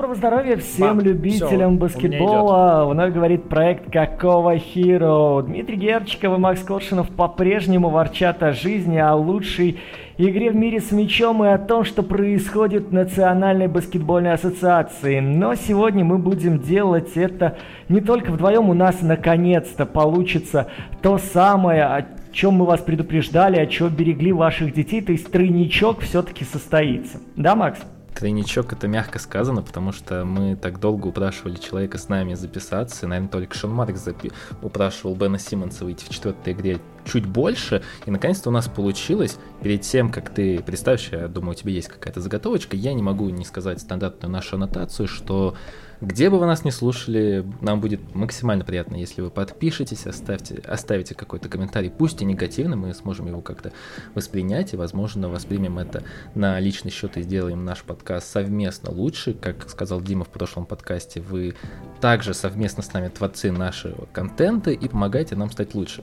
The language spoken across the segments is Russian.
Доброго здоровья всем Ба, любителям все, баскетбола. Вновь говорит проект «Какого Хиро». Дмитрий Герчиков и Макс Коршинов по-прежнему ворчат о жизни, о лучшей игре в мире с мячом и о том, что происходит в Национальной баскетбольной ассоциации. Но сегодня мы будем делать это не только вдвоем. У нас наконец-то получится то самое, о чем мы вас предупреждали, о чем берегли ваших детей. То есть тройничок все-таки состоится. Да, Макс? Тройничок это мягко сказано, потому что мы так долго упрашивали человека с нами записаться, и, наверное, только Шон Марк запи- упрашивал Бена Симмонса выйти в четвертой игре чуть больше, и наконец-то у нас получилось. Перед тем, как ты представишь, я думаю, у тебя есть какая-то заготовочка, я не могу не сказать стандартную нашу аннотацию, что где бы вы нас не слушали, нам будет максимально приятно, если вы подпишетесь, оставьте, оставите какой-то комментарий, пусть и негативный, мы сможем его как-то воспринять, и, возможно, воспримем это на личный счет и сделаем наш подкаст совместно лучше. Как сказал Дима в прошлом подкасте, вы также совместно с нами творцы нашего контента и помогаете нам стать лучше.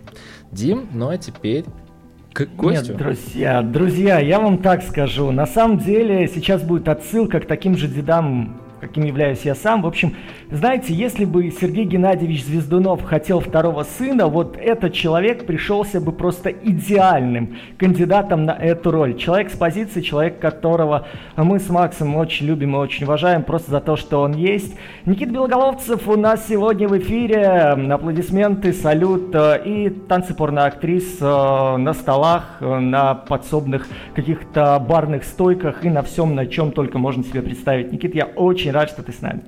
Дим, ну а теперь к гостю. Нет, друзья, друзья, я вам так скажу. На самом деле сейчас будет отсылка к таким же дедам каким являюсь я сам. В общем, знаете, если бы Сергей Геннадьевич Звездунов хотел второго сына, вот этот человек пришелся бы просто идеальным кандидатом на эту роль. Человек с позиции, человек, которого мы с Максом очень любим и очень уважаем, просто за то, что он есть. Никита Белоголовцев у нас сегодня в эфире. Аплодисменты, салют э, и танцы порноактрис э, на столах, э, на подсобных каких-то барных стойках и на всем, на чем только можно себе представить. Никит, я очень очень рад, что ты с нами.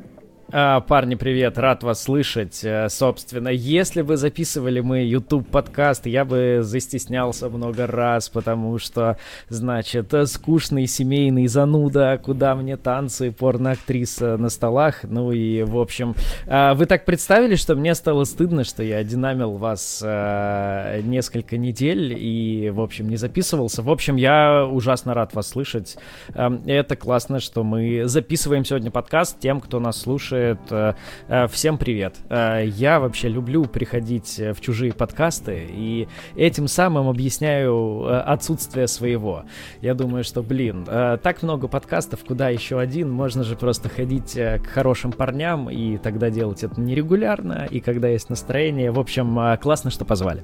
А, парни, привет, рад вас слышать. Э, собственно, если бы записывали мы YouTube подкаст, я бы застеснялся много раз, потому что, значит, э, скучный семейный зануда, куда мне танцы, порноактриса на столах. Ну и, в общем, а, вы так представили, что мне стало стыдно, что я динамил вас а, несколько недель и, в общем, не записывался. В общем, я ужасно рад вас слышать. Эм, это классно, что мы записываем сегодня подкаст тем, кто нас слушает слушает. Э, э, всем привет. Э, я вообще люблю приходить в чужие подкасты и этим самым объясняю отсутствие своего. Я думаю, что, блин, так много подкастов, куда еще один, можно же просто ходить к хорошим парням и тогда делать это нерегулярно, и когда есть настроение. В общем, классно, что позвали.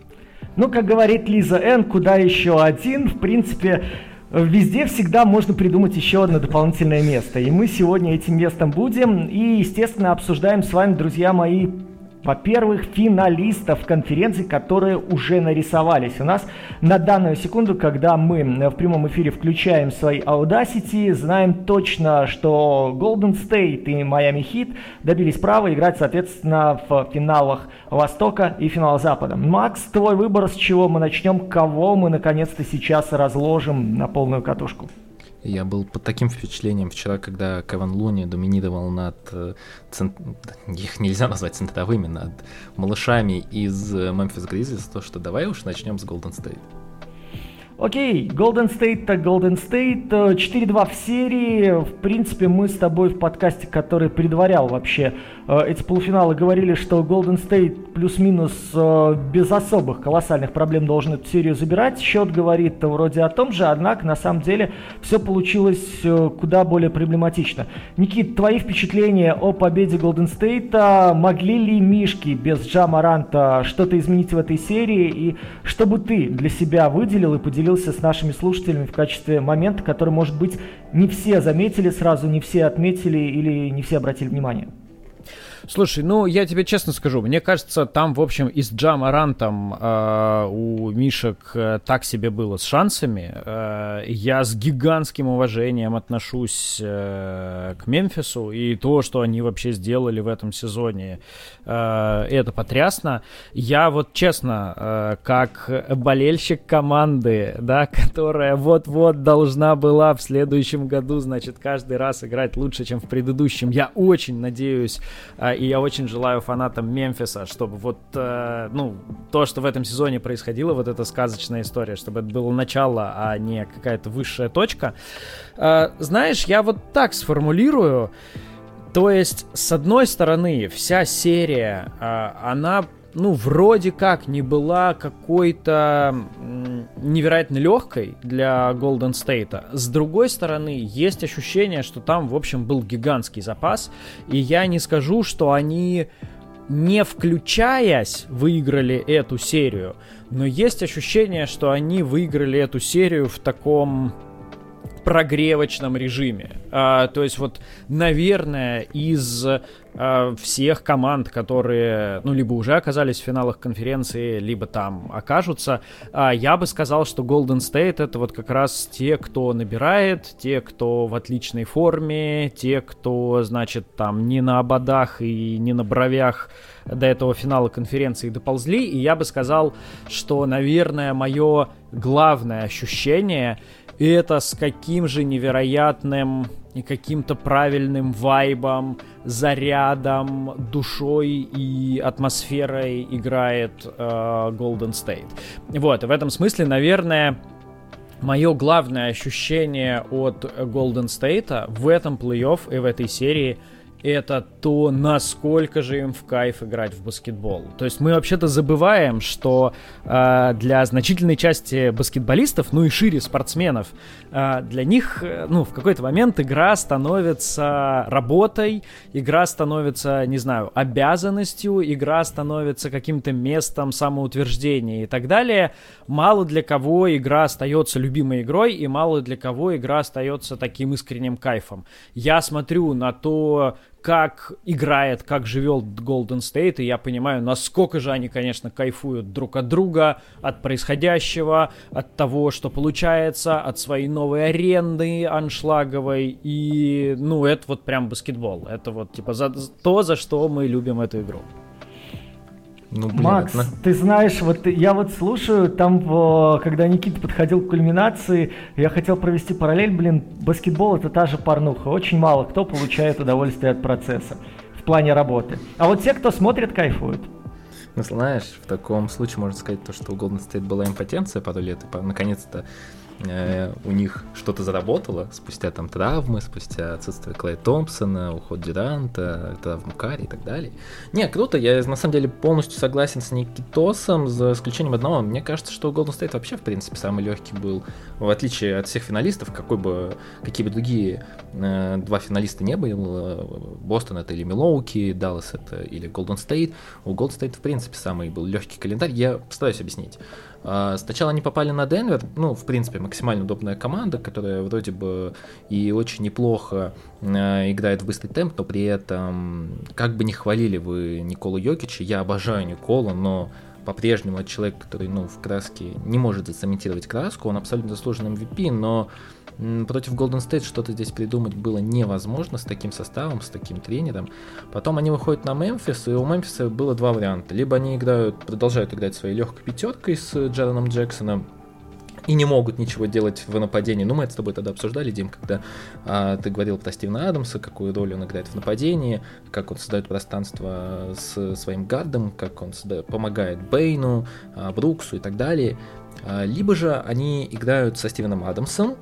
Ну, как говорит Лиза Н, куда еще один? В принципе, Везде всегда можно придумать еще одно дополнительное место. И мы сегодня этим местом будем. И, естественно, обсуждаем с вами, друзья мои, во-первых, финалистов конференции, которые уже нарисовались. У нас на данную секунду, когда мы в прямом эфире включаем свои Audacity, знаем точно, что Golden State и Miami Heat добились права играть, соответственно, в финалах Востока и финал Запада. Макс, твой выбор, с чего мы начнем, кого мы наконец-то сейчас разложим на полную катушку? Я был под таким впечатлением вчера, когда Кевин Луни доминировал над... Э, цент... Их нельзя назвать центровыми, над малышами из Memphis Grizzlies, то что давай уж начнем с Golden State. Окей, Golden State так Golden State, 4-2 в серии. В принципе, мы с тобой в подкасте, который предварял вообще э, эти полуфиналы, говорили, что Golden State плюс-минус э, без особых колоссальных проблем должен эту серию забирать. Счет говорит вроде о том же, однако на самом деле все получилось э, куда более проблематично. Никит, твои впечатления о победе Golden State, могли ли Мишки без Джамаранта что-то изменить в этой серии? И что бы ты для себя выделил и поделил поделился с нашими слушателями в качестве момента, который, может быть, не все заметили сразу, не все отметили или не все обратили внимание. Слушай, ну я тебе честно скажу, мне кажется, там, в общем, и с Джамарантом э, у Мишек э, так себе было с шансами. Э, я с гигантским уважением отношусь э, к Мемфису, и то, что они вообще сделали в этом сезоне, э, это потрясно. Я вот честно, э, как болельщик команды, да, которая вот-вот должна была в следующем году, значит, каждый раз играть лучше, чем в предыдущем, я очень надеюсь э, и я очень желаю фанатам Мемфиса, чтобы вот, э, ну, то, что в этом сезоне происходило, вот эта сказочная история, чтобы это было начало, а не какая-то высшая точка. Э, знаешь, я вот так сформулирую. То есть, с одной стороны, вся серия, э, она ну, вроде как не была какой-то невероятно легкой для Golden State. С другой стороны, есть ощущение, что там, в общем, был гигантский запас, и я не скажу, что они не включаясь, выиграли эту серию. Но есть ощущение, что они выиграли эту серию в таком прогревочном режиме. А, то есть вот, наверное, из а, всех команд, которые, ну, либо уже оказались в финалах конференции, либо там окажутся, а, я бы сказал, что Golden State это вот как раз те, кто набирает, те, кто в отличной форме, те, кто, значит, там не на ободах и не на бровях до этого финала конференции доползли, и я бы сказал, что, наверное, мое главное ощущение — и это с каким же невероятным и каким-то правильным вайбом, зарядом, душой и атмосферой играет э, Golden State. Вот, в этом смысле, наверное, мое главное ощущение от Golden State в этом плей-офф и в этой серии — это то, насколько же им в кайф играть в баскетбол. То есть мы вообще-то забываем, что э, для значительной части баскетболистов, ну и шире спортсменов, э, для них, э, ну, в какой-то момент игра становится работой, игра становится, не знаю, обязанностью, игра становится каким-то местом самоутверждения и так далее. Мало для кого игра остается любимой игрой, и мало для кого игра остается таким искренним кайфом. Я смотрю на то, как играет, как живет Golden State, и я понимаю, насколько же они, конечно, кайфуют друг от друга, от происходящего, от того, что получается, от своей новой аренды аншлаговой, и, ну, это вот прям баскетбол, это вот, типа, за, то, за что мы любим эту игру. Ну, блин, Макс, это... ты знаешь, вот я вот слушаю, там, когда Никита подходил к кульминации, я хотел провести параллель, блин, баскетбол это та же порнуха. Очень мало кто получает удовольствие от процесса в плане работы. А вот те, кто смотрит, кайфуют. Ну, знаешь, в таком случае можно сказать то, что у Golden State была импотенция пару лет, и наконец-то э, у них что-то заработало спустя там травмы, спустя отсутствие Клея Томпсона, уход Дюранта, травму Карри и так далее. Не, круто, я на самом деле полностью согласен с Никитосом, за исключением одного. Мне кажется, что Golden State вообще, в принципе, самый легкий был, в отличие от всех финалистов, какой бы, какие бы другие э, два финалиста не были, Бостон это или Милоуки, Даллас это или Golden State, у Golden State, в принципе, самый был легкий календарь. Я постараюсь объяснить. А, сначала они попали на Денвер, ну, в принципе, максимально удобная команда, которая вроде бы и очень неплохо э, играет в быстрый темп, но при этом, как бы не хвалили вы Николу Йокича, я обожаю Никола, но по-прежнему человек, который, ну, в краске не может зацементировать краску, он абсолютно заслуженный MVP, но против Golden State что-то здесь придумать было невозможно с таким составом, с таким тренером. Потом они выходят на Мемфис, и у Мемфиса было два варианта. Либо они играют, продолжают играть своей легкой пятеркой с Джароном Джексоном, и не могут ничего делать в нападении. Ну, мы это с тобой тогда обсуждали, Дим, когда а, ты говорил про Стивена Адамса, какую роль он играет в нападении, как он создает пространство с своим гардом, как он создает, помогает Бейну, а, Бруксу и так далее. А, либо же они играют со Стивеном Адамсом,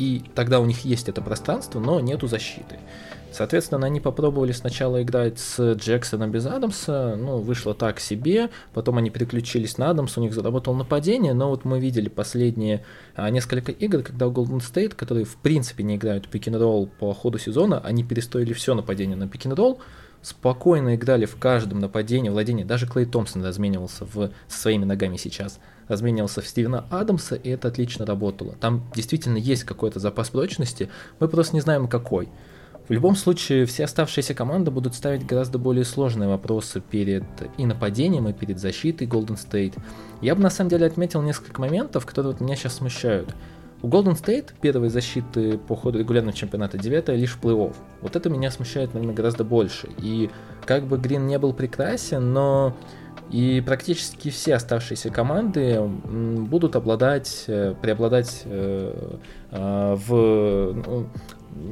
и тогда у них есть это пространство, но нету защиты. Соответственно, они попробовали сначала играть с Джексоном без Адамса, ну, вышло так себе, потом они переключились на Адамса, у них заработало нападение, но вот мы видели последние а, несколько игр, когда у Golden State, которые в принципе не играют пик-н-ролл по ходу сезона, они перестроили все нападение на пик-н-ролл, спокойно играли в каждом нападении, владении, даже Клей Томпсон разменивался в, со своими ногами сейчас разменивался в Стивена Адамса, и это отлично работало. Там действительно есть какой-то запас прочности, мы просто не знаем какой. В любом случае, все оставшиеся команды будут ставить гораздо более сложные вопросы перед и нападением, и перед защитой Golden State. Я бы на самом деле отметил несколько моментов, которые вот меня сейчас смущают. У Golden State первой защиты по ходу регулярного чемпионата 9 лишь в плей-офф. Вот это меня смущает, наверное, гораздо больше. И как бы Грин не был прекрасен, но и практически все оставшиеся команды будут обладать, э, преобладать э, э, в, ну,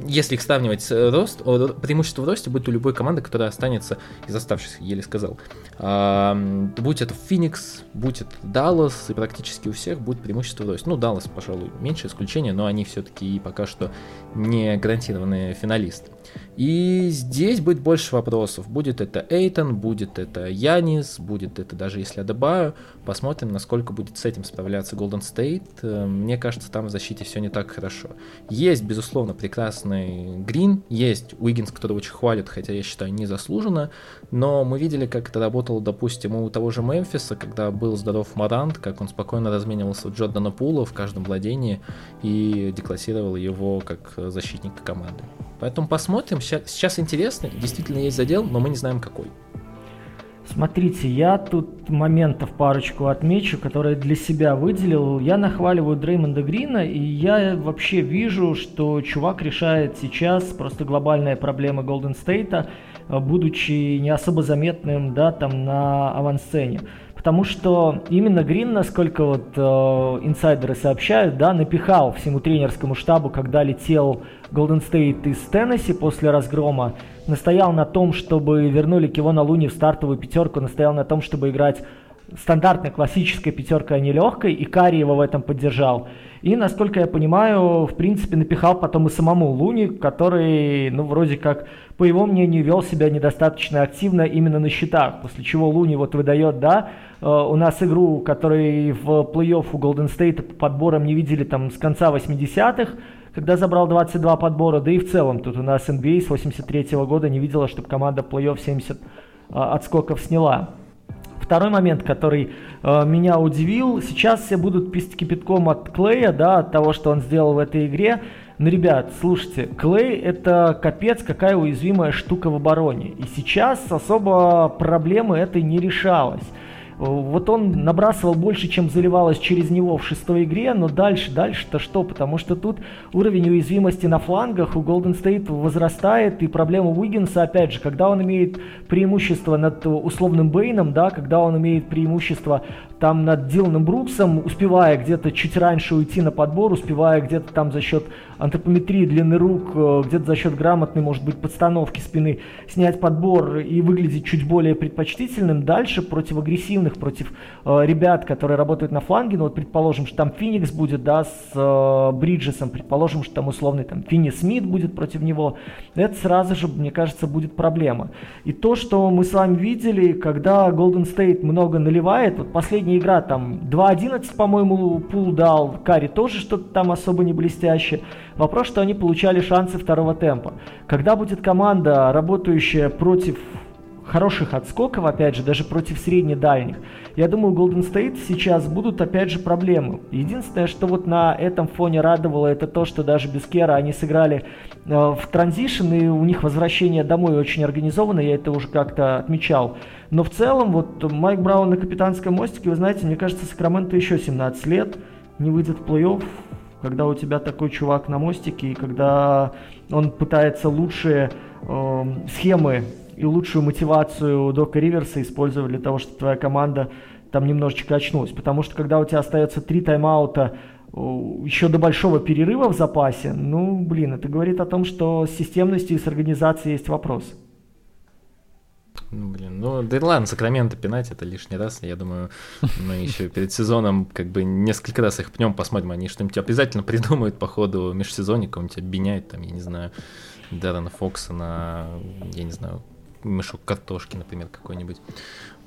если их сравнивать рост, преимущество в росте будет у любой команды, которая останется из оставшихся, еле сказал. А, будь это Феникс, будь это Даллас, и практически у всех будет преимущество в росте. Ну, Даллас, пожалуй, меньше исключение, но они все-таки пока что не гарантированные финалисты. И здесь будет больше вопросов. Будет это Эйтон, будет это Янис, будет это даже если Адебаю. Посмотрим, насколько будет с этим справляться Golden State. Э, мне кажется, там в защите все не так хорошо. Есть, безусловно, прекрасный Грин, есть Уиггинс, который очень хвалит, хотя я считаю незаслуженно, но мы видели, как это работало, допустим, у того же Мемфиса, когда был здоров Марант, как он спокойно разменивался у Джордана Пула в каждом владении и деклассировал его как защитника команды. Поэтому посмотрим. Сейчас интересно, действительно есть задел, но мы не знаем какой. Смотрите, я тут моментов парочку отмечу, которые для себя выделил. Я нахваливаю Дреймонда Грина, и я вообще вижу, что чувак решает сейчас просто глобальные проблемы Голден Стейта, будучи не особо заметным, да, там на авансцене. Потому что именно Грин, насколько вот э, инсайдеры сообщают, да, напихал всему тренерскому штабу, когда летел Голден Стейт из Теннесси после разгрома, настоял на том, чтобы вернули Кивона Луни в стартовую пятерку, настоял на том, чтобы играть стандартной классической пятеркой, а не легкой, и Карри его в этом поддержал. И, насколько я понимаю, в принципе, напихал потом и самому Луни, который, ну, вроде как, по его мнению, вел себя недостаточно активно именно на счетах, после чего Луни вот выдает, да, э, у нас игру, которой в плей-офф у Golden State подбором не видели там с конца 80-х, когда забрал 22 подбора, да и в целом тут у нас NBA с 83 -го года не видела, чтобы команда плей-офф 70 а, отскоков сняла. Второй момент, который э, меня удивил, сейчас все будут писать кипятком от Клея, да, от того, что он сделал в этой игре. Но, ребят, слушайте, Клей это капец, какая уязвимая штука в обороне. И сейчас особо проблемы этой не решалось. Вот он набрасывал больше, чем заливалось через него в шестой игре, но дальше, дальше-то что? Потому что тут уровень уязвимости на флангах у Golden State возрастает, и проблема Уиггинса, опять же, когда он имеет преимущество над условным Бейном, да, когда он имеет преимущество там над Диланом Бруксом, успевая где-то чуть раньше уйти на подбор, успевая где-то там за счет антропометрии длины рук, э, где-то за счет грамотной, может быть, подстановки спины снять подбор и выглядеть чуть более предпочтительным, дальше против агрессивных, против э, ребят, которые работают на фланге, ну вот предположим, что там Феникс будет, да, с э, Бриджесом, предположим, что там условный там Финни Смит будет против него, это сразу же, мне кажется, будет проблема. И то, что мы с вами видели, когда Golden State много наливает, вот последний последняя игра там 2.11, по-моему, пул дал, Карри тоже что-то там особо не блестящее. Вопрос, что они получали шансы второго темпа. Когда будет команда, работающая против хороших отскоков, опять же, даже против средне-дальних, я думаю, Golden State сейчас будут, опять же, проблемы. Единственное, что вот на этом фоне радовало, это то, что даже без Кера они сыграли э, в транзишн, и у них возвращение домой очень организовано, я это уже как-то отмечал. Но в целом, вот Майк Браун на капитанском мостике, вы знаете, мне кажется, Сакраменто еще 17 лет не выйдет в плей-офф, когда у тебя такой чувак на мостике, и когда он пытается лучшие э, схемы и лучшую мотивацию Дока Риверса использовать для того, чтобы твоя команда там немножечко очнулась. Потому что когда у тебя остается три тайм-аута еще до большого перерыва в запасе, ну, блин, это говорит о том, что с системностью и с организацией есть вопрос. Ну, блин, ну, да ладно, Сакраменто пинать это лишний раз. Я думаю, мы еще перед сезоном как бы несколько раз их пнем, посмотрим, они что-нибудь обязательно придумают по ходу межсезонья, кого-нибудь обменяют, там, я не знаю, Даррена Фокса на, я не знаю, мешок картошки, например, какой-нибудь.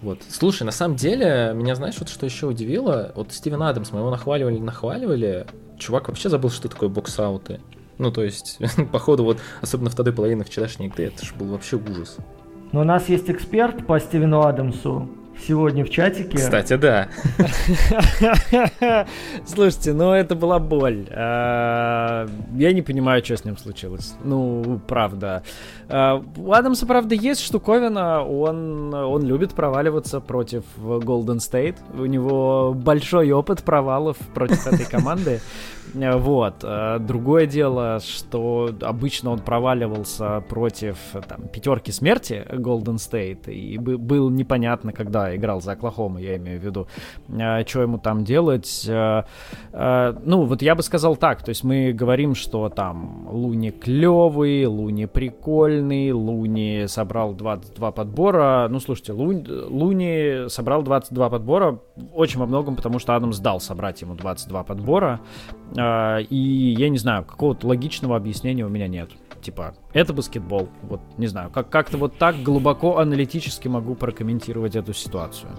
Вот. Слушай, на самом деле, меня знаешь, вот что еще удивило? Вот Стивен Адамс, мы его нахваливали, нахваливали. Чувак вообще забыл, что такое боксауты. Ну, то есть, походу, вот, особенно второй половины вчерашней игры, это же был вообще ужас. Но у нас есть эксперт по Стивену Адамсу, сегодня в чатике. Кстати, да. Слушайте, ну это была боль. А, я не понимаю, что с ним случилось. Ну, правда. А, у Адамса, правда, есть штуковина. Он, он любит проваливаться против Golden State. У него большой опыт провалов против этой команды. Вот. А, другое дело, что обычно он проваливался против там, пятерки смерти Golden State, и был непонятно, когда да, играл за Оклахому, я имею в виду. Э, что ему там делать? Э, э, ну, вот я бы сказал так, то есть мы говорим, что там Луни клевый, Луни прикольный, Луни собрал 22 подбора. Ну, слушайте, Луни собрал 22 подбора очень во многом, потому что Адам сдал собрать ему 22 подбора. Э, и я не знаю, какого-то логичного объяснения у меня нет типа, это баскетбол. Вот, не знаю, как- как-то вот так глубоко аналитически могу прокомментировать эту ситуацию.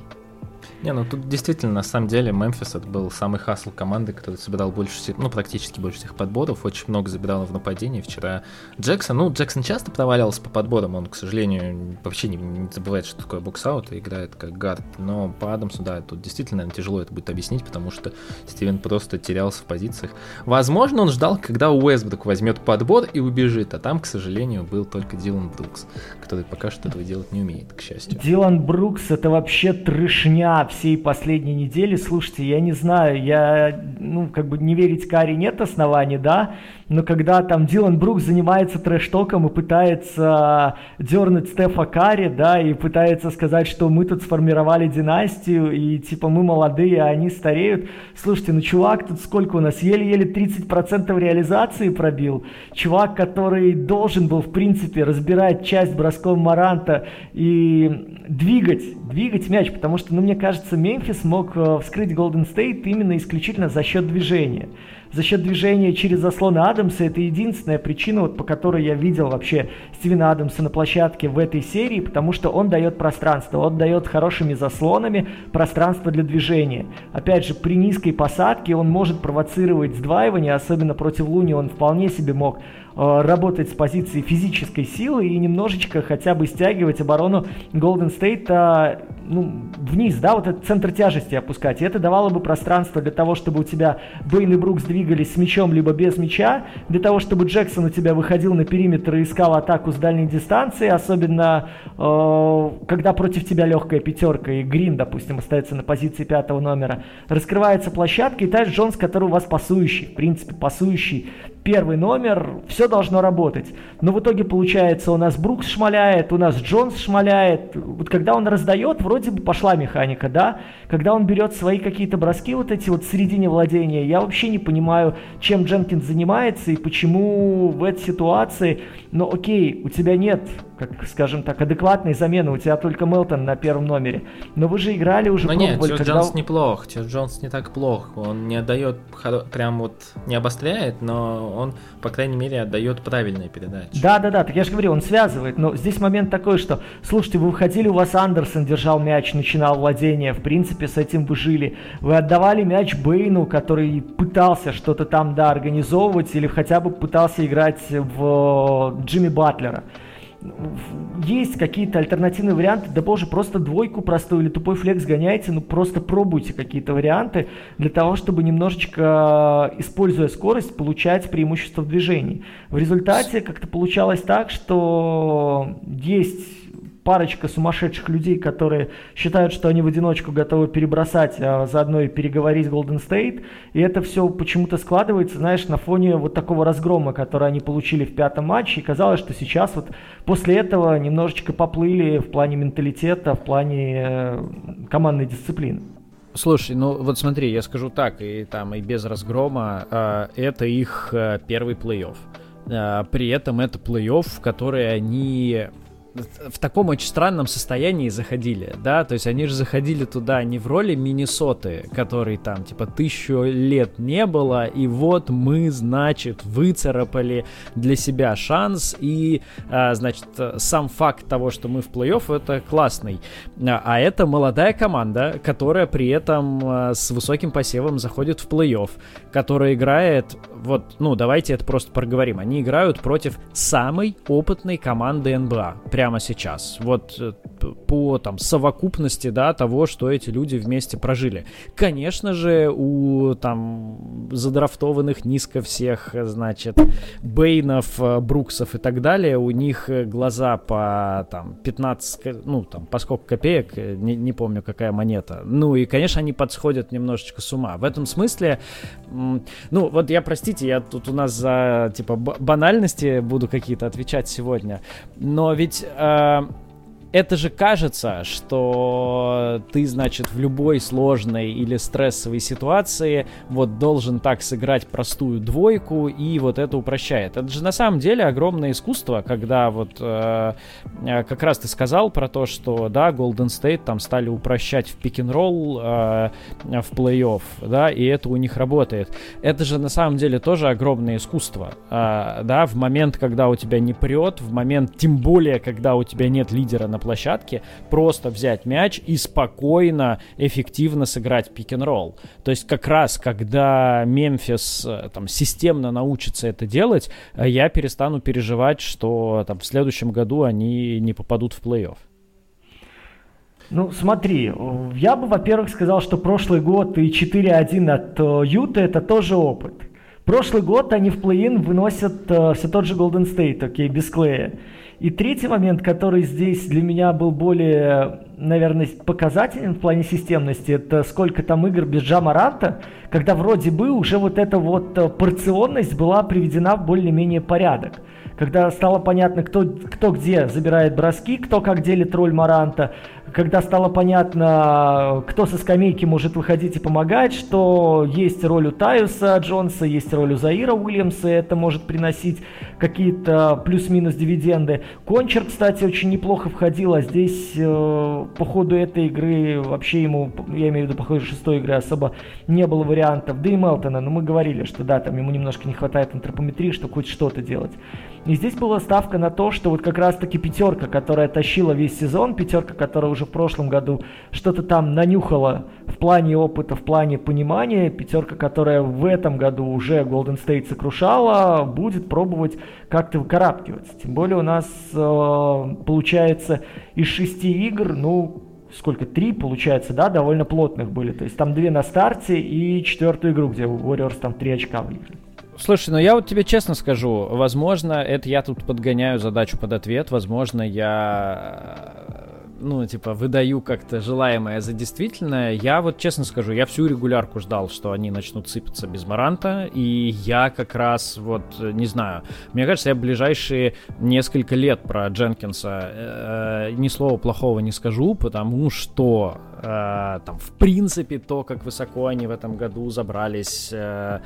Не, ну тут действительно, на самом деле, Мемфис это был самый хасл команды, который собирал больше всех, ну, практически больше всех подборов, очень много забирал в нападении. Вчера Джексон, ну, Джексон часто провалялся по подборам, он, к сожалению, вообще не, не забывает, что такое боксаут и играет как гард, но по Адамсу, да, тут действительно, наверное, тяжело это будет объяснить, потому что Стивен просто терялся в позициях. Возможно, он ждал, когда Уэсбрук возьмет подбор и убежит, а там, к сожалению, был только Дилан Брукс, который пока что этого делать не умеет, к счастью. Дилан Брукс это вообще трешня всей последней недели. Слушайте, я не знаю, я, ну, как бы не верить Кари нет оснований, да, но когда там Дилан Брукс занимается трэш-током и пытается дернуть Стефа Карри, да, и пытается сказать, что мы тут сформировали династию, и типа мы молодые, а они стареют. Слушайте, ну чувак тут сколько у нас? Еле-еле 30% реализации пробил. Чувак, который должен был, в принципе, разбирать часть бросков Маранта и двигать, двигать мяч, потому что, ну, мне кажется, Мемфис мог э, вскрыть Голден Стейт именно исключительно за счет движения за счет движения через заслоны Адамса. Это единственная причина, вот, по которой я видел вообще Стивена Адамса на площадке в этой серии, потому что он дает пространство, он дает хорошими заслонами пространство для движения. Опять же, при низкой посадке он может провоцировать сдваивание, особенно против Луни он вполне себе мог работать с позиции физической силы и немножечко хотя бы стягивать оборону Golden State а, ну, вниз, да, вот этот центр тяжести опускать. И это давало бы пространство для того, чтобы у тебя Бейн и Брукс двигались с мячом либо без мяча, для того, чтобы Джексон у тебя выходил на периметр и искал атаку с дальней дистанции, особенно э, когда против тебя легкая пятерка и Грин, допустим, остается на позиции пятого номера. Раскрывается площадка, и Тайс Джонс, который у вас пасующий, в принципе, пасующий первый номер, все должно работать. Но в итоге получается у нас Брукс шмаляет, у нас Джонс шмаляет. Вот когда он раздает, вроде бы пошла механика, да? Когда он берет свои какие-то броски вот эти вот в середине владения, я вообще не понимаю, чем Дженкинс занимается и почему в этой ситуации, ну окей, у тебя нет как, скажем так, адекватной замены. У тебя только Мелтон на первом номере. Но вы же играли уже, Но нет, Тёрс когда... Джонс неплох. Тёрс Джонс не так плох. Он не отдает, прям вот не обостряет, но он, по крайней мере, отдает правильные передачи. Да, да, да, так я же говорю, он связывает. Но здесь момент такой, что, слушайте, вы выходили, у вас Андерсон держал мяч, начинал владение. В принципе, с этим вы жили. Вы отдавали мяч Бейну, который пытался что-то там, да, организовывать, или хотя бы пытался играть в Джимми Батлера есть какие-то альтернативные варианты, да боже, просто двойку простую или тупой флекс гоняйте, ну просто пробуйте какие-то варианты для того, чтобы немножечко, используя скорость, получать преимущество в движении. В результате как-то получалось так, что есть парочка сумасшедших людей, которые считают, что они в одиночку готовы перебросать, а заодно и переговорить Golden State. И это все почему-то складывается, знаешь, на фоне вот такого разгрома, который они получили в пятом матче. И казалось, что сейчас вот после этого немножечко поплыли в плане менталитета, в плане э, командной дисциплины. Слушай, ну вот смотри, я скажу так, и там и без разгрома, э, это их э, первый плей-офф. Э, при этом это плей-офф, в который они в таком очень странном состоянии заходили, да, то есть они же заходили туда не в роли Миннесоты, который там типа тысячу лет не было, и вот мы, значит, выцарапали для себя шанс, и, а, значит, сам факт того, что мы в плей-офф, это классный, а это молодая команда, которая при этом а, с высоким посевом заходит в плей-офф, которая играет, вот, ну, давайте это просто проговорим, они играют против самой опытной команды НБА, прямо сейчас. Вот э, по там совокупности, да, того, что эти люди вместе прожили. Конечно же, у там задрафтованных низко всех, значит, Бейнов, э, Бруксов и так далее, у них глаза по там 15, ну там по сколько копеек, э, не, не помню какая монета. Ну и, конечно, они подсходят немножечко с ума. В этом смысле, ну вот я, простите, я тут у нас за типа банальности буду какие-то отвечать сегодня, но ведь э, это же кажется, что ты, значит, в любой сложной или стрессовой ситуации вот должен так сыграть простую двойку, и вот это упрощает. Это же на самом деле огромное искусство, когда вот э, э как раз ты сказал про то, что, да, Golden State там стали упрощать в пик-н-ролл э, в плей-офф, да, и это у них работает. Это же на самом деле тоже огромное искусство, э, да, в момент, когда у тебя не прет, в момент, тем более, когда у тебя нет лидера на площадке, просто взять мяч и спокойно, эффективно сыграть пик-н-ролл. То есть как раз, когда Мемфис э, там системно научится это делать, э, я перестану переживать, что там в следующем году они не попадут в плей-офф. Ну, смотри, я бы, во-первых, сказал, что прошлый год и 4-1 от э, Юта это тоже опыт. Прошлый год они в плей-ин выносят э, все тот же Golden State, окей, без Клея. И третий момент, который здесь для меня был более, наверное, показателен в плане системности, это сколько там игр без Джамаранта, когда вроде бы уже вот эта вот э, порционность была приведена в более-менее порядок. Когда стало понятно, кто, кто где забирает броски, кто как делит роль Маранта, когда стало понятно, кто со скамейки может выходить и помогать, что есть роль у Таюса Джонса, есть роль у Заира Уильямса, это может приносить какие-то плюс-минус дивиденды. Кончер, кстати, очень неплохо входил, а здесь э, по ходу этой игры вообще ему, я имею в виду по ходу шестой игры, особо не было вариантов. Да и Мелтона, но мы говорили, что да, там ему немножко не хватает антропометрии, чтобы хоть что-то делать. И здесь была ставка на то, что вот как раз-таки пятерка, которая тащила весь сезон, пятерка, которая уже в прошлом году что-то там нанюхала в плане опыта, в плане понимания, пятерка, которая в этом году уже Golden State сокрушала, будет пробовать как-то выкарабкиваться. Тем более у нас э, получается из шести игр, ну, сколько, три, получается, да, довольно плотных были. То есть там две на старте и четвертую игру, где Warriors там три очка выиграли. Слушай, ну я вот тебе честно скажу, возможно, это я тут подгоняю задачу под ответ, возможно, я ну, типа, выдаю как-то желаемое за действительное. Я вот честно скажу, я всю регулярку ждал, что они начнут сыпаться без Маранта, и я как раз вот, не знаю, мне кажется, я ближайшие несколько лет про Дженкинса э, ни слова плохого не скажу, потому что э, там, в принципе, то, как высоко они в этом году забрались э,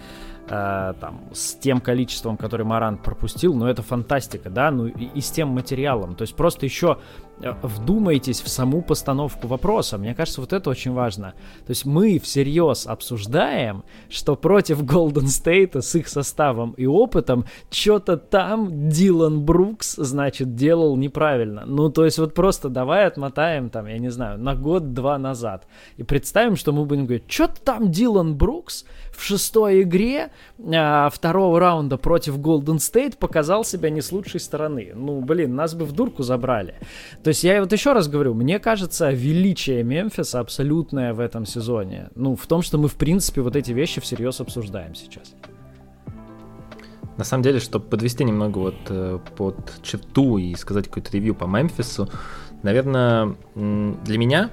э, там, с тем количеством, которое Марант пропустил, ну, это фантастика, да, ну, и, и с тем материалом. То есть просто еще вдумайтесь в саму постановку вопроса. Мне кажется, вот это очень важно. То есть мы всерьез обсуждаем, что против Golden State с их составом и опытом что-то там Дилан Брукс, значит, делал неправильно. Ну, то есть вот просто давай отмотаем там, я не знаю, на год-два назад. И представим, что мы будем говорить, что-то там Дилан Брукс в шестой игре а, второго раунда против Golden State показал себя не с лучшей стороны. Ну, блин, нас бы в дурку забрали. То есть я вот еще раз говорю, мне кажется, величие Мемфиса абсолютное в этом сезоне. Ну, в том, что мы, в принципе, вот эти вещи всерьез обсуждаем сейчас. На самом деле, чтобы подвести немного вот э, под черту и сказать какой-то ревью по Мемфису, наверное, для меня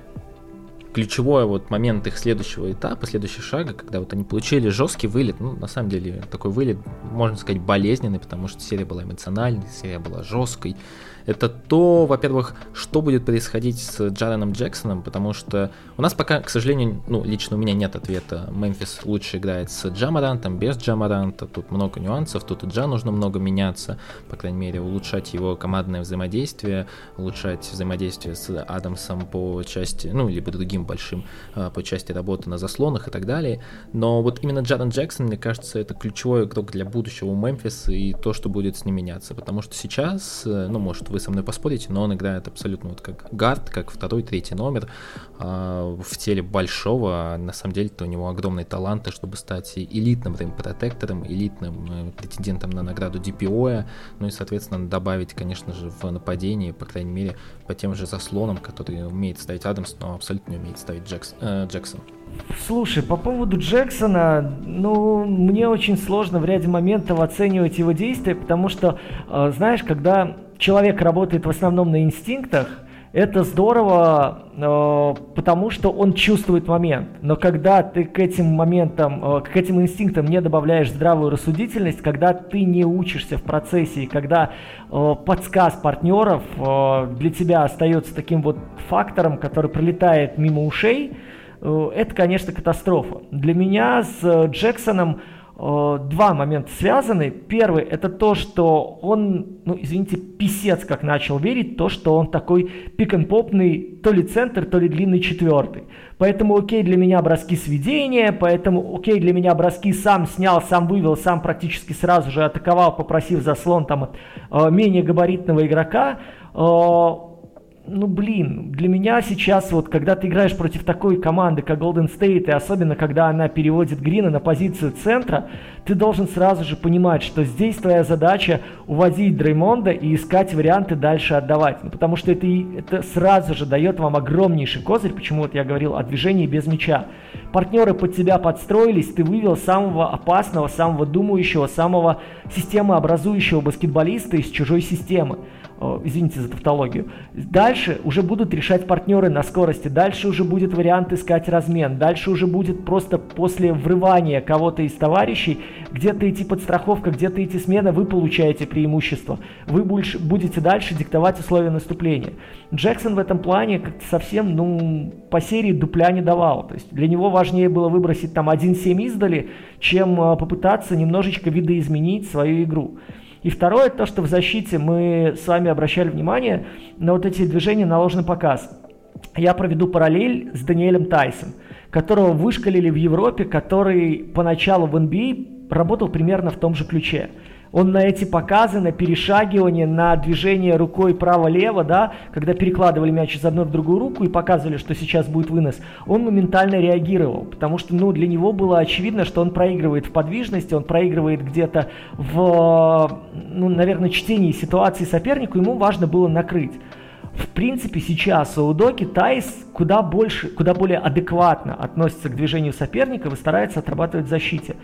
ключевой вот момент их следующего этапа, следующего шага, когда вот они получили жесткий вылет, ну, на самом деле, такой вылет, можно сказать, болезненный, потому что серия была эмоциональной, серия была жесткой, это то, во-первых, что будет происходить с Джареном Джексоном, потому что у нас пока, к сожалению, ну, лично у меня нет ответа. Мемфис лучше играет с Джамарантом, без Джамаранта, тут много нюансов, тут и Джа нужно много меняться, по крайней мере, улучшать его командное взаимодействие, улучшать взаимодействие с Адамсом по части, ну, либо другим большим а, по части работы на заслонах и так далее. Но вот именно Джарен Джексон, мне кажется, это ключевой игрок для будущего у Мемфиса и то, что будет с ним меняться, потому что сейчас, э, ну, может, вы со мной поспорите, но он играет абсолютно вот как гард, как второй, третий номер э, в теле большого, а на самом деле-то у него огромные таланты, чтобы стать элитным протектором, элитным э, претендентом на награду DPO, ну и, соответственно, добавить, конечно же, в нападении, по крайней мере, по тем же заслонам, которые умеет ставить Адамс, но абсолютно не умеет ставить Джекс, э, Джексон. Слушай, по поводу Джексона, ну, мне очень сложно в ряде моментов оценивать его действия, потому что, э, знаешь, когда человек работает в основном на инстинктах, Это здорово, э, потому что он чувствует момент. Но когда ты к этим моментам, э, к этим инстинктам не добавляешь здравую рассудительность, когда ты не учишься в процессе, и когда подсказ партнеров для тебя остается таким вот фактором, который пролетает мимо ушей, это, конечно, катастрофа. Для меня с Джексоном Э, два момента связаны. Первый это то, что он, ну извините, писец как начал верить, то, что он такой пик-н-попный то ли центр, то ли длинный четвертый. Поэтому окей для меня броски сведения, поэтому окей для меня броски сам снял, сам вывел, сам практически сразу же атаковал, попросив заслон там э, менее габаритного игрока. Э, ну блин, для меня сейчас вот, когда ты играешь против такой команды, как Golden State, и особенно когда она переводит Грина на позицию центра, ты должен сразу же понимать, что здесь твоя задача увозить Дреймонда и искать варианты дальше отдавать. Ну, потому что это, это сразу же дает вам огромнейший козырь, почему вот я говорил о движении без мяча. Партнеры под тебя подстроились, ты вывел самого опасного, самого думающего, самого системообразующего баскетболиста из чужой системы извините за тавтологию. Дальше уже будут решать партнеры на скорости, дальше уже будет вариант искать размен, дальше уже будет просто после врывания кого-то из товарищей, где-то идти подстраховка, где-то идти смена, вы получаете преимущество. Вы больше, будете дальше диктовать условия наступления. Джексон в этом плане как-то совсем, ну, по серии дупля не давал. То есть для него важнее было выбросить там 1-7 издали, чем а, попытаться немножечко видоизменить свою игру. И второе, то, что в защите мы с вами обращали внимание на вот эти движения на ложный показ. Я проведу параллель с Даниэлем Тайсом, которого вышкалили в Европе, который поначалу в NBA а работал примерно в том же ключе он на эти показы, на перешагивание, на движение рукой право-лево, да, когда перекладывали мяч из одной в другую руку и показывали, что сейчас будет вынос, он моментально реагировал, потому что, ну, для него было очевидно, что он проигрывает в подвижности, он проигрывает где-то в, ну, наверное, чтении ситуации сопернику, ему важно было накрыть. В принципе, сейчас у Удоки Тайс куда больше, куда более адекватно относится к движению соперника и старается отрабатывать в защите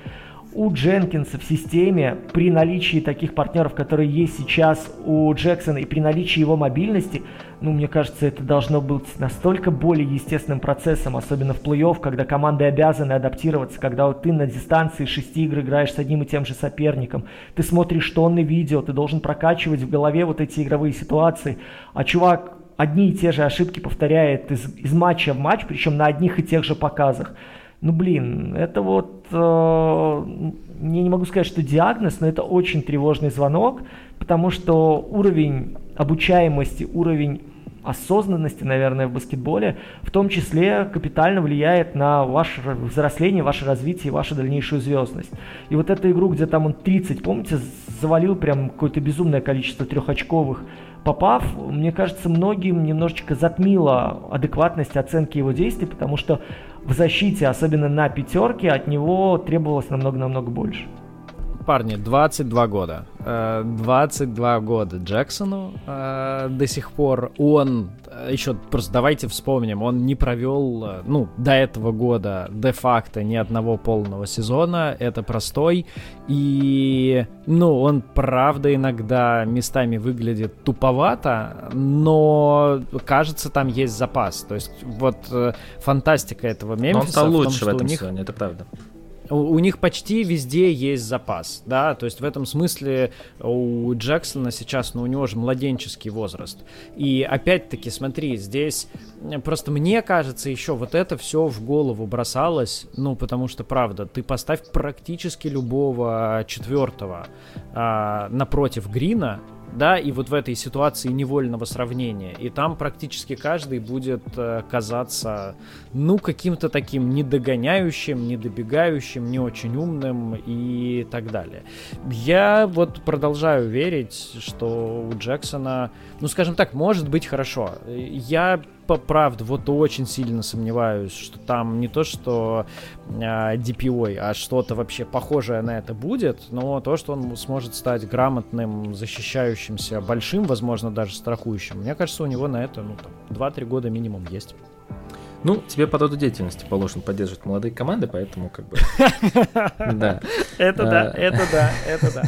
у Дженкинса в системе при наличии таких партнеров, которые есть сейчас у Джексона и при наличии его мобильности, ну, мне кажется, это должно быть настолько более естественным процессом, особенно в плей-офф, когда команды обязаны адаптироваться, когда вот ты на дистанции шести игр играешь с одним и тем же соперником, ты смотришь тонны видео, ты должен прокачивать в голове вот эти игровые ситуации, а чувак одни и те же ошибки повторяет из, из матча в матч, причем на одних и тех же показах. Ну, блин, это вот, э, я не могу сказать, что диагноз, но это очень тревожный звонок, потому что уровень обучаемости, уровень осознанности, наверное, в баскетболе, в том числе капитально влияет на ваше взросление, ваше развитие, вашу дальнейшую звездность. И вот эту игру, где там он 30, помните, завалил прям какое-то безумное количество трехочковых попав, мне кажется, многим немножечко затмило адекватность оценки его действий, потому что в защите, особенно на пятерке, от него требовалось намного-намного больше. Парни, 22 года. 22 э, года Джексону э, до сих пор. Он, э, еще просто давайте вспомним, он не провел, ну, до этого года де-факто ни одного полного сезона. Это простой. И, ну, он правда иногда местами выглядит туповато, но кажется, там есть запас. То есть вот фантастика этого Мемфиса. Но он стал лучше в, том, в этом них... сезоне, это правда у, них почти везде есть запас, да, то есть в этом смысле у Джексона сейчас, ну, у него же младенческий возраст. И опять-таки, смотри, здесь просто мне кажется, еще вот это все в голову бросалось, ну, потому что, правда, ты поставь практически любого четвертого а, напротив Грина, да, и вот в этой ситуации невольного сравнения. И там практически каждый будет э, казаться, ну, каким-то таким недогоняющим, недобегающим, не очень умным и так далее. Я вот продолжаю верить, что у Джексона, ну, скажем так, может быть хорошо. Я правда, вот очень сильно сомневаюсь, что там не то, что э, DPOI, а что-то вообще похожее на это будет, но то, что он сможет стать грамотным, защищающимся, большим, возможно, даже страхующим, мне кажется, у него на это, ну, там, 2-3 года минимум есть. Ну, тебе по роду деятельности положено поддерживать молодые команды, поэтому как бы... Да. Это да, а. это да, это да.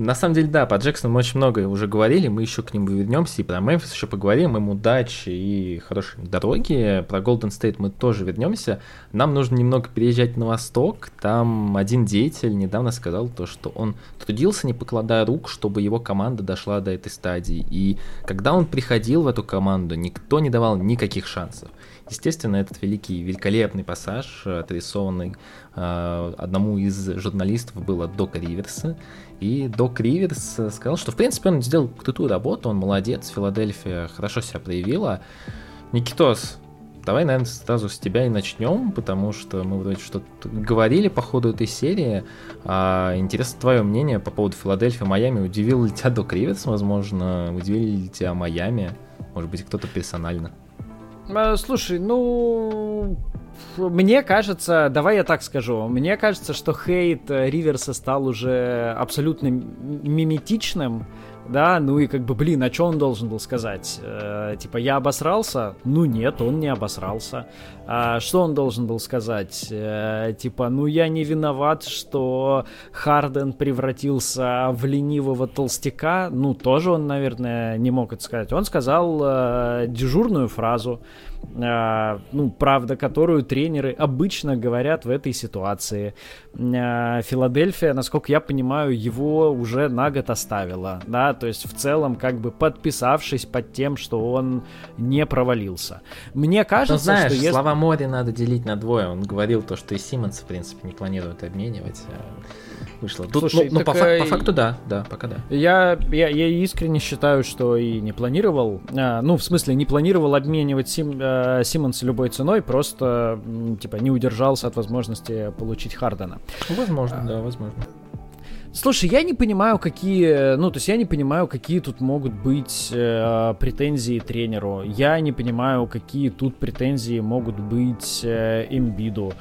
На самом деле, да, по Джексону мы очень много уже говорили, мы еще к нему вернемся, и про Мемфис еще поговорим, им удачи и хорошей дороги. Про Golden State мы тоже вернемся. Нам нужно немного переезжать на восток. Там один деятель недавно сказал то, что он трудился, не покладая рук, чтобы его команда дошла до этой стадии. И когда он приходил в эту команду, никто не давал никаких шансов. Естественно, этот великий, великолепный пассаж, отрисованный э, одному из журналистов, был от Дока Риверса. И Док Риверс сказал, что в принципе он сделал крутую работу, он молодец, Филадельфия хорошо себя проявила. Никитос, давай, наверное, сразу с тебя и начнем, потому что мы вроде что-то говорили по ходу этой серии. А, интересно твое мнение по поводу Филадельфии, Майами. Удивил ли тебя Док Риверс, возможно? Удивили ли тебя Майами? Может быть, кто-то персонально? Э, слушай, ну, мне кажется, давай я так скажу, мне кажется, что хейт э, Риверса стал уже абсолютно миметичным, да, ну и как бы, блин, а что он должен был сказать? Э, типа, я обосрался? Ну нет, он не обосрался. А что он должен был сказать? Э, типа, ну я не виноват, что Харден превратился в ленивого толстяка? Ну, тоже он, наверное, не мог это сказать. Он сказал э, дежурную фразу, а, ну, правда, которую тренеры обычно говорят в этой ситуации. А, Филадельфия, насколько я понимаю, его уже на год оставила, да, то есть в целом как бы подписавшись под тем, что он не провалился. Мне кажется, ну, знаешь, что если... слова Мори надо делить на двое. Он говорил то, что и Симмонс, в принципе, не планирует обменивать. А вышло. Тут, Слушай, ну, ну по, фак, по факту да, да, пока да. Я, я, я искренне считаю, что и не планировал, а, ну, в смысле, не планировал обменивать Сим, а, Симмонс любой ценой, просто, типа, не удержался от возможности получить Хардена. Возможно, а, да, возможно. Слушай, я не понимаю, какие, ну, то есть я не понимаю, какие тут могут быть э, претензии тренеру. Я не понимаю, какие тут претензии могут быть э, Эмбиду.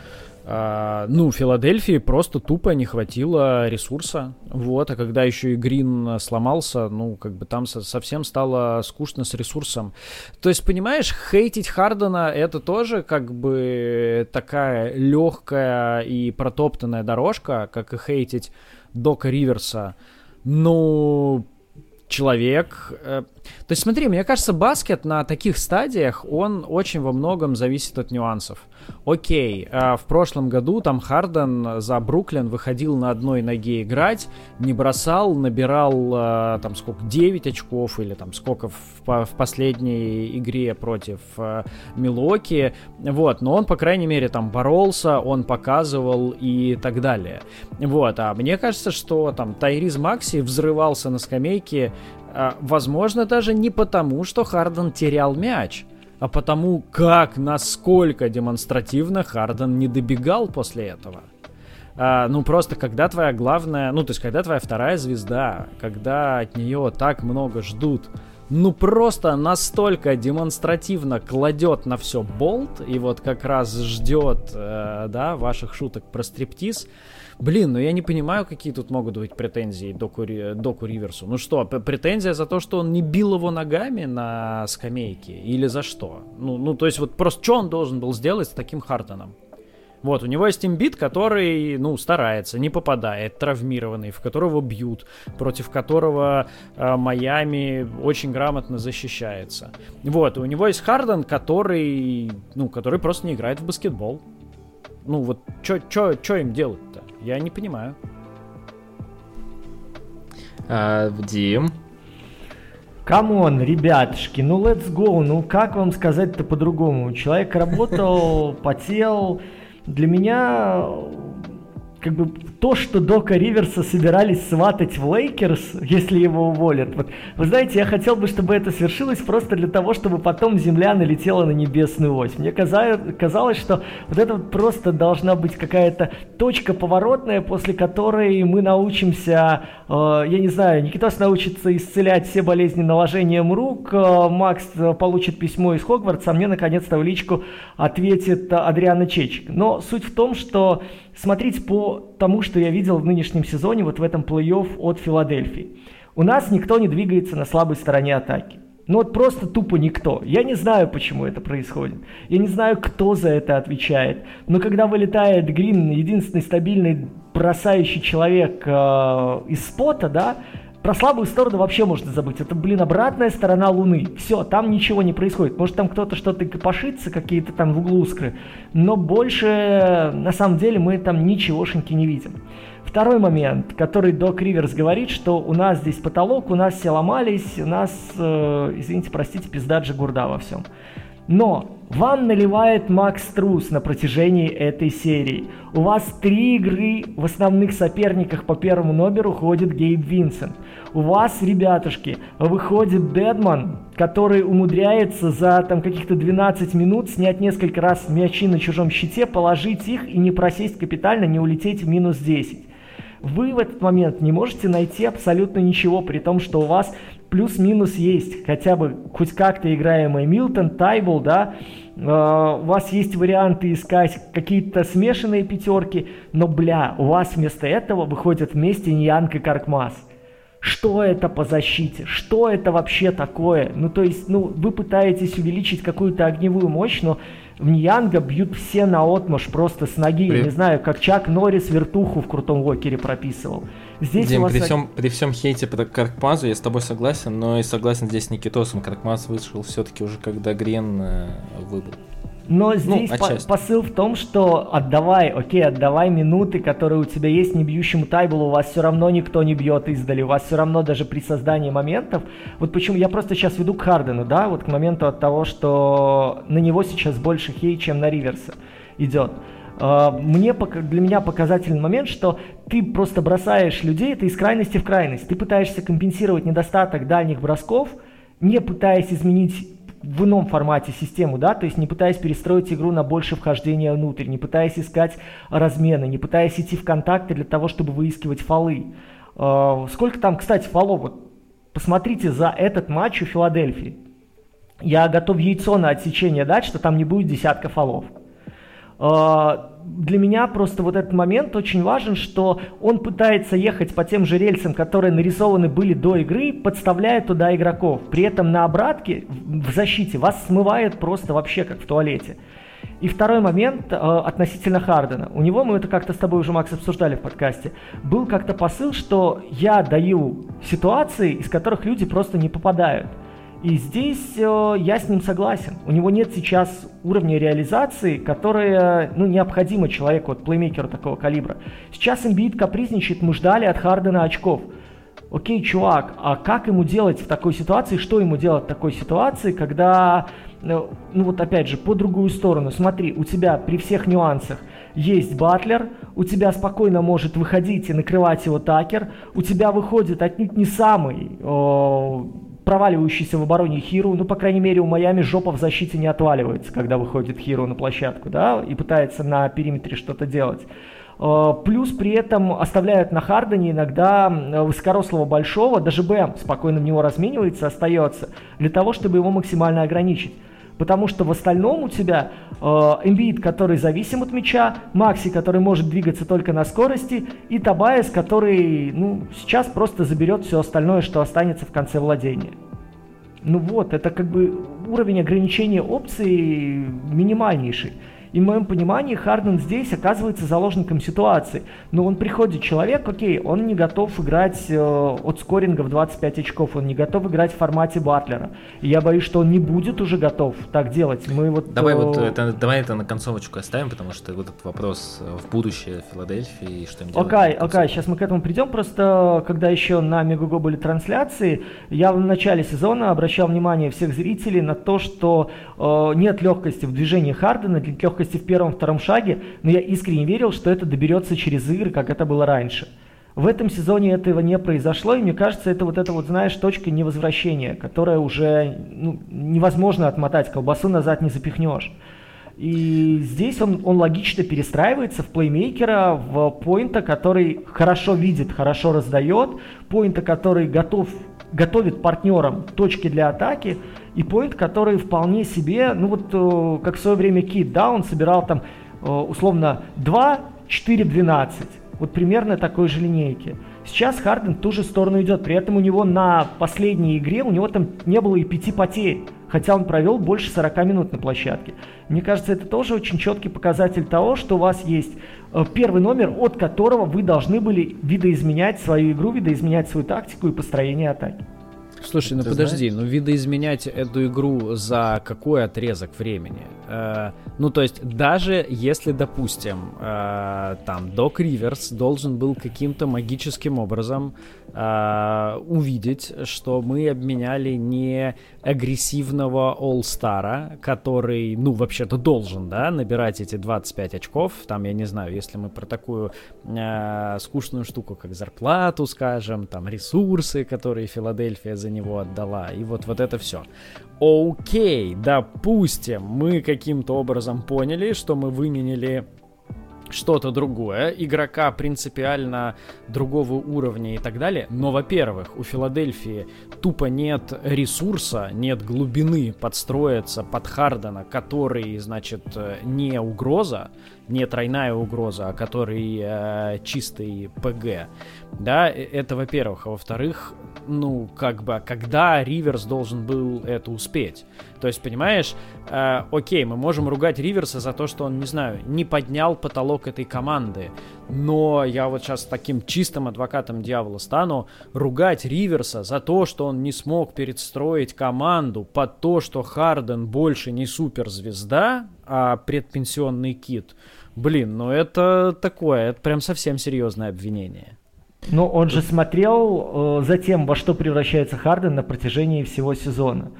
А, ну, Филадельфии просто тупо не хватило ресурса. Вот, а когда еще и Грин сломался, ну, как бы там совсем стало скучно с ресурсом. То есть, понимаешь, хейтить Хардена это тоже как бы такая легкая и протоптанная дорожка, как и хейтить Дока Риверса. Ну, человек. Э, то есть смотри, мне кажется, баскет на таких стадиях, он очень во многом зависит от нюансов. Окей, э, в прошлом году там Харден за Бруклин выходил на одной ноге играть, не бросал, набирал э, там сколько, 9 очков или там сколько в, в последней игре против Милоки, вот, но он, по крайней мере, там боролся, он показывал и так далее. Вот, а мне кажется, что там Тайриз Макси взрывался на скамейке возможно, даже не потому, что Харден терял мяч, а потому, как, насколько демонстративно Харден не добегал после этого. А, ну, просто когда твоя главная, ну, то есть, когда твоя вторая звезда, когда от нее так много ждут, ну, просто настолько демонстративно кладет на все болт, и вот как раз ждет, э, да, ваших шуток про стриптиз, Блин, ну я не понимаю, какие тут могут быть претензии Доку, Доку Риверсу. Ну что, претензия за то, что он не бил его ногами на скамейке? Или за что? Ну, ну то есть вот просто что он должен был сделать с таким Хартоном? Вот, у него есть имбит, который, ну, старается, не попадает, травмированный, в которого бьют, против которого э, Майами очень грамотно защищается. Вот, у него есть Харден, который, ну, который просто не играет в баскетбол. Ну, вот, что им делать-то? Я не понимаю. А, Дим? Come on, ребятушки, ну let's go, ну как вам сказать-то по-другому? Человек работал, потел. Для меня как бы то, что Дока Риверса собирались сватать в Лейкерс, если его уволят. Вот, вы знаете, я хотел бы, чтобы это свершилось просто для того, чтобы потом Земля налетела на небесную ось. Мне казалось, что вот это вот просто должна быть какая-то точка поворотная, после которой мы научимся, э, я не знаю, Никитос научится исцелять все болезни наложением рук, э, Макс получит письмо из Хогвартса, а мне наконец-то в личку ответит Адриана Чечик. Но суть в том, что смотрите по тому, что я видел в нынешнем сезоне, вот в этом плей-офф от Филадельфии. У нас никто не двигается на слабой стороне атаки. Ну вот просто тупо никто. Я не знаю, почему это происходит. Я не знаю, кто за это отвечает. Но когда вылетает Грин, единственный стабильный бросающий человек э, из спота, да, про слабую сторону вообще можно забыть. Это, блин, обратная сторона Луны. Все, там ничего не происходит. Может, там кто-то что-то копошится, какие-то там в углу искры. Но больше, на самом деле, мы там ничегошеньки не видим. Второй момент, который Док Риверс говорит, что у нас здесь потолок, у нас все ломались, у нас, э, извините, простите, пизда Джигурда во всем. Но вам наливает Макс Трус на протяжении этой серии. У вас три игры в основных соперниках по первому номеру ходит Гейб Винсент. У вас, ребятушки, выходит Дедман, который умудряется за там каких-то 12 минут снять несколько раз мячи на чужом щите, положить их и не просесть капитально, не улететь в минус 10 вы в этот момент не можете найти абсолютно ничего, при том, что у вас плюс-минус есть хотя бы хоть как-то играемый Милтон, Тайбул, да, э, у вас есть варианты искать какие-то смешанные пятерки, но, бля, у вас вместо этого выходят вместе Ньянг и Коркмаз. Что это по защите? Что это вообще такое? Ну, то есть, ну, вы пытаетесь увеличить какую-то огневую мощь, но в Ньянга бьют все на отмаш просто с ноги. При... Я не знаю, как Чак Норрис вертуху в крутом Уокере прописывал. Здесь Дим, вас... при, всем, при всем хейте по Каркмазу я с тобой согласен, но и согласен здесь с Никитосом. Каркмаз вышел все-таки уже когда Грен э, выбыл. Но ну, здесь ну, по- посыл в том, что отдавай, окей, отдавай минуты, которые у тебя есть не бьющему тайблу, у вас все равно никто не бьет издали, у вас все равно даже при создании моментов. Вот почему я просто сейчас веду к Хардену, да, вот к моменту от того, что на него сейчас больше хей, чем на Риверса идет. А, мне, для меня показательный момент, что ты просто бросаешь людей, это из крайности в крайность. Ты пытаешься компенсировать недостаток дальних бросков, не пытаясь изменить в ином формате систему, да, то есть не пытаясь перестроить игру на больше вхождения внутрь, не пытаясь искать размены, не пытаясь идти в контакты для того, чтобы выискивать фолы. А, сколько там, кстати, фолов? Вот посмотрите за этот матч у Филадельфии. Я готов яйцо на отсечение дать, что там не будет десятка фолов. Для меня просто вот этот момент очень важен, что он пытается ехать по тем же рельсам, которые нарисованы были до игры, подставляя туда игроков. При этом на обратке в защите вас смывает просто вообще как в туалете. И второй момент э, относительно Хардена. У него, мы это как-то с тобой уже, Макс, обсуждали в подкасте, был как-то посыл, что я даю ситуации, из которых люди просто не попадают. И здесь э, я с ним согласен. У него нет сейчас уровня реализации, которая ну, необходима человеку, вот плеймейкеру такого калибра. Сейчас Эмбиид капризничает, мы ждали от Хардена очков. Окей, чувак, а как ему делать в такой ситуации, что ему делать в такой ситуации, когда, ну, ну вот опять же, по другую сторону, смотри, у тебя при всех нюансах есть Батлер, у тебя спокойно может выходить и накрывать его Такер, у тебя выходит отнюдь не самый о, проваливающийся в обороне Хиру, ну, по крайней мере, у Майами жопа в защите не отваливается, когда выходит Хиру на площадку, да, и пытается на периметре что-то делать. Э, плюс при этом оставляют на Хардене иногда высокорослого большого, даже БМ спокойно в него разменивается, остается, для того, чтобы его максимально ограничить. Потому что в остальном у тебя э, Эмбиид, который зависим от мяча, Макси, который может двигаться только на скорости, и Табайес, который ну, сейчас просто заберет все остальное, что останется в конце владения. Ну вот, это как бы уровень ограничения опций минимальнейший. И в моем понимании Харден здесь оказывается заложником ситуации. Но он приходит человек, окей, он не готов играть э, от скоринга в 25 очков, он не готов играть в формате Батлера. И я боюсь, что он не будет уже готов так делать. Мы вот, давай, э, вот это, давай это на концовочку оставим, потому что вот этот вопрос э, в будущее Филадельфии и что им делать. Окей, окей, сейчас мы к этому придем. Просто когда еще на Мегаго были трансляции, я в начале сезона обращал внимание всех зрителей на то, что э, нет легкости в движении Хардена, нет легкости легкости в первом-втором шаге, но я искренне верил, что это доберется через игры, как это было раньше. В этом сезоне этого не произошло, и мне кажется, это вот эта вот, знаешь, точка невозвращения, которая уже ну, невозможно отмотать, колбасу назад не запихнешь. И здесь он, он логично перестраивается в плеймейкера, в поинта, который хорошо видит, хорошо раздает, поинта, который готов, готовит партнерам точки для атаки, и поинт, который вполне себе, ну вот э, как в свое время Кит, да, он собирал там э, условно 2, 4, 12. Вот примерно такой же линейки. Сейчас Харден в ту же сторону идет. При этом у него на последней игре, у него там не было и пяти потерь. Хотя он провел больше 40 минут на площадке. Мне кажется, это тоже очень четкий показатель того, что у вас есть э, первый номер, от которого вы должны были видоизменять свою игру, видоизменять свою тактику и построение атаки. Слушай, ну Ты подожди, знаешь? ну видоизменять эту игру за какой отрезок времени? Э, ну то есть даже если, допустим, э, там Док Риверс должен был каким-то магическим образом э, увидеть, что мы обменяли не агрессивного All-Стара, который, ну вообще-то должен, да, набирать эти 25 очков, там, я не знаю, если мы про такую э, скучную штуку, как зарплату, скажем, там ресурсы, которые Филадельфия за за него отдала. И вот, вот это все. Окей, допустим, мы каким-то образом поняли, что мы выменили что-то другое, игрока принципиально другого уровня и так далее. Но, во-первых, у Филадельфии тупо нет ресурса, нет глубины подстроиться под Хардена, который, значит, не угроза, не тройная угроза, а который э, чистый ПГ. Да, э, это во-первых. А во-вторых, ну, как бы, когда Риверс должен был это успеть? То есть, понимаешь, э, окей, мы можем ругать Риверса за то, что он, не знаю, не поднял потолок этой команды, но я вот сейчас таким чистым адвокатом дьявола стану, ругать Риверса за то, что он не смог перестроить команду под то, что Харден больше не суперзвезда, а предпенсионный кит. Блин, ну это такое, это прям совсем серьезное обвинение. Но он же смотрел э, за тем, во что превращается Харден на протяжении всего сезона.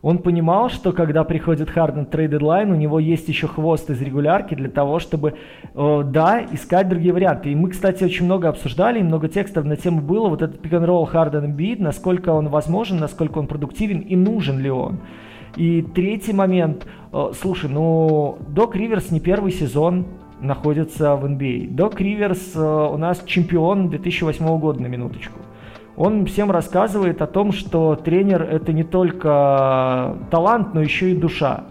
Он понимал, что когда приходит Харден трейд дедлайн, у него есть еще хвост из регулярки для того, чтобы, э, да, искать другие варианты. И мы, кстати, очень много обсуждали, и много текстов на тему было, вот этот пик-н-ролл Харден Эмбит, насколько он возможен, насколько он продуктивен и нужен ли он. И третий момент, э, слушай, ну, Док Риверс не первый сезон, находится в NBA. Док Риверс э, у нас чемпион 2008 года на минуточку. Он всем рассказывает о том, что тренер это не только талант, но еще и душа.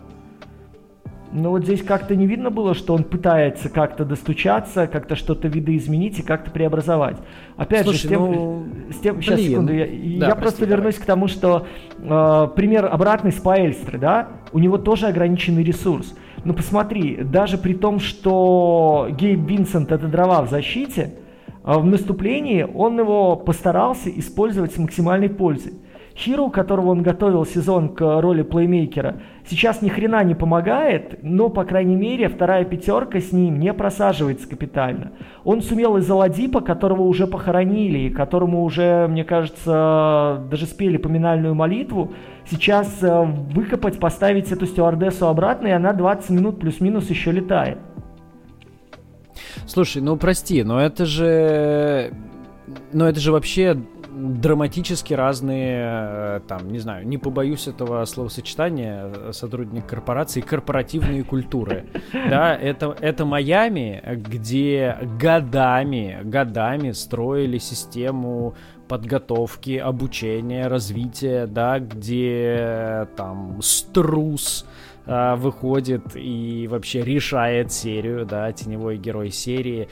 Но вот здесь как-то не видно было, что он пытается как-то достучаться, как-то что-то видоизменить и как-то преобразовать. Опять Слушай, же, с тем, ну, с тем сейчас блин. секунду, я, да, я прости, просто давай. вернусь к тому, что э, пример обратный с Паэльстры, да, у него тоже ограниченный ресурс. Ну посмотри, даже при том, что Гейб Винсент это дрова в защите, а в наступлении он его постарался использовать с максимальной пользой. Хиру, которого он готовил сезон к роли плеймейкера, сейчас ни хрена не помогает, но, по крайней мере, вторая пятерка с ним не просаживается капитально. Он сумел из Аладипа, которого уже похоронили, и которому уже, мне кажется, даже спели поминальную молитву, сейчас э, выкопать, поставить эту стюардессу обратно, и она 20 минут плюс-минус еще летает. Слушай, ну прости, но это же... Но это же вообще драматически разные, э, там, не знаю, не побоюсь этого словосочетания, э, сотрудник корпорации, корпоративные культуры. Да, это, это Майами, где годами, годами строили систему подготовки, обучения, развития, да, где там струс, э, выходит и вообще решает серию, да, теневой герой серии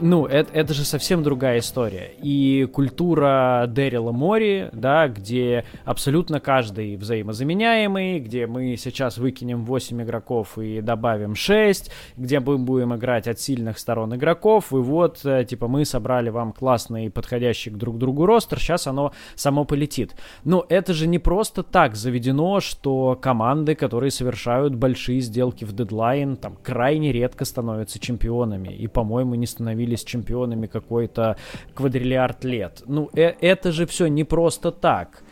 ну, это, это же совсем другая история. И культура Дэрила Мори, да, где абсолютно каждый взаимозаменяемый, где мы сейчас выкинем 8 игроков и добавим 6, где мы будем играть от сильных сторон игроков, и вот, э, типа, мы собрали вам классный, подходящий к друг другу ростер, сейчас оно само полетит. Но это же не просто так заведено, что команды, которые совершают большие сделки в дедлайн, там, крайне редко становятся чемпионами, и, по-моему, не становились чемпионами какой-то квадриллиард лет. Ну, э это же все не просто так.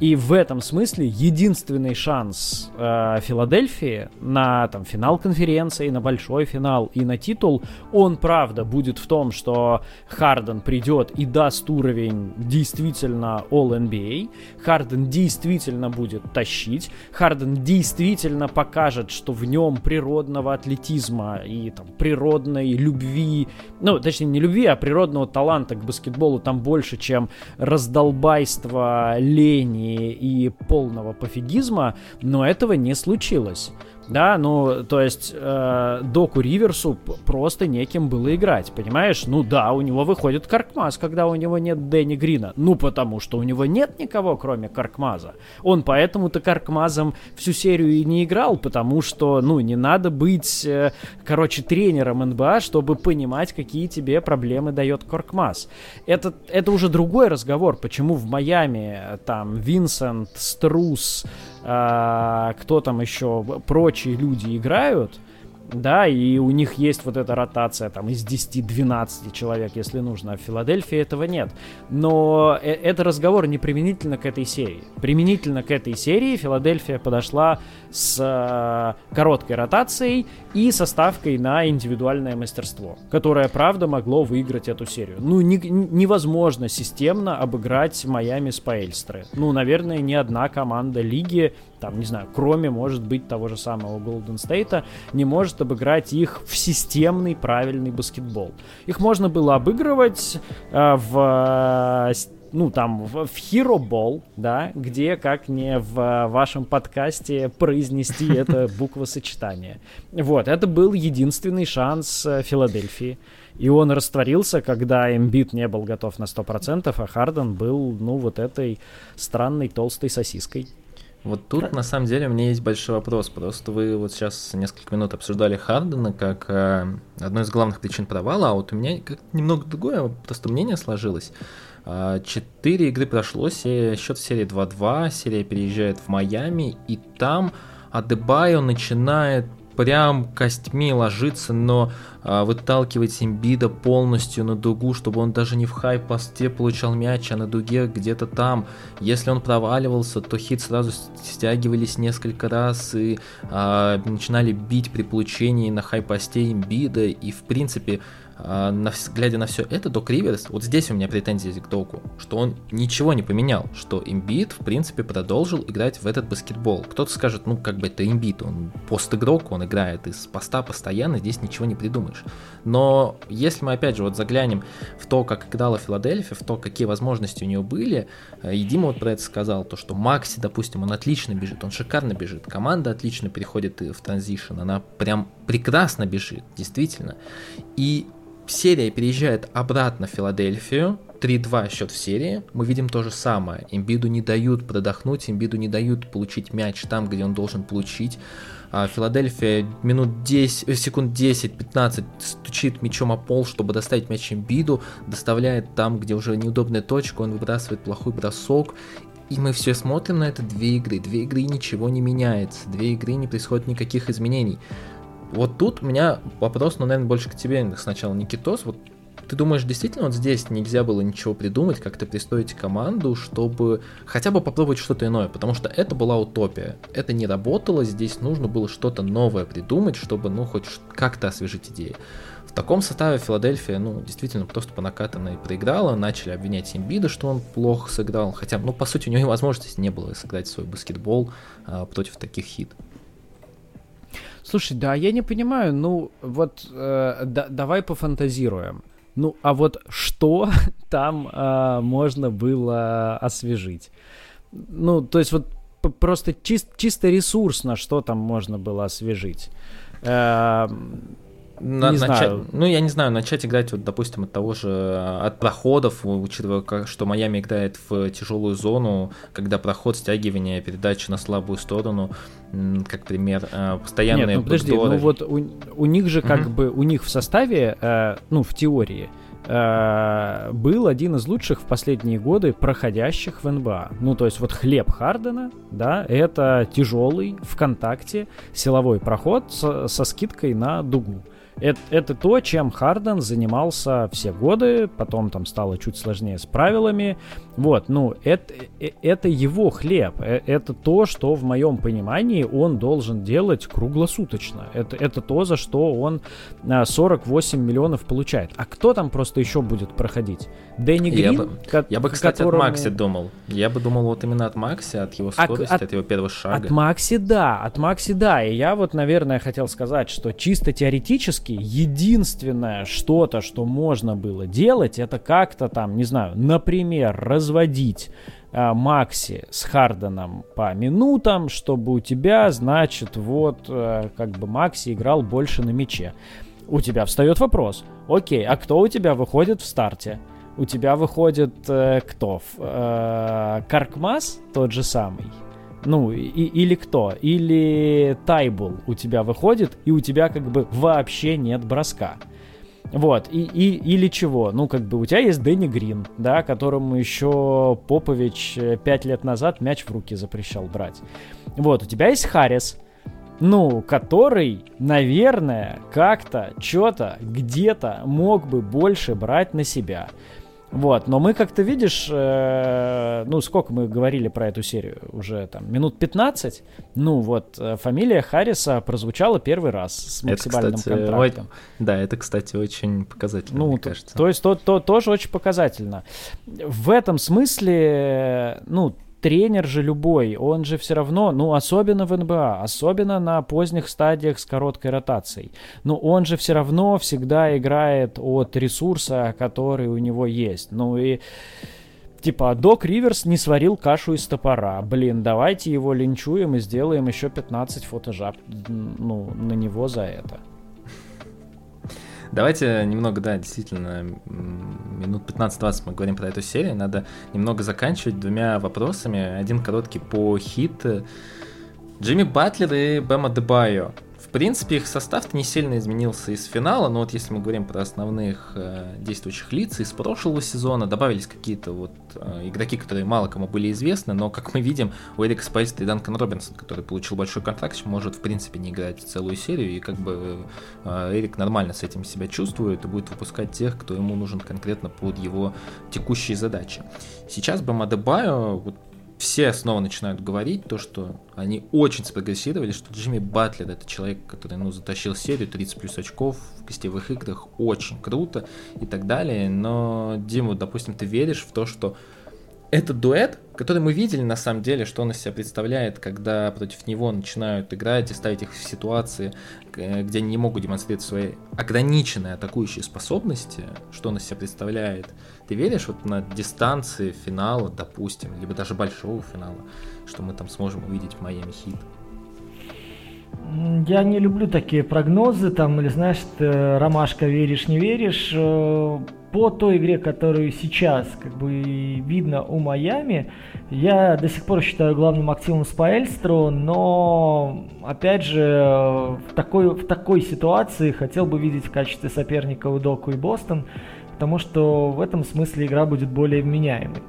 И в этом смысле единственный шанс э, Филадельфии на там, финал конференции, на большой финал и на титул, он правда будет в том, что Харден придет и даст уровень действительно All-NBA, Харден действительно будет тащить, Харден действительно покажет, что в нем природного атлетизма и там, природной любви, ну, точнее, не любви, а природного таланта к баскетболу там больше, чем раздолбайство, лени и полного пофигизма, но этого не случилось. Да, ну, то есть э, Доку Риверсу просто неким было играть, понимаешь? Ну да, у него выходит Каркмаз, когда у него нет Дэнни Грина. Ну, потому что у него нет никого, кроме Каркмаза. Он поэтому-то Каркмазом всю серию и не играл, потому что, ну, не надо быть, э, короче, тренером НБА, чтобы понимать, какие тебе проблемы дает Каркмаз. Это, это уже другой разговор, почему в Майами э, там Винсент, Струс, э, кто там еще, прочие люди играют, да, и у них есть вот эта ротация там из 10-12 человек, если нужно, а в Филадельфии этого нет. Но э, это разговор не применительно к этой серии. Применительно к этой серии Филадельфия подошла с э, короткой ротацией и составкой на индивидуальное мастерство, которое, правда, могло выиграть эту серию. Ну, не, невозможно системно обыграть Майами Спаэльстры. Ну, наверное, ни одна команда лиги там, не знаю, кроме, может быть, того же самого Golden State, не может обыграть их в системный правильный баскетбол. Их можно было обыгрывать э, в ну, там, в, в Hero Ball, да, где, как не в вашем подкасте, произнести это буквосочетание. Вот, это был единственный шанс э, Филадельфии. И он растворился, когда Эмбит не был готов на 100%, а Харден был, ну, вот этой странной толстой сосиской. Вот тут, на самом деле, у меня есть большой вопрос. Просто вы вот сейчас несколько минут обсуждали Хардена как э, одну из главных причин провала, а вот у меня как немного другое просто мнение сложилось. А, четыре игры прошло, счет в серии 2-2, серия переезжает в Майами, и там Адебайо начинает прям костьми ложиться, но а, выталкивать имбида полностью на дугу, чтобы он даже не в хай-посте получал мяч, а на дуге где-то там. Если он проваливался, то хит сразу стягивались несколько раз и а, начинали бить при получении на хай-посте имбида, и в принципе на, глядя на все это, Док Риверс, вот здесь у меня претензии к Доку, что он ничего не поменял, что имбит, в принципе, продолжил играть в этот баскетбол. Кто-то скажет, ну, как бы это имбит, он пост-игрок, он играет из поста постоянно, здесь ничего не придумаешь. Но если мы, опять же, вот заглянем в то, как играла Филадельфия, в то, какие возможности у нее были, э, и Дима вот про это сказал, то, что Макси, допустим, он отлично бежит, он шикарно бежит, команда отлично переходит в транзишн, она прям прекрасно бежит, действительно. И серия переезжает обратно в Филадельфию, 3-2 счет в серии, мы видим то же самое. Имбиду не дают продохнуть, Имбиду не дают получить мяч там, где он должен получить. А Филадельфия минут 10, э, секунд 10-15 стучит мячом о пол, чтобы доставить мяч Имбиду, доставляет там, где уже неудобная точка, он выбрасывает плохой бросок, и мы все смотрим на это две игры. Две игры ничего не меняется. Две игры не происходит никаких изменений. Вот тут у меня вопрос, ну, наверное, больше к тебе сначала, Никитос. Вот ты думаешь, действительно вот здесь нельзя было ничего придумать, как-то пристроить команду, чтобы хотя бы попробовать что-то иное, потому что это была утопия. Это не работало, здесь нужно было что-то новое придумать, чтобы, ну, хоть как-то освежить идеи. В таком составе Филадельфия, ну, действительно, просто по накатанной проиграла, начали обвинять Имбида, что он плохо сыграл, хотя, ну, по сути, у него и возможности не было сыграть свой баскетбол а, против таких хит. Слушай, да, я не понимаю, ну вот э, да, давай пофантазируем. Ну, а вот что там э, можно было освежить? Ну, то есть вот просто чис чисто ресурсно, что там можно было освежить. Э, на, не начать, знаю. Ну, я не знаю, начать играть, вот, допустим, от того же, от проходов, учитывая, что Майами играет в тяжелую зону, когда проход, стягивание, передача на слабую сторону, как пример, а, постоянные Нет, ну подожди, ну вот у, у них же как угу. бы, у них в составе, э, ну, в теории, э, был один из лучших в последние годы проходящих в НБА. Ну, то есть вот хлеб Хардена, да, это тяжелый в контакте силовой проход со, со скидкой на дугу. Это, это то, чем Харден занимался все годы, потом там стало чуть сложнее с правилами. Вот, ну, это, э, это его хлеб, э, это то, что в моем понимании он должен делать круглосуточно. Это, это то, за что он 48 а, миллионов получает. А кто там просто еще будет проходить? Дэнни Грин? Я бы, ко- я бы кстати, которому... от Макси думал. Я бы думал вот именно от Макси, от его скорости, от, от его первого шага. От Макси, да, от Макси, да. И я вот, наверное, хотел сказать, что чисто теоретически единственное что-то, что можно было делать, это как-то там, не знаю, например, разводить э, Макси с Харденом по минутам, чтобы у тебя, значит, вот, э, как бы Макси играл больше на мяче. У тебя встает вопрос, окей, а кто у тебя выходит в старте? У тебя выходит э, кто? Э, Каркмас, тот же самый, ну, и, или кто? Или Тайбул у тебя выходит, и у тебя как бы вообще нет броска. Вот, и, и, или чего? Ну, как бы у тебя есть Дэнни Грин, да, которому еще Попович э, пять лет назад мяч в руки запрещал брать. Вот, у тебя есть Харрис, ну, который, наверное, как-то, что-то, где-то мог бы больше брать на себя. Вот, но мы как-то видишь, э, ну сколько мы говорили про эту серию, уже там минут 15, ну вот э, фамилия Харриса прозвучала первый раз с максимальным это, кстати, контрактом. Ой, да, это, кстати, очень показательно, ну, мне то, кажется. То есть то, то тоже очень показательно. В этом смысле, ну тренер же любой, он же все равно, ну, особенно в НБА, особенно на поздних стадиях с короткой ротацией, но он же все равно всегда играет от ресурса, который у него есть. Ну и типа, Док Риверс не сварил кашу из топора. Блин, давайте его линчуем и сделаем еще 15 фотожаб ну, на него за это. Давайте немного, да, действительно, минут 15-20 мы говорим про эту серию. Надо немного заканчивать двумя вопросами. Один короткий по Heat. Джимми Батлер и Бэм Адебайо принципе, их состав не сильно изменился из финала, но вот если мы говорим про основных э, действующих лиц из прошлого сезона, добавились какие-то вот э, игроки, которые мало кому были известны, но, как мы видим, у Эрика Спойлстры и Данкан Робинсон, который получил большой контракт, может, в принципе, не играть целую серию, и как бы э, Эрик нормально с этим себя чувствует и будет выпускать тех, кто ему нужен конкретно под его текущие задачи. Сейчас Бамадебайо, вот все снова начинают говорить то, что они очень спрогрессировали, что Джимми Батлер это человек, который ну, затащил серию 30 плюс очков в гостевых играх, очень круто и так далее. Но, Дима, допустим, ты веришь в то, что этот дуэт, который мы видели на самом деле, что он из себя представляет, когда против него начинают играть и ставить их в ситуации, где они не могут демонстрировать свои ограниченные атакующие способности, что он из себя представляет. Ты веришь вот на дистанции финала, допустим, либо даже большого финала, что мы там сможем увидеть Майами Хит? Я не люблю такие прогнозы, там, или знаешь, ты, ромашка веришь, не веришь. Э, по той игре, которую сейчас как бы видно у Майами, я до сих пор считаю главным активом Спаэльстру, но опять же в такой, в такой ситуации хотел бы видеть в качестве соперника Удоку и Бостон, потому что в этом смысле игра будет более вменяемой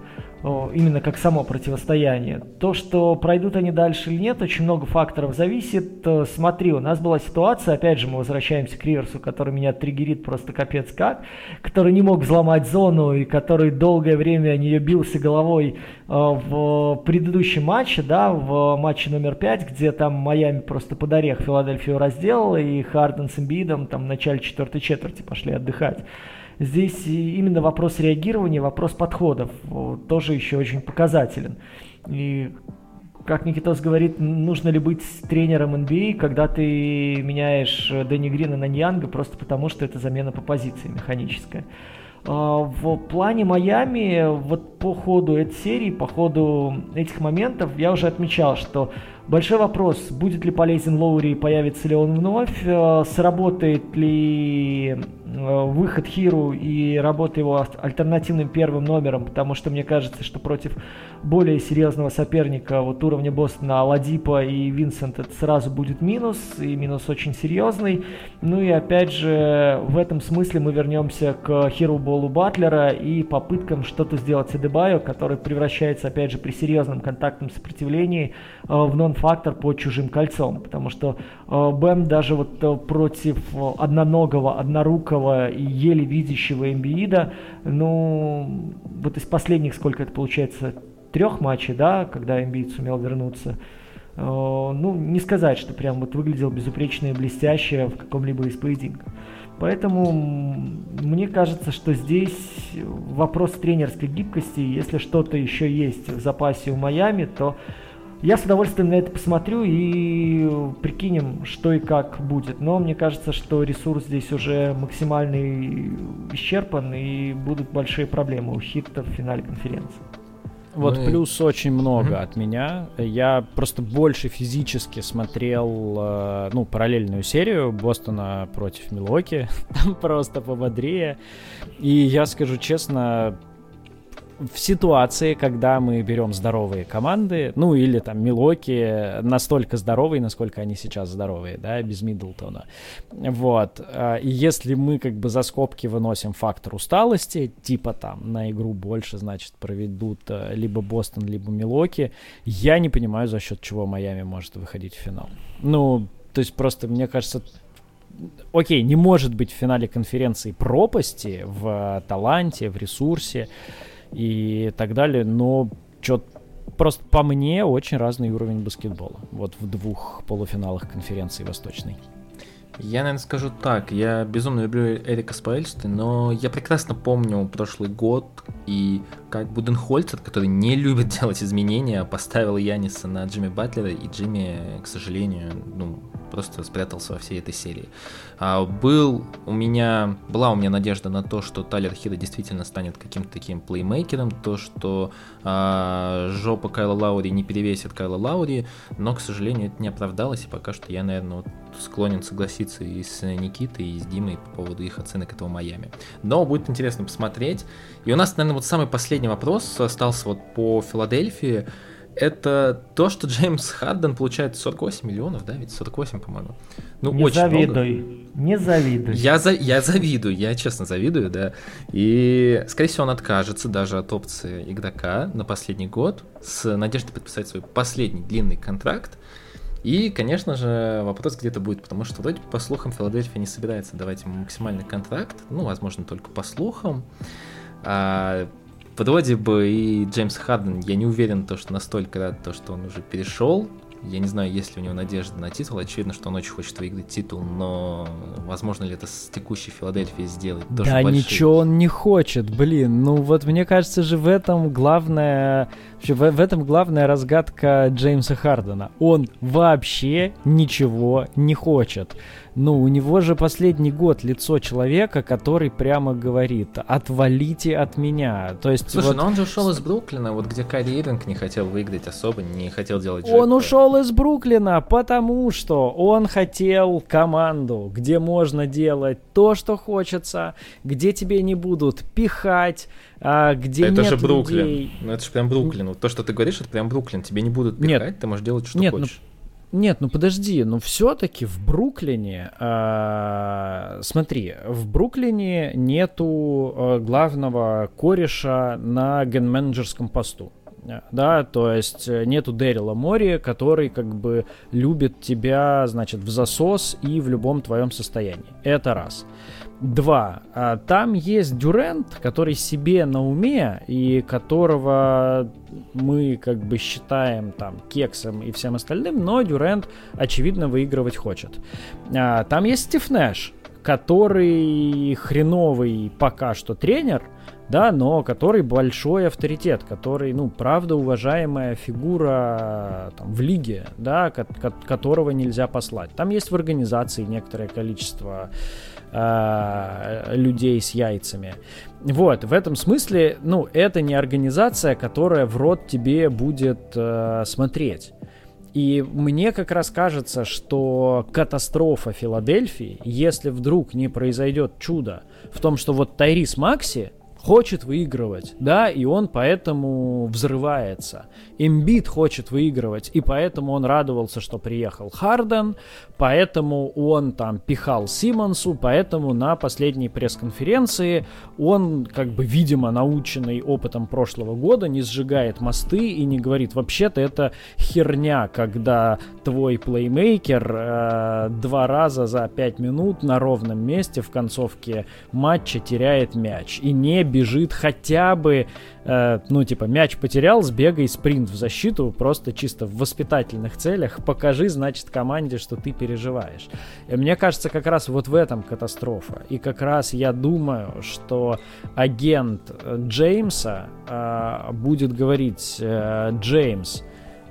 именно как само противостояние. То, что пройдут они дальше или нет, очень много факторов зависит. Э, смотри, у нас была ситуация, опять же, мы возвращаемся к Риверсу, который меня триггерит просто капец как, который не мог взломать зону и который долгое время о нее бился головой э, в предыдущем матче, да, в матче номер 5, где там Майами просто под орех Филадельфию разделал, и Харден с Эмбидом там в начале четвертой четверти пошли отдыхать. Здесь именно вопрос реагирования, вопрос подходов тоже еще очень показателен. И как Никитос говорит, нужно ли быть тренером NBA, а, когда ты меняешь Дэнни Грина на Ньянга просто потому, что это замена по позиции механическая. А, в плане Майами, вот по ходу этой серии, по ходу этих моментов, я уже отмечал, что большой вопрос, будет ли полезен Лоури, появится ли он вновь, а, сработает ли Э, выход Хиру и работа его альтернативным первым номером, потому что мне кажется, что против более серьезного соперника вот уровня Бостона Ладипа и Винсент это сразу будет минус, и минус очень серьезный. Ну и опять же, в этом смысле мы вернемся к Хиру Болу Батлера и попыткам что-то сделать с Эдебайо, который превращается, опять же, при серьезном контактном сопротивлении э, в нон-фактор по чужим кольцом, потому что э, Бэм даже вот против одноногого, однорукого и еле видящего Эмбиида, ну, вот из последних, сколько это получается, трех матчей, да, когда Эмбиид сумел вернуться, э, ну, не сказать, что прям вот выглядел безупречно и блестяще в каком-либо из поединков. Поэтому мне кажется, что здесь вопрос тренерской гибкости, если что-то еще есть в запасе у Майами, то я с удовольствием на это посмотрю и прикинем, что и как будет. Но мне кажется, что ресурс здесь уже максимально исчерпан и будут большие проблемы у Хитта в финале конференции. Вот Мы... плюс очень много mm-hmm. от меня. Я просто больше физически смотрел, э, ну, параллельную серию Бостона против Милоки. Там просто пободрее. И я скажу честно, в ситуации, когда мы берем здоровые команды, ну или там Милоки настолько здоровые, насколько они сейчас здоровые, да, без Миддлтона. Вот. А, и если мы как бы за скобки выносим фактор усталости, типа там на игру больше, значит, проведут э, либо Бостон, либо Милоки, я не понимаю, за счет чего Майами может выходить в финал. Ну, то есть просто, мне кажется, окей, не может быть в финале конференции пропасти в таланте, в ресурсе, и так далее, но что просто по мне очень разный уровень баскетбола. Вот в двух полуфиналах конференции Восточной. Я, наверное, скажу так. Я безумно люблю Эрика Споэльста, но я прекрасно помню прошлый год и как Буденхольцер, который не любит делать изменения, поставил Яниса на Джимми Батлера, и Джимми, к сожалению, ну, просто спрятался во всей этой серии. А, был у меня, была у меня надежда на то, что Тайлер Хида действительно станет каким-то таким плеймейкером, то, что а, жопа Кайла Лаури не перевесит Кайла Лаури, но, к сожалению, это не оправдалось, и пока что я, наверное, вот склонен согласиться и с Никитой, и с Димой по поводу их оценок этого Майами. Но будет интересно посмотреть. И у нас, наверное, вот самый последний вопрос остался вот по Филадельфии это то, что Джеймс Харден получает 48 миллионов, да, ведь 48, по-моему. Ну, не очень завидуй, много. не завидуй. Я, за, я завидую, я честно завидую, да. И, скорее всего, он откажется даже от опции игрока на последний год с надеждой подписать свой последний длинный контракт. И, конечно же, вопрос где-то будет, потому что вроде по слухам Филадельфия не собирается давать ему максимальный контракт, ну, возможно, только по слухам. А, вроде бы и Джеймс Харден, я не уверен, то, что настолько рад, то, что он уже перешел. Я не знаю, есть ли у него надежда на титул. Очевидно, что он очень хочет выиграть титул, но возможно ли это с текущей Филадельфией сделать? Тоже да большие... ничего он не хочет, блин. Ну вот мне кажется же в этом главное... В, в этом главная разгадка Джеймса Хардена. Он вообще ничего не хочет. Ну, у него же последний год лицо человека, который прямо говорит, отвалите от меня. То есть, Слушай, вот... но он же ушел из Бруклина, вот где Ирвинг не хотел выиграть особо, не хотел делать Он ушел из Бруклина, потому что он хотел команду, где можно делать то, что хочется, где тебе не будут пихать, а где это нет же Бруклин. Людей... Ну это же прям Бруклин. Вот то, что ты говоришь, это прям Бруклин. Тебе не будут пихать, нет. ты можешь делать, что нет, ну, хочешь. Ну... Нет, ну подожди, ну, но все-таки в Бруклине, э, смотри, в Бруклине нету э, главного кореша на ген-менеджерском посту да, то есть э, нету Дэрила Мори, который как бы любит тебя, значит, в засос и в любом твоем состоянии. Это раз. 2. А, там есть Дюрент, который себе на уме и которого мы как бы считаем там кексом и всем остальным, но Дюрент очевидно выигрывать хочет. А, там есть Стив Нэш, который хреновый пока что тренер, да, но который большой авторитет, который, ну, правда уважаемая фигура там, в лиге, да, ко- ко- которого нельзя послать. Там есть в организации некоторое количество э, людей с яйцами. Вот, в этом смысле, ну, это не организация, которая в рот тебе будет э, смотреть. И мне как раз кажется, что катастрофа Филадельфии, если вдруг не произойдет чудо в том, что вот Тайрис Макси хочет выигрывать, да, и он поэтому взрывается. Эмбит хочет выигрывать, и поэтому он радовался, что приехал Харден, поэтому он там пихал Симмонсу, поэтому на последней пресс-конференции он, как бы, видимо, наученный опытом прошлого года, не сжигает мосты и не говорит, вообще-то это херня, когда твой плеймейкер э, два раза за пять минут на ровном месте в концовке матча теряет мяч и не бежит хотя бы, э, ну, типа, мяч потерял, сбегай спринт в защиту, просто чисто в воспитательных целях, покажи, значит, команде, что ты переживаешь. И мне кажется, как раз вот в этом катастрофа. И как раз я думаю, что агент э, Джеймса э, будет говорить, э, Джеймс,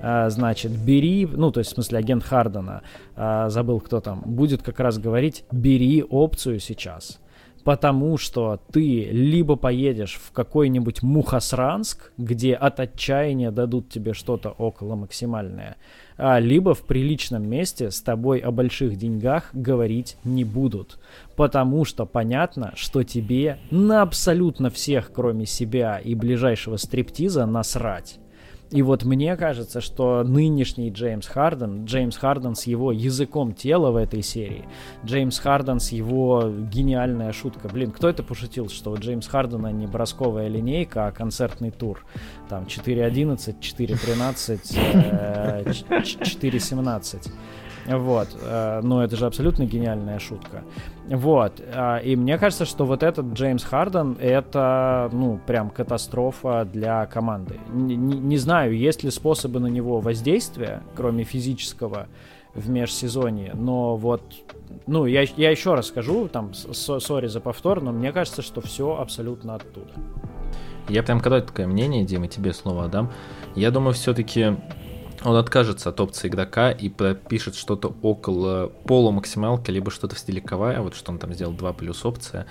э, значит, бери, ну, то есть, в смысле, агент Хардена, забыл, кто там, будет как раз говорить, бери опцию сейчас потому что ты либо поедешь в какой-нибудь Мухасранск, где от отчаяния дадут тебе что-то около максимальное, а, либо в приличном месте с тобой о больших деньгах говорить не будут. Потому что понятно, что тебе на абсолютно всех, кроме себя и ближайшего стриптиза, насрать. И вот мне кажется, что нынешний Джеймс Харден, Джеймс Харден с его языком тела в этой серии, Джеймс Харден с его гениальная шутка. Блин, кто это пошутил, что Джеймс Хардена не бросковая линейка, а концертный тур. Там 4.11, 4.13, 4.17. Вот. Э, ну, это же абсолютно гениальная шутка. Вот. Э, и мне кажется, что вот этот Джеймс Харден это, ну, прям катастрофа для команды. Не, не, знаю, есть ли способы на него воздействия, кроме физического, в межсезонье, но вот ну, я, я еще раз скажу, там, сори за повтор, но мне кажется, что все абсолютно оттуда. Я прям короткое мнение, Дима, тебе снова отдам. Я думаю, все-таки он откажется от опции игрока и пропишет что-то около полумаксималки, либо что-то в стиле Кавая, вот что он там сделал 2 плюс опция,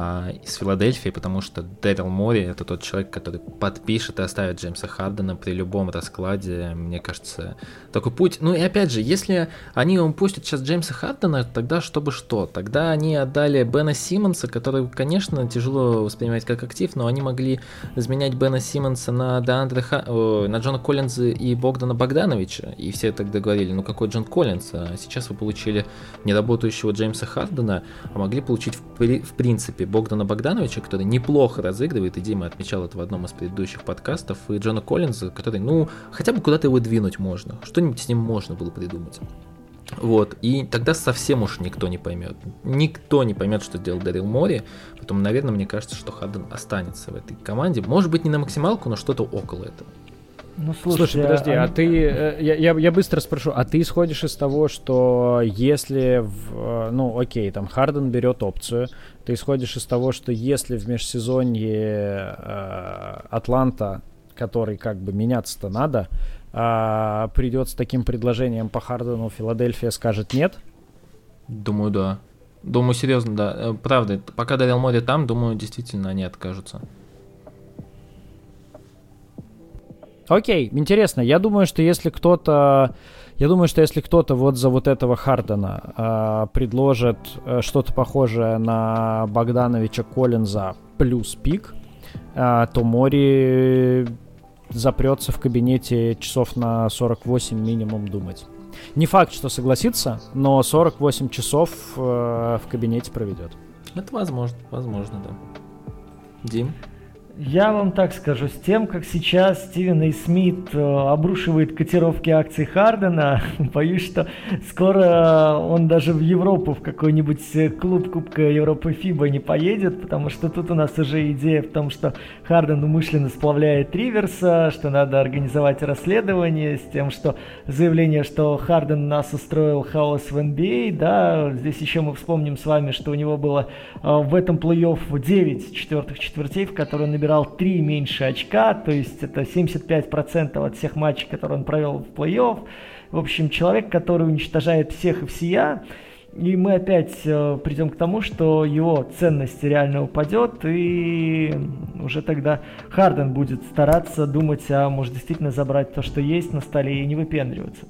а, из Филадельфии, потому что Дэрил Мори это тот человек, который подпишет и оставит Джеймса Хардена при любом раскладе. Мне кажется, такой путь. Ну и опять же, если они упустят сейчас Джеймса Хардена, тогда чтобы что? Тогда они отдали Бена Симмонса, который, конечно, тяжело воспринимать как актив, но они могли изменять Бена Симмонса на Деандре Ха... на Джона Коллинза и Богдана Богдановича. И все тогда говорили, ну какой Джон Коллинз? А сейчас вы получили неработающего Джеймса Хардена, а могли получить в, при... в принципе Богдана Богдановича, который неплохо разыгрывает, и Дима отмечал это в одном из предыдущих подкастов, и Джона Коллинза, который, ну, хотя бы куда-то его двинуть можно, что-нибудь с ним можно было придумать. Вот, и тогда совсем уж никто не поймет. Никто не поймет, что сделал Дарил Мори. Поэтому, наверное, мне кажется, что Хадден останется в этой команде. Может быть, не на максималку, но что-то около этого. Ну, слушай, слушай подожди, а, а ты, э, я, я, я быстро спрошу, а ты исходишь из того, что если, в, ну, окей, там Харден берет опцию, ты исходишь из того, что если в межсезонье э, Атланта, который как бы меняться-то надо, э, придет с таким предложением по Хардену, Филадельфия скажет нет? Думаю, да. Думаю, серьезно, да. Э, правда, пока Дарил Море там, думаю, действительно они откажутся. Окей, интересно. Я думаю, что если кто-то... Я думаю, что если кто-то вот за вот этого Хардена э, предложит э, что-то похожее на Богдановича Коллинза плюс пик, э, то Мори запрется в кабинете часов на 48 минимум думать. Не факт, что согласится, но 48 часов э, в кабинете проведет. Это возможно, возможно, да. Дим? Я вам так скажу, с тем, как сейчас Стивен И. Смит э, обрушивает котировки акций Хардена, боюсь, что скоро он даже в Европу, в какой-нибудь э, клуб Кубка Европы ФИБА не поедет, потому что тут у нас уже идея в том, что Харден умышленно сплавляет Риверса, что надо организовать расследование с тем, что заявление, что Харден нас устроил хаос в NBA, а, да, здесь еще мы вспомним с вами, что у него было э, в этом плей-офф 9 четвертых четвертей, в которые он набирал набирал 3 меньше очка, то есть это 75% от всех матчей, которые он провел в плей-офф. В общем, человек, который уничтожает всех и всея, и мы опять э, придем к тому, что его ценность реально упадет, и уже тогда Харден будет стараться думать, а может действительно забрать то, что есть на столе и не выпендриваться.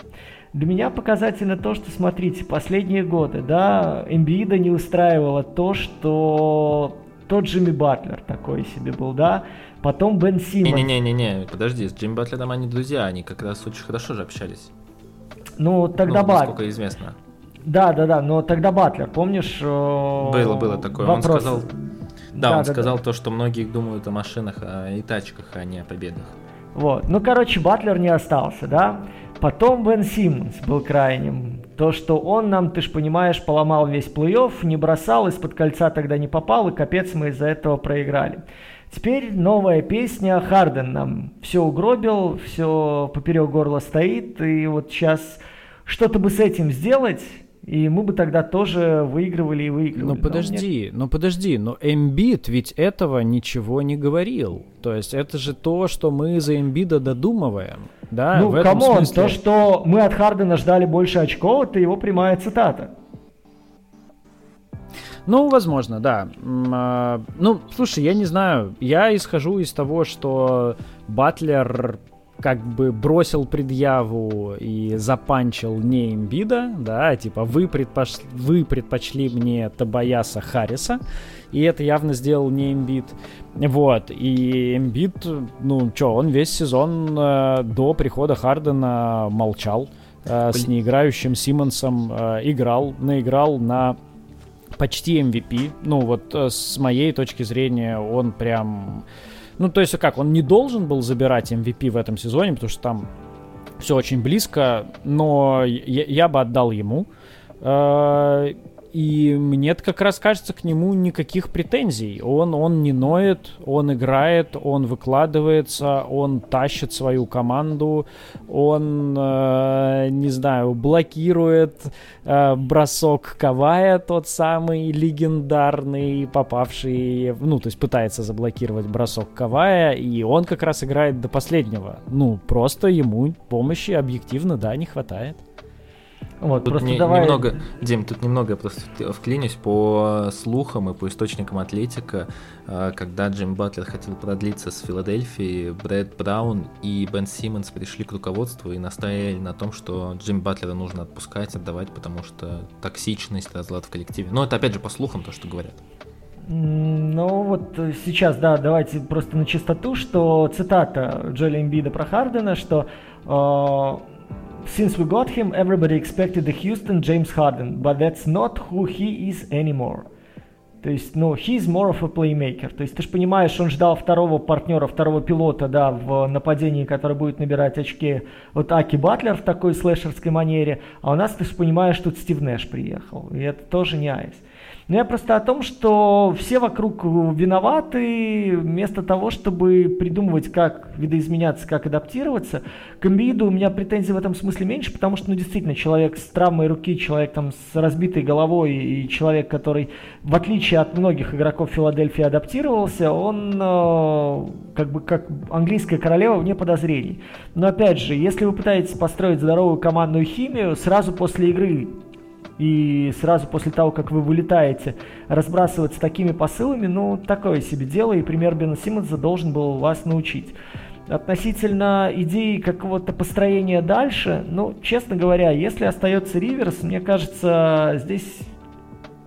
Для меня показательно то, что, смотрите, последние годы, да, Эмбиида не устраивало то, что тот Джимми Батлер такой себе был, да. Потом Бен Симмонс. Не-не-не-не, подожди, с Джимми Батлером они друзья, они как раз очень хорошо же общались. Ну, тогда ну, Батлер. Насколько известно. Да, да, да, но тогда Батлер, помнишь? Э, было, было такое. Вопрос. Он сказал, да, да он да, сказал да. то, что многие думают о машинах и тачках, а не о победах. Вот, ну, короче, Батлер не остался, да. Потом Бен Симмонс был крайним. То, что он нам, ты ж понимаешь, поломал весь плей-офф, не бросал, из-под кольца тогда не попал, и капец мы из-за этого проиграли. Теперь новая песня, Харден нам все угробил, все поперек горла стоит, и вот сейчас что-то бы с этим сделать, и мы бы тогда тоже выигрывали и выигрывали. Ну подожди, но ну подожди, но Эмбит ведь этого ничего не говорил. То есть это же то, что мы за Эмбида додумываем. Да, ну, come on, смысле... то, что мы от Хардена ждали больше очков, это его прямая цитата. Ну, возможно, да. А, ну, слушай, я не знаю. Я исхожу из того, что Батлер как бы бросил предъяву и запанчил не Эмбида, да, типа вы, предпош... вы предпочли мне Тобайаса Харриса, и это явно сделал не имбид. Вот, и имбид, ну, что, он весь сезон э, до прихода Хардена молчал, э, с неиграющим Симмонсом э, играл, наиграл на почти MVP. Ну, вот э, с моей точки зрения он прям ну, то есть, как, он не должен был забирать MVP в этом сезоне, потому что там все очень близко, но я, я бы отдал ему. И мне как раз кажется к нему никаких претензий. Он, он не ноет, он играет, он выкладывается, он тащит свою команду, он, э, не знаю, блокирует э, бросок Кавая, тот самый легендарный, попавший, ну, то есть пытается заблокировать бросок Кавая, и он как раз играет до последнего. Ну, просто ему помощи объективно, да, не хватает. Вот, тут не, давай... немного, Дим, тут немного я просто вклинюсь по слухам и по источникам Атлетика. А, когда Джим Батлер хотел продлиться с Филадельфией, Брэд Браун и Бен Симмонс пришли к руководству и настояли на том, что Джим Батлера нужно отпускать, отдавать, потому что токсичность, разлад в коллективе. Но это опять же по слухам то, что говорят. Ну вот сейчас, да, давайте просто на чистоту, что цитата Джоли Эмбида про Хардена, что э, Since we got him, everybody expected the Houston James Harden, but that's not who he is anymore. То есть, ну, he's more of a playmaker. То есть, ты же понимаешь, он ждал второго партнера, второго пилота, да, в нападении, который будет набирать очки от Аки Батлер в такой слэшерской манере. А у нас, ты же понимаешь, тут Стив Нэш приехал. И это тоже не айс. Но я просто о том, что все вокруг виноваты, вместо того, чтобы придумывать, как видоизменяться, как адаптироваться. К Эмбииду у меня претензий в этом смысле меньше, потому что, ну, действительно, человек с травмой руки, человек там с разбитой головой и человек, который, в отличие от многих игроков Филадельфии, адаптировался, он э, как бы как английская королева вне подозрений. Но опять же, если вы пытаетесь построить здоровую командную химию, сразу после игры и сразу после того, как вы вылетаете, разбрасываться такими посылами, ну, такое себе дело, и пример Бена Симмонса должен был вас научить. Относительно идеи какого-то построения дальше, ну, честно говоря, если остается Риверс, мне кажется, здесь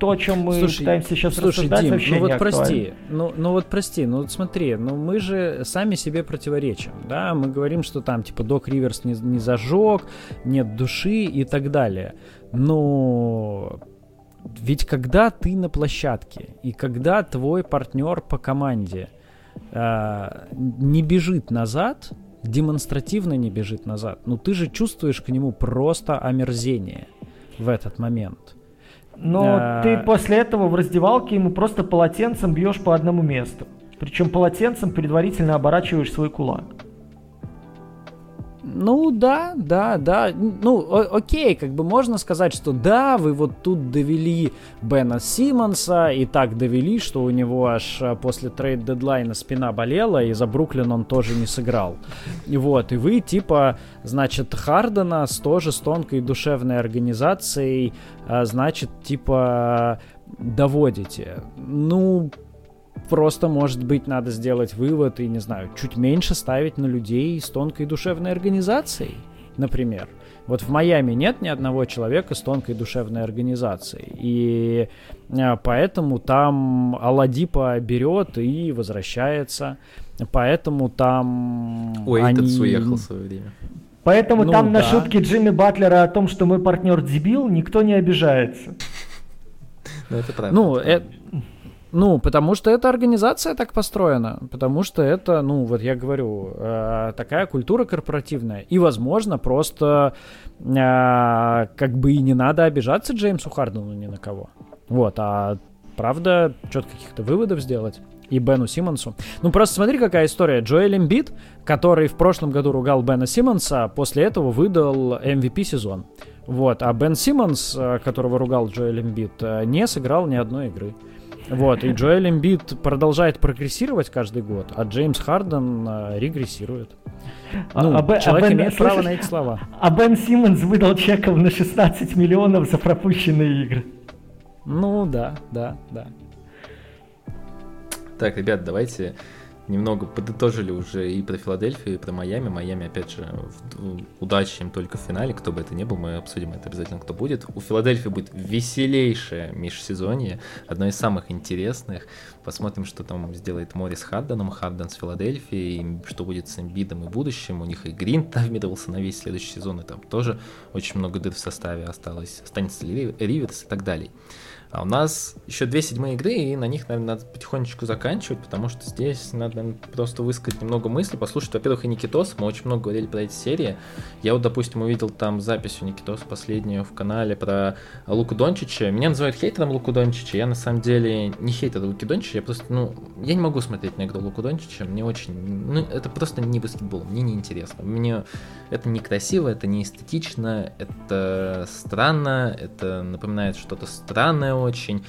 то, о чем мы слушай, пытаемся сейчас слушай, рассуждать, Дим, вообще ну вот прости, ну, ну вот прости, ну вот смотри, ну мы же сами себе противоречим, да, мы говорим, что там типа Док Риверс не, не зажег, нет души и так далее, но ведь когда ты на площадке и когда твой партнер по команде э, не бежит назад, демонстративно не бежит назад, ну ты же чувствуешь к нему просто омерзение в этот момент. Но а... ты после этого в раздевалке ему просто полотенцем бьешь по одному месту. Причем полотенцем предварительно оборачиваешь свой кулак. Ну да, да, да. Ну окей, как бы можно сказать, что да, вы вот тут довели Бена Симмонса и так довели, что у него аж э, после трейд-дедлайна спина болела, и за Бруклин он тоже не сыграл. И вот, и вы типа, значит, Хардена с тоже с тонкой душевной организацией, э, значит, типа доводите. Ну, Просто, может быть, надо сделать вывод и, не знаю, чуть меньше ставить на людей с тонкой душевной организацией, например. Вот в Майами нет ни одного человека с тонкой душевной организацией. И а, поэтому там Аладипа берет и возвращается. Поэтому там... Ой, они... этот уехал в свое время. Поэтому ну, там да. на шутки Джимми Батлера о том, что мой партнер дебил, никто не обижается. Ну, это правда. Ну, это... Ну, потому что эта организация так построена, потому что это, ну, вот я говорю, э, такая культура корпоративная. И, возможно, просто э, как бы и не надо обижаться Джеймсу Хардену ни на кого. Вот, а правда, что-то каких-то выводов сделать и Бену Симмонсу. Ну, просто смотри, какая история. Джоэль Эмбит, который в прошлом году ругал Бена Симмонса, после этого выдал MVP сезон. Вот, а Бен Симмонс, э, которого ругал Джоэль Эмбит, э, не сыграл ни одной игры. Вот, и Джоэль Эмбит продолжает прогрессировать каждый год, а Джеймс Харден а, регрессирует. А, ну, а, человек а Бен, имеет слышишь, право на эти слова. А Бен Симмонс выдал чеков на 16 миллионов за пропущенные игры. Ну да, да, да. Так, ребят, давайте немного подытожили уже и про Филадельфию, и про Майами. Майами, опять же, удачи им только в финале, кто бы это ни был, мы обсудим это обязательно, кто будет. У Филадельфии будет веселейшее межсезонье, одно из самых интересных. Посмотрим, что там сделает Морис Харденом, Харден с Филадельфией, что будет с Эмбидом и будущем. У них и Грин там вмешивался на весь следующий сезон, и там тоже очень много дыр в составе осталось. Останется ли Риверс и так далее. А у нас еще две седьмые игры, и на них, наверное, надо потихонечку заканчивать, потому что здесь надо наверное, просто высказать немного мыслей, послушать, во-первых, и Никитос, мы очень много говорили про эти серии. Я вот, допустим, увидел там запись у Никитоса последнюю в канале про Луку Дончича. Меня называют хейтером Луку Дончича, я на самом деле не хейтер Луки Дончича, я просто, ну, я не могу смотреть на игру Луку Дончича, мне очень, ну, это просто не баскетбол, мне не интересно. Мне это некрасиво, это не эстетично, это странно, это напоминает что-то странное очень.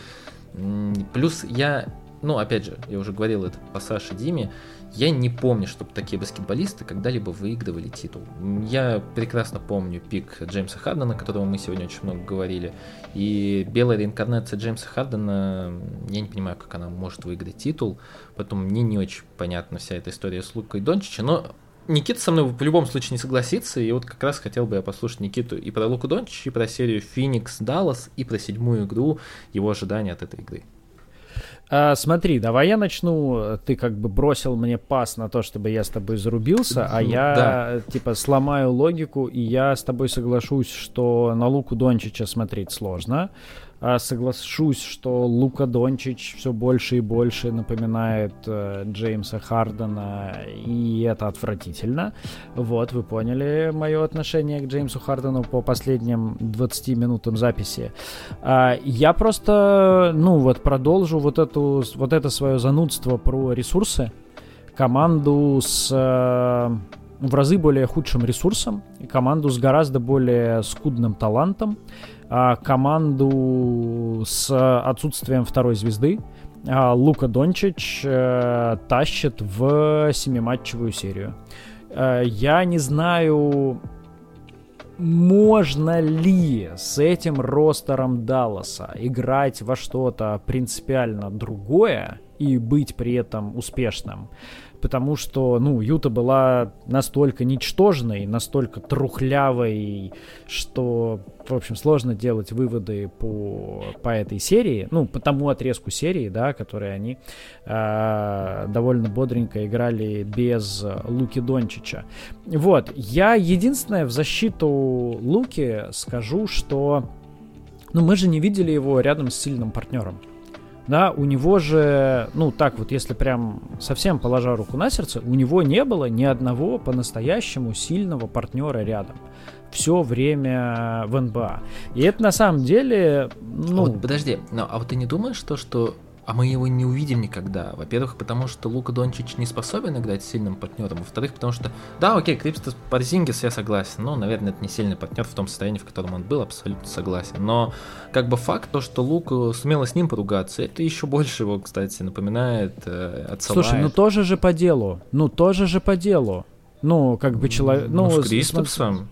Плюс я, ну, опять же, я уже говорил это по Саше Диме, я не помню, чтобы такие баскетболисты когда-либо выигрывали титул. Я прекрасно помню пик Джеймса Хардена, о котором мы сегодня очень много говорили. И белая реинкарнация Джеймса Хардена, я не понимаю, как она может выиграть титул. Поэтому мне не очень понятна вся эта история с Лукой Дончича. Но Никита со мной в любом случае не согласится, и вот как раз хотел бы я послушать Никиту и про Луку Дончич, и про серию Феникс Даллас, и про седьмую игру, его ожидания от этой игры. А, смотри, давай я начну. Ты как бы бросил мне пас на то, чтобы я с тобой зарубился, а я да. типа сломаю логику, и я с тобой соглашусь, что на Луку Дончича смотреть сложно. А, соглашусь, что Лука Дончич все больше и больше напоминает э, Джеймса Хардена, и это отвратительно. Вот, вы поняли мое отношение к Джеймсу Хардену по последним 20 минутам записи. А, я просто, ну вот, продолжу вот, эту, вот это свое занудство про ресурсы. Команду с э, в разы более худшим ресурсом, команду с гораздо более скудным талантом, команду с отсутствием второй звезды. А, Лука Дончич э, тащит в семиматчевую серию. Э, я не знаю, можно ли с этим ростером Далласа играть во что-то принципиально другое и быть при этом успешным потому что, ну, Юта была настолько ничтожной, настолько трухлявой, что, в общем, сложно делать выводы по, по этой серии, ну, по тому отрезку серии, да, которые они э, довольно бодренько играли без Луки Дончича. Вот, я единственное в защиту Луки скажу, что, ну, мы же не видели его рядом с сильным партнером да, у него же, ну так вот, если прям совсем положа руку на сердце, у него не было ни одного по-настоящему сильного партнера рядом все время в НБА. И это на самом деле, ну... Вот, подожди, но, а вот ты не думаешь, то, что а мы его не увидим никогда. Во-первых, потому что Лука Дончич не способен играть сильным партнером. Во-вторых, потому что, да, окей, Крипстос Парзингис, я согласен. Но, наверное, это не сильный партнер в том состоянии, в котором он был, абсолютно согласен. Но, как бы факт, то, что Лука сумела с ним поругаться, это еще больше его, кстати, напоминает э, отсылает. Слушай, ну тоже же по делу. Ну тоже же по делу. Ну, как бы человек... Ну, ну с Кристопсом.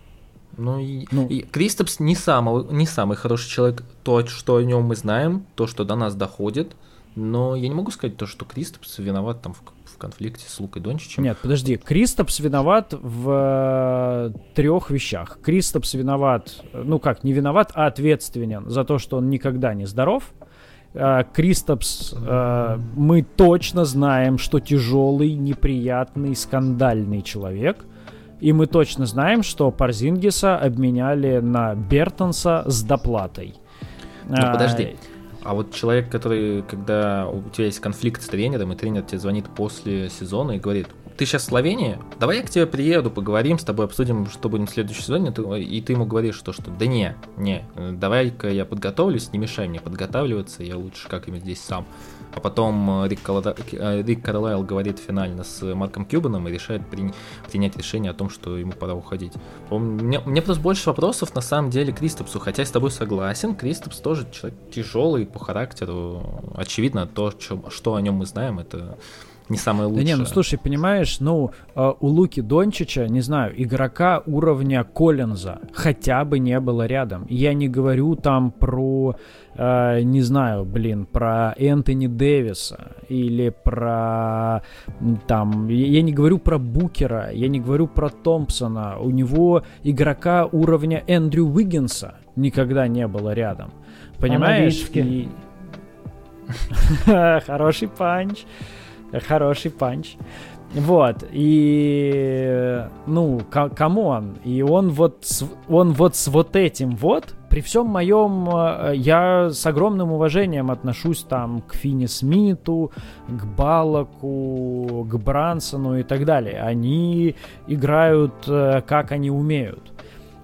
Ну, и, ну. и Кристопс не самый, не самый хороший человек. То, что о нем мы знаем, то, что до нас доходит – но я не могу сказать то, что Кристопс виноват там в, в конфликте с Лукой Дончичем. Нет, подожди, Кристопс виноват в э, трех вещах. Кристопс виноват, ну как, не виноват, а ответственен за то, что он никогда не здоров. Э, Кристопс, э, мы точно знаем, что тяжелый, неприятный, скандальный человек. И мы точно знаем, что Парзингиса обменяли на Бертонса с доплатой. Ну, подожди. А вот человек, который, когда у тебя есть конфликт с тренером, и тренер тебе звонит после сезона и говорит, ты сейчас в Словении, давай я к тебе приеду, поговорим с тобой, обсудим, что будем в следующем сезоне, и ты ему говоришь, что, что да не, не, давай-ка я подготовлюсь, не мешай мне подготавливаться, я лучше как-нибудь здесь сам. А потом э, Рик, Калада... Э, Рик Карлайл говорит финально с Марком Кьюбаном и решает при... принять решение о том, что ему пора уходить. Мне, мне просто больше вопросов на самом деле Кристопсу, хотя я с тобой согласен, Кристопс тоже человек тяжелый по характеру. Очевидно, то, что, что о нем мы знаем, это не самое лучшее. Да не, ну слушай, понимаешь, ну э, у Луки Дончича, не знаю, игрока уровня Коллинза хотя бы не было рядом. Я не говорю там про, э, не знаю, блин, про Энтони Дэвиса или про там, я не говорю про Букера, я не говорю про Томпсона. У него игрока уровня Эндрю Уиггинса никогда не было рядом. Понимаешь? И... Хороший панч. Хороший панч. Вот, и, ну, come on, и он вот, он вот с вот этим вот, при всем моем, э, я с огромным уважением отношусь там к Финни Смиту, к Балаку, к Брансону и так далее. Они играют, э, как они умеют.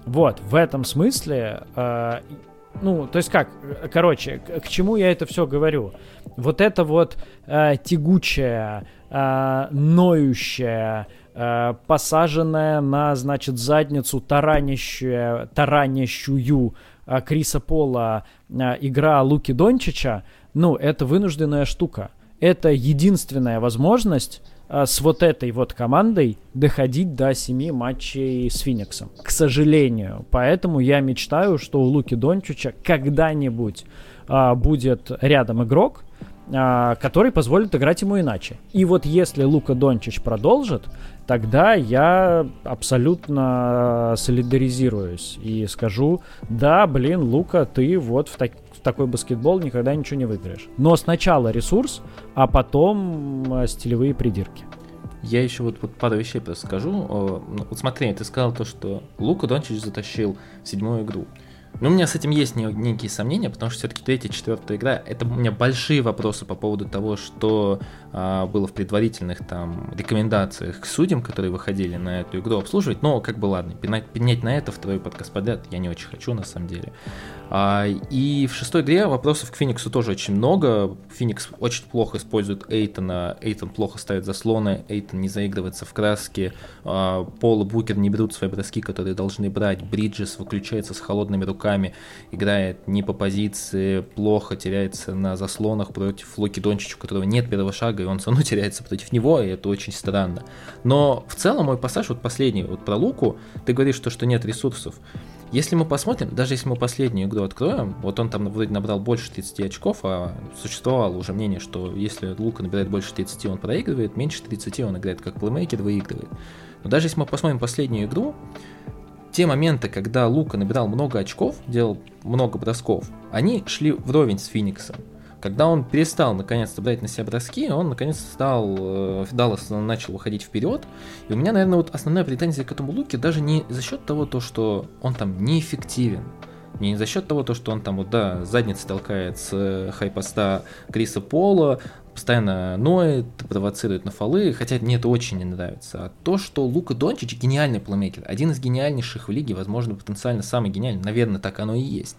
Вот, в этом смысле э, ну, то есть как, короче, к, к чему я это все говорю? Вот это вот э, тягучая, э, ноющая, э, посаженная на, значит, задницу таранящую, таранящую э, Криса Пола э, игра Луки Дончича, ну, это вынужденная штука. Это единственная возможность с вот этой вот командой доходить до 7 матчей с Фениксом. К сожалению. Поэтому я мечтаю, что у Луки Дончича когда-нибудь а, будет рядом игрок, а, который позволит играть ему иначе. И вот если Лука Дончич продолжит, тогда я абсолютно солидаризируюсь и скажу, да, блин, Лука, ты вот в, так, в такой баскетбол никогда ничего не выиграешь. Но сначала ресурс, а потом э, стилевые придирки. Я еще вот, вот пару вещей просто скажу. Ну, вот смотри, ты сказал то, что Лука Дончич затащил в седьмую игру. Но у меня с этим есть некие сомнения, потому что все-таки третья, четвертая игра, это у меня большие вопросы по поводу того, что было в предварительных там рекомендациях к судьям, которые выходили на эту игру обслуживать. Но как бы ладно, пенять на это второй подкаст подряд я не очень хочу на самом деле. А, и в шестой игре вопросов к Фениксу тоже очень много. Феникс очень плохо использует Эйтона, Эйтон плохо ставит заслоны, Эйтон не заигрывается в краске, а, Пол и Букер не берут свои броски, которые должны брать, Бриджес выключается с холодными руками, играет не по позиции, плохо теряется на заслонах против Локи Дончича, у которого нет первого шага, он все равно теряется против него, и это очень странно. Но в целом мой пассаж, вот последний, вот про Луку, ты говоришь, что, что нет ресурсов. Если мы посмотрим, даже если мы последнюю игру откроем, вот он там вроде набрал больше 30 очков, а существовало уже мнение, что если Лука набирает больше 30, он проигрывает, меньше 30 он играет как плеймейкер, выигрывает. Но даже если мы посмотрим последнюю игру, те моменты, когда Лука набирал много очков, делал много бросков, они шли вровень с Фениксом. Когда он перестал наконец-то брать на себя броски, он наконец стал, э, Даллас начал выходить вперед. И у меня, наверное, вот основная претензия к этому луке даже не за счет того, то, что он там неэффективен. Не за счет того, то, что он там вот, да, задницей толкает с э, хайпоста Криса Пола, постоянно ноет, провоцирует на фолы, хотя мне это очень не нравится. А то, что Лука Дончич гениальный плеймейкер, один из гениальнейших в лиге, возможно, потенциально самый гениальный, наверное, так оно и есть.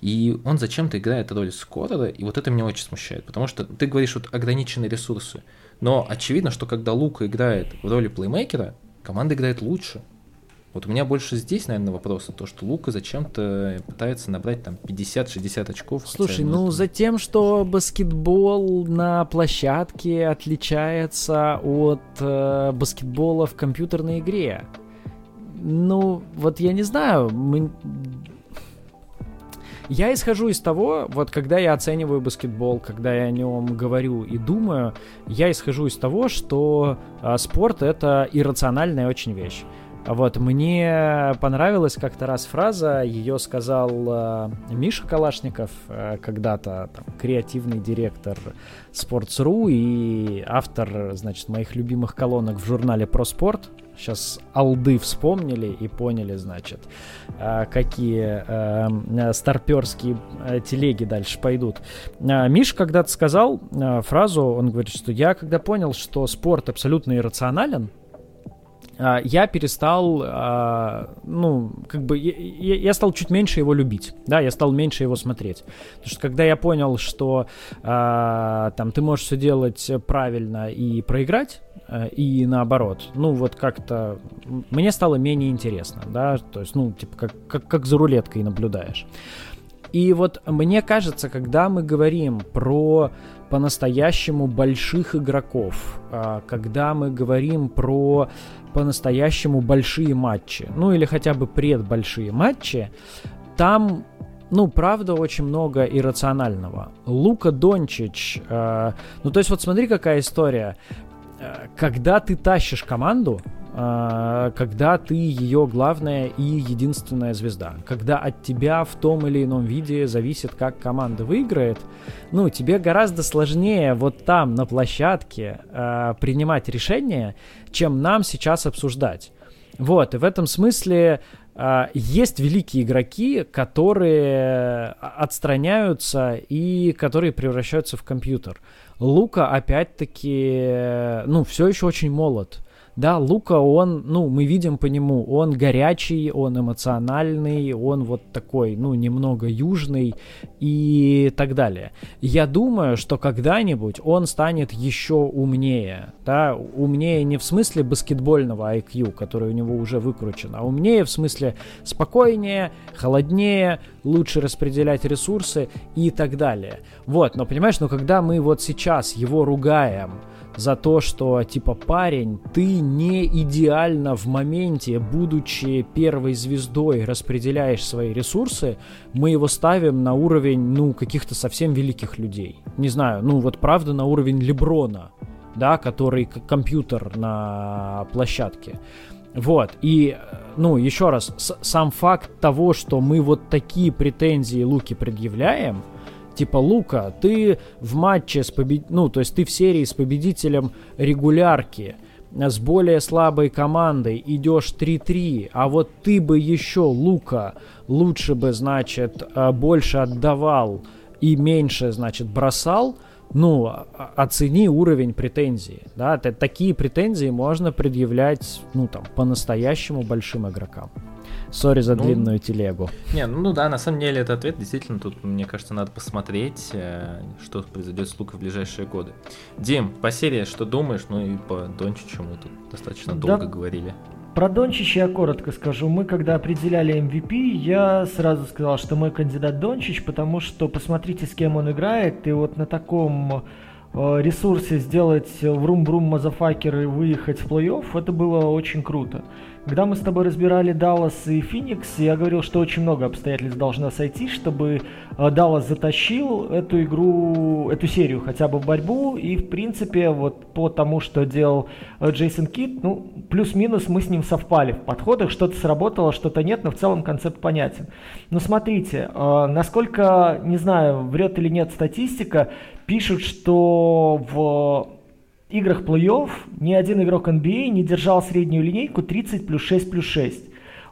И он зачем-то играет роль скорера, и вот это меня очень смущает, потому что ты говоришь вот ограниченные ресурсы, но очевидно, что когда Лука играет в роли плеймейкера, команда играет лучше. Вот у меня больше здесь, наверное, вопросы, то, что Лука зачем-то пытается набрать там 50-60 очков. Слушай, ну за тем, что баскетбол на площадке отличается от э, баскетбола в компьютерной игре. Ну, вот я не знаю, мы я исхожу из того, вот когда я оцениваю баскетбол, когда я о нем говорю и думаю, я исхожу из того, что э, спорт это иррациональная очень вещь. Вот, мне понравилась как-то раз фраза, ее сказал э, Миша Калашников, э, когда-то там, креативный директор Sports.ru и автор, значит, моих любимых колонок в журнале про спорт. Сейчас алды вспомнили и поняли, значит, э, какие э, старперские э, телеги дальше пойдут. Э, Миша когда-то сказал э, фразу, он говорит, что я когда понял, что спорт абсолютно иррационален, а, я перестал, а, ну, как бы, я, стал чуть меньше его любить, да, я стал меньше его смотреть. Потому что когда я понял, что а, там ты можешь все делать правильно и проиграть, и наоборот, ну, вот как-то мне стало менее интересно, да, то есть, ну, типа, как, как, как за рулеткой наблюдаешь. И вот мне кажется, когда мы говорим про по-настоящему больших игроков, а, когда мы говорим про по-настоящему большие матчи, ну или хотя бы предбольшие матчи, там ну, правда, очень много иррационального. Лука Дончич, э, ну, то есть вот смотри, какая история. Э, когда ты тащишь команду, э, когда ты ее главная и единственная звезда, когда от тебя в том или ином виде зависит, как команда выиграет, ну, тебе гораздо сложнее вот там, на площадке, э, принимать решения, чем нам сейчас обсуждать. Вот, и в этом смысле есть великие игроки, которые отстраняются и которые превращаются в компьютер. Лука, опять-таки, ну, все еще очень молод. Да, Лука, он, ну, мы видим по нему, он горячий, он эмоциональный, он вот такой, ну, немного южный и так далее. Я думаю, что когда-нибудь он станет еще умнее, да, умнее не в смысле баскетбольного IQ, который у него уже выкручен, а умнее в смысле спокойнее, холоднее, лучше распределять ресурсы и так далее. Вот, но понимаешь, но когда мы вот сейчас его ругаем, за то, что типа парень, ты не идеально в моменте, будучи первой звездой, распределяешь свои ресурсы, мы его ставим на уровень, ну, каких-то совсем великих людей. Не знаю, ну вот правда на уровень Леброна, да, который компьютер на площадке. Вот, и, ну, еще раз, сам факт того, что мы вот такие претензии Луки предъявляем – Типа, Лука, ты в матче с побед... Ну, то есть ты в серии с победителем регулярки с более слабой командой идешь 3-3, а вот ты бы еще, Лука, лучше бы, значит, э, больше отдавал и меньше, значит, бросал, ну, оцени уровень претензий, да, такие претензии можно предъявлять, ну, там, по-настоящему большим игрокам. Сори за ну, длинную телегу. Не, ну, ну да, на самом деле это ответ действительно тут, мне кажется, надо посмотреть, э, что произойдет с Лукой в ближайшие годы. Дим, по серии что думаешь? Ну и по Дончичу мы тут достаточно да, долго говорили. Про Дончича я коротко скажу. Мы, когда определяли MVP, я сразу сказал, что мой кандидат Дончич, потому что посмотрите, с кем он играет, и вот на таком э, ресурсе сделать врум-врум мазафакер и выехать в плей-офф, это было очень круто. Когда мы с тобой разбирали Даллас и Феникс, я говорил, что очень много обстоятельств должно сойти, чтобы э, Даллас затащил эту игру, эту серию хотя бы в борьбу. И, в принципе, вот по тому, что делал э, Джейсон Кит, ну, плюс-минус мы с ним совпали в подходах. Что-то сработало, что-то нет, но в целом концепт понятен. Но смотрите, э, насколько, не знаю, врет или нет статистика, пишут, что в играх плей-офф ни один игрок NBA не держал среднюю линейку 30 плюс 6 плюс 6.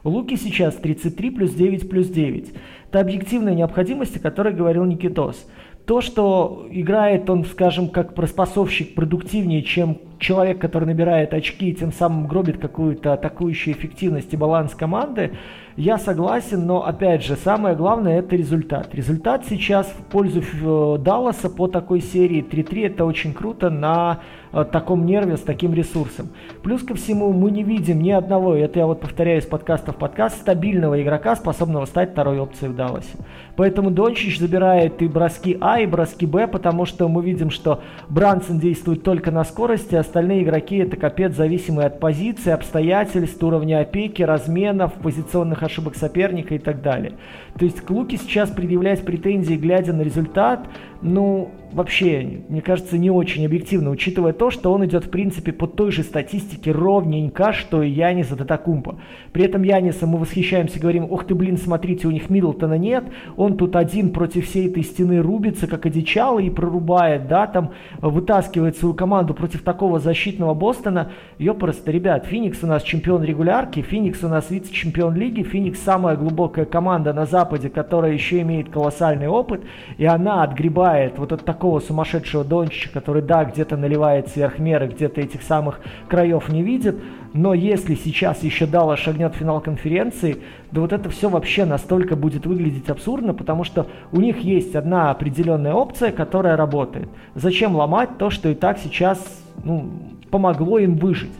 У Луки сейчас 33 плюс 9 плюс 9. Это объективная необходимость, о которой говорил Никитос. То, что играет он, скажем, как проспособщик продуктивнее, чем человек, который набирает очки и тем самым гробит какую-то атакующую эффективность и баланс команды, я согласен, но опять же, самое главное это результат. Результат сейчас в пользу э, Далласа по такой серии 3-3 это очень круто на э, таком нерве с таким ресурсом. Плюс ко всему мы не видим ни одного, это я вот повторяю из подкаста в подкаст, стабильного игрока, способного стать второй опцией в Далласе. Поэтому Дончич забирает и броски А, и броски Б, потому что мы видим, что Брансон действует только на скорости, остальные игроки это капец зависимые от позиции, обстоятельств, уровня опеки, разменов, позиционных ошибок соперника и так далее. То есть к Луке сейчас предъявлять претензии, глядя на результат, ну, вообще, мне кажется, не очень объективно, учитывая то, что он идет, в принципе, по той же статистике ровненько, что и Янис от Атакумпа. При этом Яниса мы восхищаемся, говорим, ох ты, блин, смотрите, у них Миддлтона нет, он тут один против всей этой стены рубится, как одичало, и прорубает, да, там, вытаскивает свою команду против такого защитного Бостона. Ёпрст, ребят, Феникс у нас чемпион регулярки, Феникс у нас вице-чемпион лиги, Феникс самая глубокая команда на Западе, которая еще имеет колоссальный опыт, и она отгребает вот от такого сумасшедшего Дончича, который, да, где-то наливает сверх меры, где-то этих самых краев не видит, но если сейчас еще Дала шагнет в финал конференции, да вот это все вообще настолько будет выглядеть абсурдно, потому что у них есть одна определенная опция, которая работает. Зачем ломать то, что и так сейчас ну, помогло им выжить?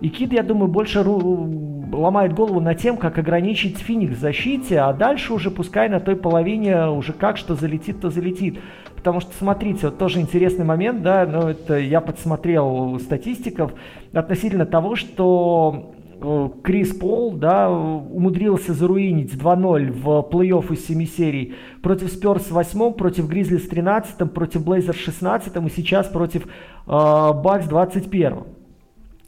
И Кид, я думаю, больше ломает голову над тем, как ограничить Феникс в защите, а дальше уже пускай на той половине уже как что залетит, то залетит. Потому что, смотрите, вот тоже интересный момент, да, но это я подсмотрел статистиков относительно того, что э, Крис Пол, да, умудрился заруинить 2-0 в плей-офф из 7 серий против Спёрс в 8, против Гризлис в 13, против Блейзер в 16 и сейчас против э, Бакс в 21.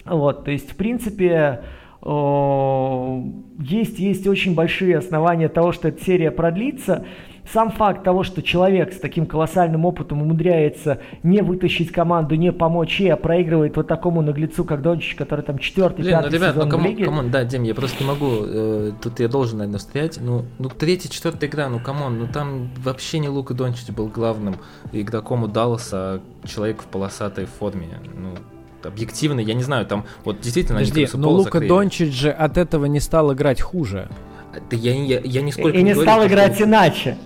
Вот, то есть, в принципе, есть, есть очень большие основания того, что эта серия продлится. Сам факт того, что человек с таким колоссальным опытом умудряется не вытащить команду, не помочь ей, а проигрывает вот такому наглецу, как Дончич, который там четвертый, Блин, пятый ну, ребят, сезон ну, come on, в лиге. Come on, да, Дим, я просто не могу, э, тут я должен, наверное, встрять. Ну, ну третья, четвертая игра, ну, come on, ну там вообще не Лука Дончич был главным игроком у Далласа, а человек в полосатой форме. Ну, объективно, я не знаю, там вот действительно... Подожди, но Лука закрыли. Дончич же от этого не стал играть хуже. Да я, я, я нисколько И не, не стал играть что... иначе.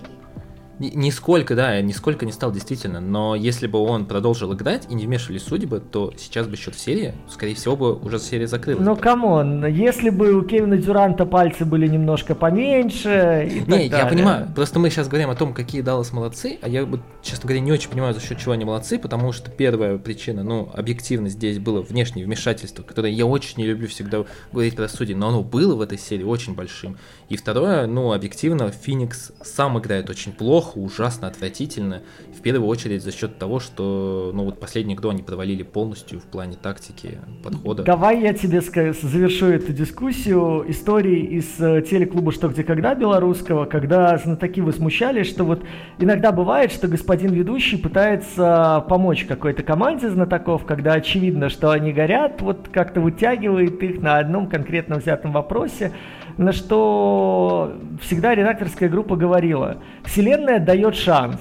Нисколько, да, нисколько не стал действительно, но если бы он продолжил играть и не вмешивались судьбы, то сейчас бы счет в серии, скорее всего, бы уже серия закрылась. Ну, come on, если бы у Кевина Дюранта пальцы были немножко поменьше и Не, я понимаю, просто мы сейчас говорим о том, какие Даллас молодцы, а я, честно говоря, не очень понимаю, за счет чего они молодцы, потому что первая причина, ну, объективно здесь было внешнее вмешательство, которое я очень не люблю всегда говорить про судей, но оно было в этой серии очень большим. И второе, ну, объективно, Феникс сам играет очень плохо, ужасно, отвратительно. В первую очередь за счет того, что, ну, вот последний игру они провалили полностью в плане тактики, подхода. Давай я тебе завершу эту дискуссию истории из э, телеклуба «Что, где, когда» белорусского, когда знатоки возмущались, что вот иногда бывает, что господин ведущий пытается помочь какой-то команде знатоков, когда очевидно, что они горят, вот как-то вытягивает их на одном конкретно взятом вопросе, на что всегда редакторская группа говорила, Вселенная дает шанс.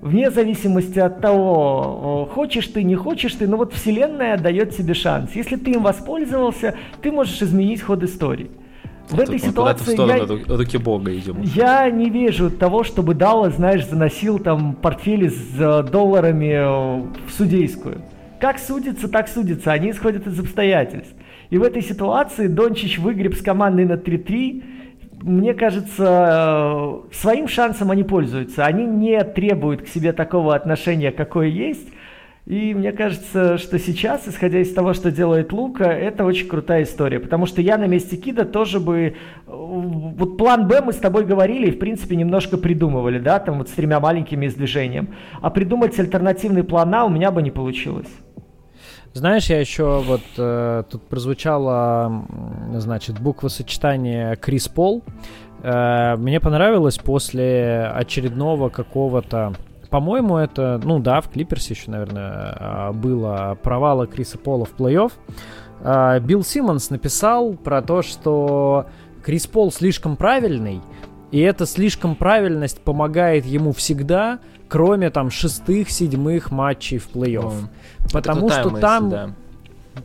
Вне зависимости от того, хочешь ты, не хочешь ты, но вот Вселенная дает тебе шанс. Если ты им воспользовался, ты можешь изменить ход истории. В этой ситуации я, руки Бога идем. я не вижу того, чтобы Дала, знаешь, заносил там портфели с э, долларами э, в судейскую. Как судится, так судится. Они исходят из обстоятельств. И в этой ситуации Дончич выгреб с командой на 3-3. Мне кажется, э, своим шансом они пользуются. Они не требуют к себе такого отношения, какое есть. И мне кажется, что сейчас, исходя из того, что делает Лука, это очень крутая история. Потому что я на месте Кида тоже бы... Э, вот план Б мы с тобой говорили и, в принципе, немножко придумывали, да, там вот с тремя маленькими издвижением. А придумать альтернативный план А у меня бы не получилось. Знаешь, я еще вот э, тут прозвучало, значит, буква сочетания Крис Пол. Э, мне понравилось после очередного какого-то по-моему, это, ну да, в Клиперсе еще, наверное, э, было провала Криса Пола в плей-офф. Э, Билл Симмонс написал про то, что Крис Пол слишком правильный, и эта слишком правильность помогает ему всегда, кроме там шестых, седьмых матчей в плей-офф. Oh. Потому что мысль, там, да.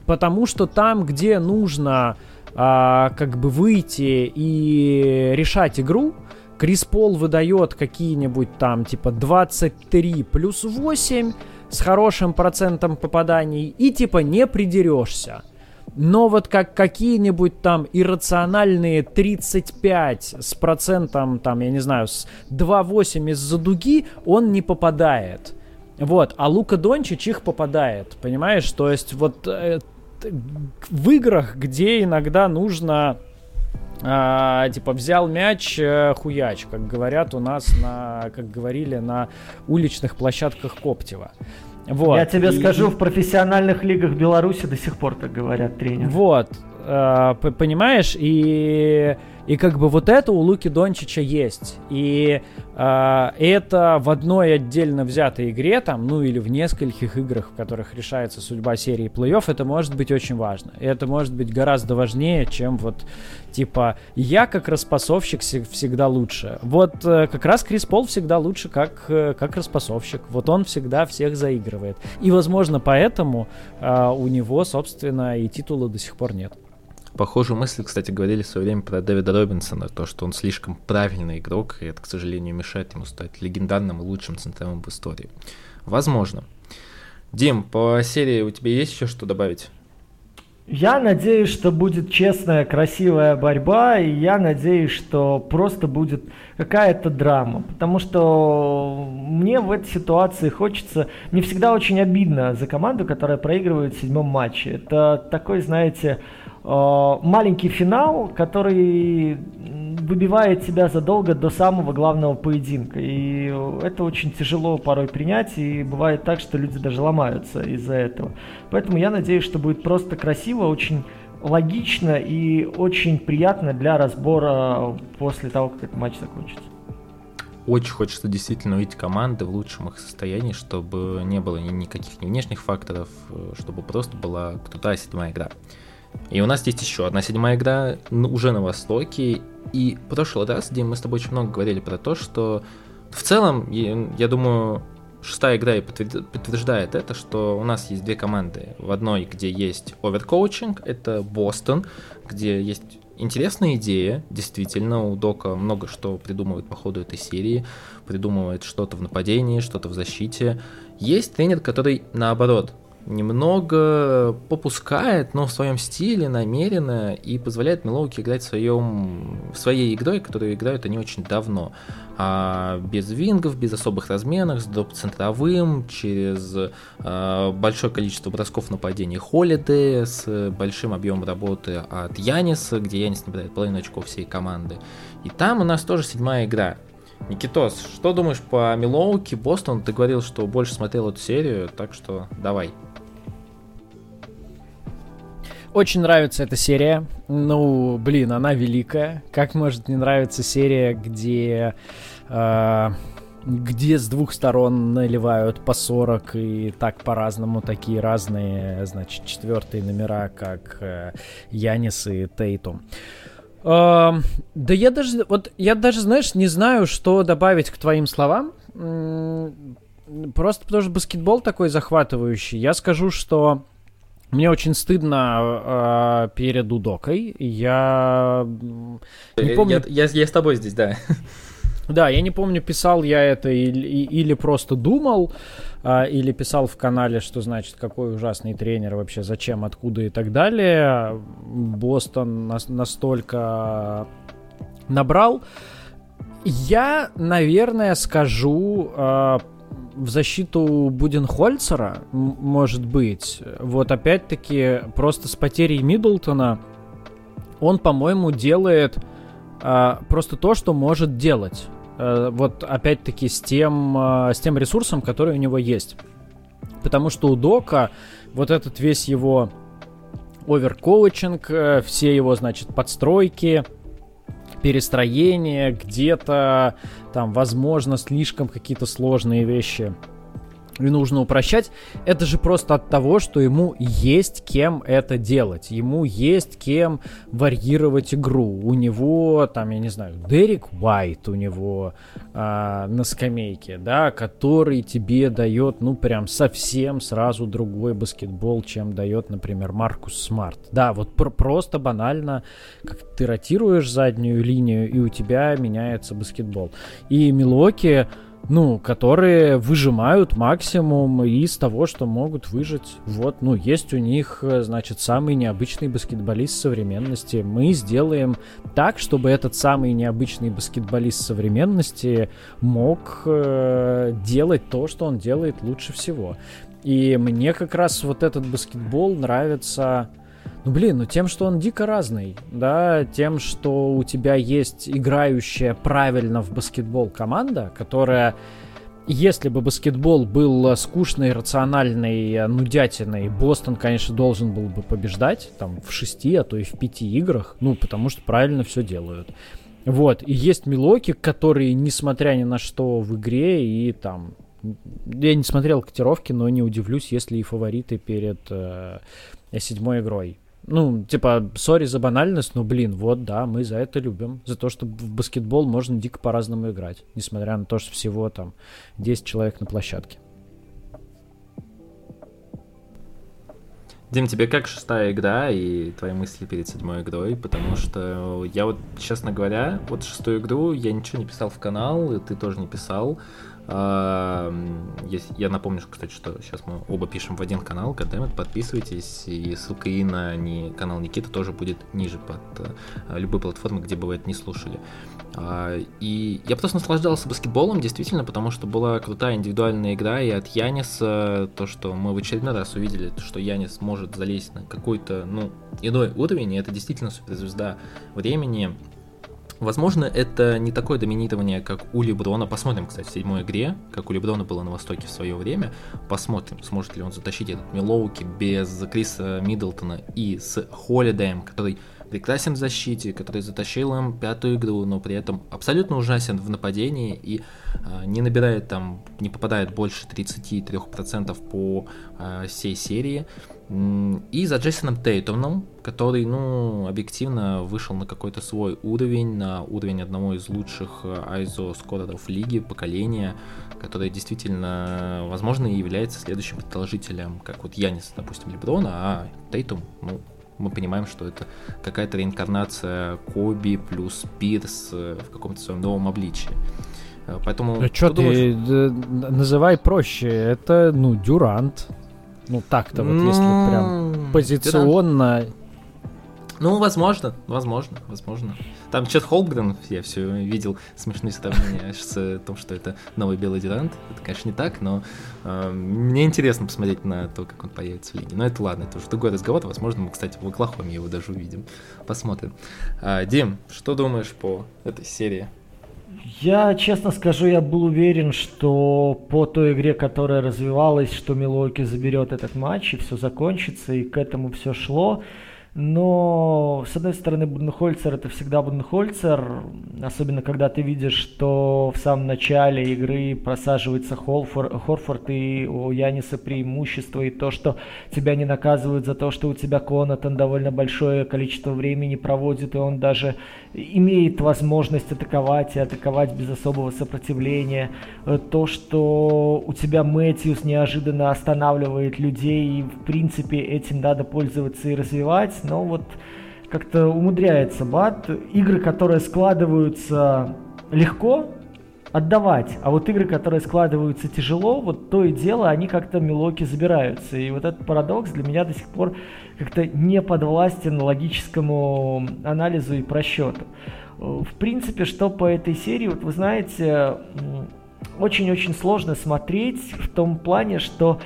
потому что там, где нужно а, как бы выйти и решать игру, Крис Пол выдает какие-нибудь там типа 23 плюс 8 с хорошим процентом попаданий и типа не придерешься. Но вот как какие-нибудь там иррациональные 35 с процентом, там, я не знаю, с 2,8 из-за дуги, он не попадает. Вот, а Лука Дончич их попадает, понимаешь? То есть вот э, в играх, где иногда нужно а, типа взял мяч, э, хуяч, как говорят у нас на, как говорили на уличных площадках Коптева. Вот. Я тебе и... скажу, в профессиональных лигах Беларуси до сих пор так говорят тренеры. Вот, э, понимаешь, и и как бы вот это у Луки Дончича есть. И э, это в одной отдельно взятой игре, там, ну или в нескольких играх, в которых решается судьба серии плей-офф, это может быть очень важно. И это может быть гораздо важнее, чем вот типа я как распасовщик всегда лучше. Вот э, как раз Крис Пол всегда лучше как, э, как распасовщик. Вот он всегда всех заигрывает. И возможно поэтому э, у него, собственно, и титула до сих пор нет. Похожую мысль, кстати, говорили в свое время про Дэвида Робинсона, то, что он слишком правильный игрок, и это, к сожалению, мешает ему стать легендарным и лучшим центром в истории. Возможно. Дим, по серии у тебя есть еще что добавить? Я надеюсь, что будет честная, красивая борьба, и я надеюсь, что просто будет какая-то драма. Потому что мне в этой ситуации хочется... Мне всегда очень обидно за команду, которая проигрывает в седьмом матче. Это такой, знаете, маленький финал, который выбивает тебя задолго до самого главного поединка. И это очень тяжело порой принять, и бывает так, что люди даже ломаются из-за этого. Поэтому я надеюсь, что будет просто красиво, очень логично и очень приятно для разбора после того, как этот матч закончится. Очень хочется действительно увидеть команды в лучшем их состоянии, чтобы не было никаких ни внешних факторов, э, чтобы просто была крутая седьмая игра. И у нас есть еще одна седьмая игра уже на Востоке. И в прошлый раз, Дим, мы с тобой очень много говорили про то, что в целом, я думаю, шестая игра и подтверждает это, что у нас есть две команды. В одной, где есть оверкоучинг, это Бостон, где есть интересная идея, действительно, у Дока много что придумывает по ходу этой серии, придумывает что-то в нападении, что-то в защите. Есть тренер, который, наоборот, немного попускает, но в своем стиле, намеренно, и позволяет Милоуки играть в своем, своей игрой, которую играют они очень давно. А без вингов, без особых разменов, с доп-центровым, через а, большое количество бросков нападений Холиде, с большим объемом работы от Яниса, где Янис набирает половину очков всей команды. И там у нас тоже седьмая игра. Никитос, что думаешь по Милоуке, Бостон? Ты говорил, что больше смотрел эту серию, так что давай. Очень нравится эта серия. Ну, блин, она великая. Как может не нравиться серия, где... Э, где с двух сторон наливают по 40 и так по-разному такие разные, значит, четвертые номера, как э, Янис и Тейтум. Э, да я даже, вот я даже, знаешь, не знаю, что добавить к твоим словам. Просто потому что баскетбол такой захватывающий. Я скажу, что мне очень стыдно э, перед Удокой. Я не э, помню. Я, я, я с тобой здесь, да. Да, я не помню, писал я это или, или просто думал, а, или писал в канале, что значит, какой ужасный тренер вообще, зачем, откуда и так далее. Бостон нас, настолько набрал. Я, наверное, скажу а, в защиту Буденхольцера, может быть, вот опять-таки просто с потерей Миддлтона он, по-моему, делает а, просто то, что может делать. А, вот опять-таки с тем, а, с тем ресурсом, который у него есть. Потому что у Дока вот этот весь его оверкоучинг, э, все его, значит, подстройки, перестроение, где-то там, возможно, слишком какие-то сложные вещи и нужно упрощать, это же просто от того, что ему есть кем это делать. Ему есть кем варьировать игру. У него, там, я не знаю, Дерек Уайт у него а, на скамейке, да, который тебе дает, ну, прям совсем сразу другой баскетбол, чем дает, например, Маркус Смарт. Да, вот пр просто банально, как ты ротируешь заднюю линию, и у тебя меняется баскетбол. И Милуоки ну, которые выжимают максимум из того, что могут выжать. Вот, ну, есть у них, э, значит, самый необычный баскетболист современности. Мы сделаем так, чтобы этот самый необычный баскетболист современности мог э, делать то, что он делает лучше всего. И мне как раз вот этот баскетбол нравится ну, блин, ну тем, что он дико разный, да, тем, что у тебя есть играющая правильно в баскетбол команда, которая если бы баскетбол был скучной, рациональной, нудятиной, Бостон, конечно, должен был бы побеждать там в шести, а то и в пяти играх, ну, потому что правильно все делают. Вот, и есть Милоки, которые, несмотря ни на что в игре, и там... Я не смотрел котировки, но не удивлюсь, если и фавориты перед э, седьмой игрой. Ну, типа, сори за банальность, но, блин, вот, да, мы за это любим. За то, что в баскетбол можно дико по-разному играть. Несмотря на то, что всего там 10 человек на площадке. Дим, тебе как шестая игра и твои мысли перед седьмой игрой? Потому что я вот, честно говоря, вот шестую игру я ничего не писал в канал, и ты тоже не писал. А, я напомню, кстати, что сейчас мы оба пишем в один канал, Goddammit, подписывайтесь, и ссылка и на не, канал Никиты тоже будет ниже под э, любой платформой, где бы вы это не слушали. А, и я просто наслаждался баскетболом, действительно, потому что была крутая индивидуальная игра, и от Яниса то, что мы в очередной раз увидели, что Янис может залезть на какой-то, ну, иной уровень, и это действительно суперзвезда времени, Возможно, это не такое доминирование, как у Леброна. Посмотрим, кстати, в седьмой игре, как у Леброна было на Востоке в свое время. Посмотрим, сможет ли он затащить этот Милоуки без Криса Миддлтона и с Холидеем, который прекрасен в защите, который затащил им пятую игру, но при этом абсолютно ужасен в нападении и э, не набирает там, не попадает больше 33% по э, всей серии. И за Джейсоном Тейтоном, который, ну, объективно вышел на какой-то свой уровень, на уровень одного из лучших э, айзо скореров лиги, поколения, который действительно, возможно, и является следующим продолжителем, как вот Янис, допустим, Леброна, а Тейтум, ну, мы понимаем, что это какая-то реинкарнация Коби плюс Пирс э, в каком-то своем новом обличии. Э, поэтому... Да что ты, называй проще, это, ну, Дюрант, ну так-то вот, если ну, прям позиционно. Ну, возможно, возможно, возможно. Там Чет Холмгрен, я все видел смешные сравнения с том, что это новый белый Дюрант. Это, конечно, не так, но э, мне интересно посмотреть на то, как он появится в лиге. Но это ладно, это уже другой разговор. Возможно, мы, кстати, в Оклахоме его даже увидим. Посмотрим. А, Дим, что думаешь по этой серии? Я, честно скажу, я был уверен, что по той игре, которая развивалась, что Милоки заберет этот матч, и все закончится, и к этому все шло. Но, с одной стороны, Буденхольцер это всегда Буденхольцер, особенно когда ты видишь, что в самом начале игры просаживается Холфор, Хорфорд и у Яниса преимущество, и то, что тебя не наказывают за то, что у тебя Конатон довольно большое количество времени проводит, и он даже имеет возможность атаковать и атаковать без особого сопротивления. То, что у тебя Мэтьюс неожиданно останавливает людей, и в принципе этим надо пользоваться и развивать но вот как-то умудряется Бат. Игры, которые складываются легко, отдавать. А вот игры, которые складываются тяжело, вот то и дело, они как-то мелоки забираются. И вот этот парадокс для меня до сих пор как-то не подвластен логическому анализу и просчету. В принципе, что по этой серии, вот вы знаете, очень-очень сложно смотреть в том плане, что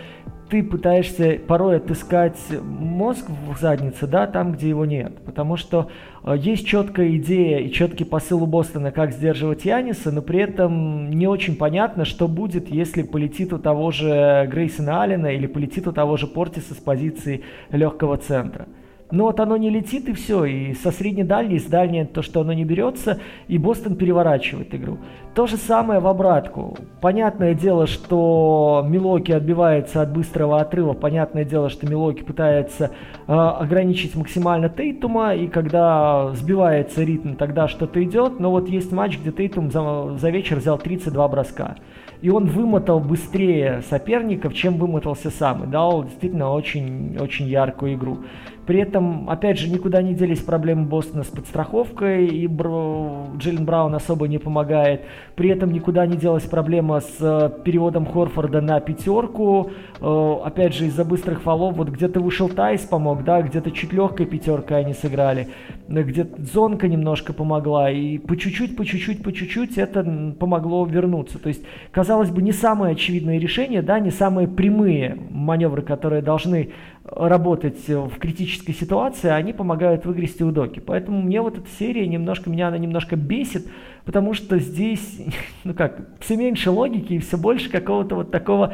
ты пытаешься порой отыскать мозг в заднице, да, там, где его нет. Потому что э, есть четкая идея и четкий посыл у Бостона, как сдерживать Яниса, но при этом не очень понятно, что будет, если полетит у того же Грейсона Аллена или полетит у того же Портиса с позиции легкого центра. Но вот оно не летит и все, и со средней дальней, с дальней то, что оно не берется, и Бостон переворачивает игру. То же самое в обратку. Понятное дело, что Милоки отбивается от быстрого отрыва, понятное дело, что Милоки пытается э, ограничить максимально Тейтума, и когда сбивается ритм, тогда что-то идет, но вот есть матч, где Тейтум за, за вечер взял 32 броска и он вымотал быстрее соперников, чем вымотался сам, и дал действительно очень, очень яркую игру. При этом, опять же, никуда не делись проблемы Бостона с подстраховкой, и Бро... Джиллен Браун особо не помогает. При этом никуда не делась проблема с э, переводом Хорфорда на пятерку. Э, опять же, из-за быстрых фолов, вот где-то вышел Тайс помог, да, где-то чуть легкой пятеркой они сыграли, где-то Зонка немножко помогла, и по чуть-чуть, по чуть-чуть, по чуть-чуть это помогло вернуться. То есть, казалось бы, не самое очевидное решение, да, не самые прямые маневры, которые должны работать в критической ситуации, они помогают выгрести у доки. Поэтому мне вот эта серия немножко, меня она немножко бесит, потому что здесь, ну как, все меньше логики и все больше какого-то вот такого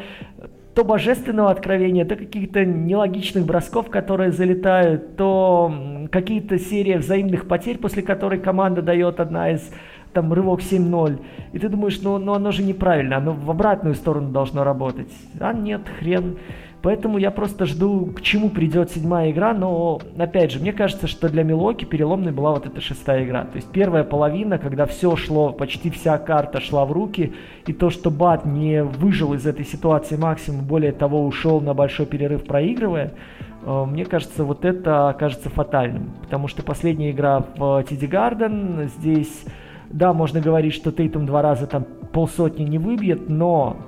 то божественного откровения, то каких-то нелогичных бросков, которые залетают, то какие-то серии взаимных потерь, после которой команда дает одна из там рывок 7-0. И ты думаешь, ну, ну оно же неправильно, оно в обратную сторону должно работать. А нет, хрен. Поэтому я просто жду, к чему придет седьмая игра. Но, опять же, мне кажется, что для Милоки переломной была вот эта шестая игра. То есть первая половина, когда все шло, почти вся карта шла в руки. И то, что Бат не выжил из этой ситуации максимум, более того, ушел на большой перерыв проигрывая, э, мне кажется, вот это окажется фатальным. Потому что последняя игра в Тиди Гарден, здесь, да, можно говорить, что Тейтум два раза там полсотни не выбьет, но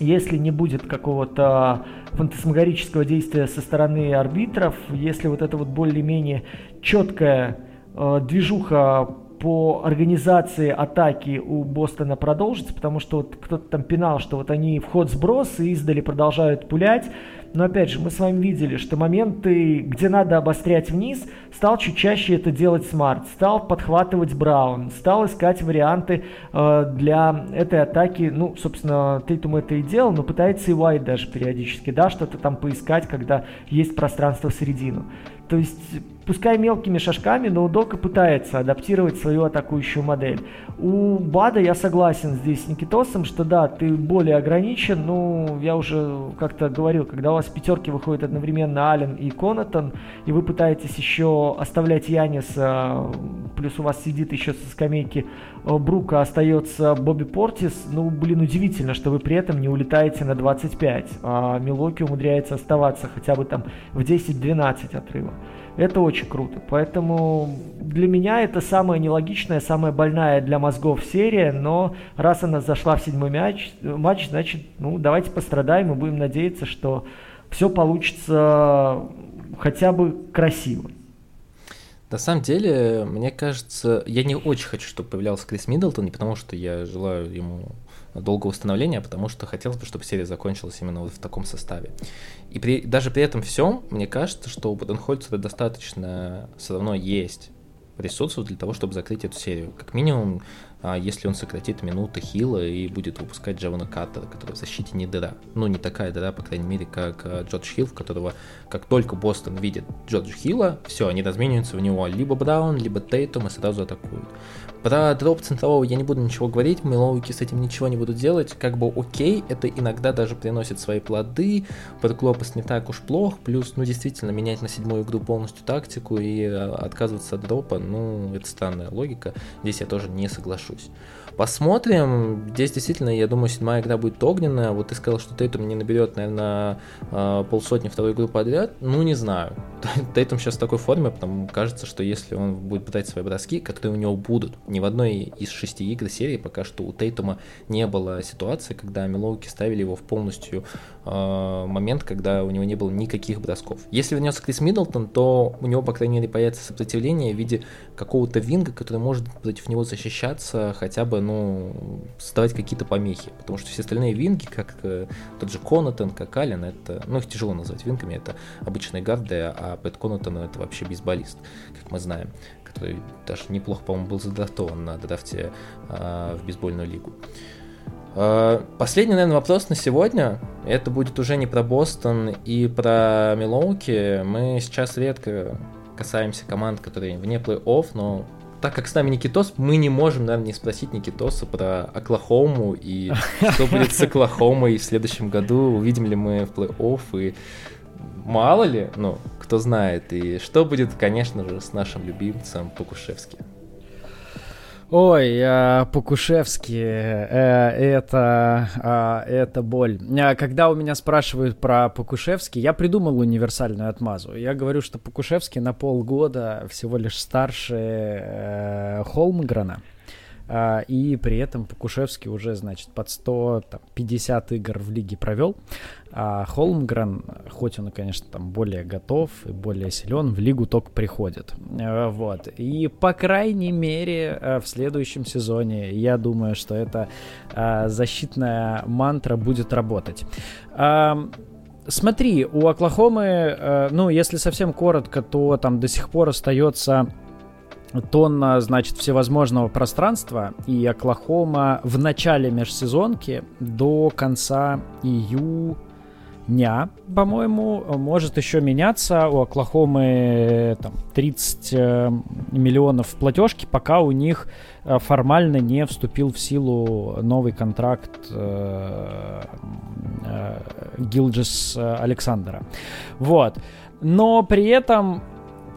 если не будет какого-то фантасмагорического действия со стороны арбитров, если вот это вот более-менее четкая э, движуха по организации атаки у Бостона продолжится, потому что вот кто-то там пинал, что вот они вход сброс и издали продолжают пулять. Но опять же, мы с вами видели, что моменты, где надо обострять вниз, стал чуть чаще это делать Смарт, стал подхватывать Браун, стал искать варианты э, для этой атаки. Ну, собственно, Тейтум это и делал, но пытается и Уайт даже периодически, да, что-то там поискать, когда есть пространство в середину. То есть пускай мелкими шажками, но Удока пытается адаптировать свою атакующую модель. У Бада я согласен здесь с Никитосом, что да, ты более ограничен, ну, я уже как-то говорил, когда у вас пятерки выходят одновременно Ален и Конатон, и вы пытаетесь еще оставлять Яниса, плюс у вас сидит еще со скамейки э, Брука, остается Бобби Портис, ну, блин, удивительно, что вы при этом не улетаете на 25, а Милоки умудряется оставаться хотя бы там в 10-12 отрыва. Это очень круто. Поэтому для меня это самая нелогичная, самая больная для мозгов серия, но раз она зашла в седьмой мяч, матч, значит, ну, давайте пострадаем и будем надеяться, что все получится хотя бы красиво. На самом деле, мне кажется, я не очень хочу, чтобы появлялся Крис Миддлтон, не потому что я желаю ему долгого восстановления, потому что хотелось бы, чтобы серия закончилась именно вот в таком составе. И при, даже при этом всем, мне кажется, что у Буденхольцера достаточно все равно есть ресурсов для того, чтобы закрыть эту серию. Как минимум, если он сократит минуты хила и будет выпускать Джавана Каттера, который в защите не дыра. Ну, не такая дыра, по крайней мере, как а, Джордж Хилл, в которого, как только Бостон видит Джорджа Хилла, все, они размениваются в него либо Браун, либо Тейтум и сразу атакуют. Про дроп центрового я не буду ничего говорить, Милоуки с этим ничего не будут делать, как бы окей, это иногда даже приносит свои плоды, Клопас не так уж плох, плюс, ну, действительно, менять на седьмую игру полностью тактику и а, отказываться от дропа, ну, это странная логика, здесь я тоже не соглашусь отношусь. Посмотрим. Здесь действительно, я думаю, седьмая игра будет огненная. Вот ты сказал, что Тейтум не наберет, наверное, а, полсотни второй игру подряд. Ну, не знаю. Тейтум сейчас в такой форме, потому кажется, что если он будет пытать свои броски, которые у него будут, ни в одной из шести игр серии пока что у Тейтума не было ситуации, когда Милоуки ставили его в полностью э, момент, когда у него не было никаких бросков. Если вернется Крис Миддлтон, то у него, по крайней мере, появится сопротивление в виде какого-то винга, который может против него защищаться хотя бы, ну, создавать какие-то помехи. Потому что все остальные винги, как э, тот же Конатон, как Ален, это, ну, их тяжело назвать вингами, это обычные гарды, а Пэт Конатон это вообще бейсболист, как мы знаем, который даже неплохо, по-моему, был задрафтован на драфте э, в бейсбольную лигу. Э, последний, наверное, вопрос на сегодня. Это будет уже не про Бостон и про Милоуки. Мы сейчас редко касаемся команд, которые вне плей-офф, но так как с нами Никитос, мы не можем, наверное, не спросить Никитоса про Оклахому и что будет с Оклахомой в следующем году, увидим ли мы в плей-офф и мало ли, ну, кто знает, и что будет, конечно же, с нашим любимцем Покушевским. Ой, э, Покушевский, э, это, э, это боль. А когда у меня спрашивают про Покушевский, я придумал универсальную отмазу. Я говорю, что Покушевский на полгода всего лишь старше э, Холмгрена. А, и при этом Покушевский уже, значит, под 150 игр в лиге провел. А Холмгрен, хоть он, конечно, там более готов и более силен, в лигу только приходит. Э, вот. И, по крайней мере, э, в следующем сезоне, я думаю, что эта э, защитная мантра будет работать. Смотри, у Оклахомы, ну, если совсем коротко, то там до сих пор остается тонна, значит, всевозможного пространства, и Оклахома в начале межсезонки до конца июня, по-моему, может еще меняться. У Оклахомы там 30 э, миллионов платежки, пока у них э, формально не вступил в силу новый контракт э, Гилджис Александра. Вот. Но при этом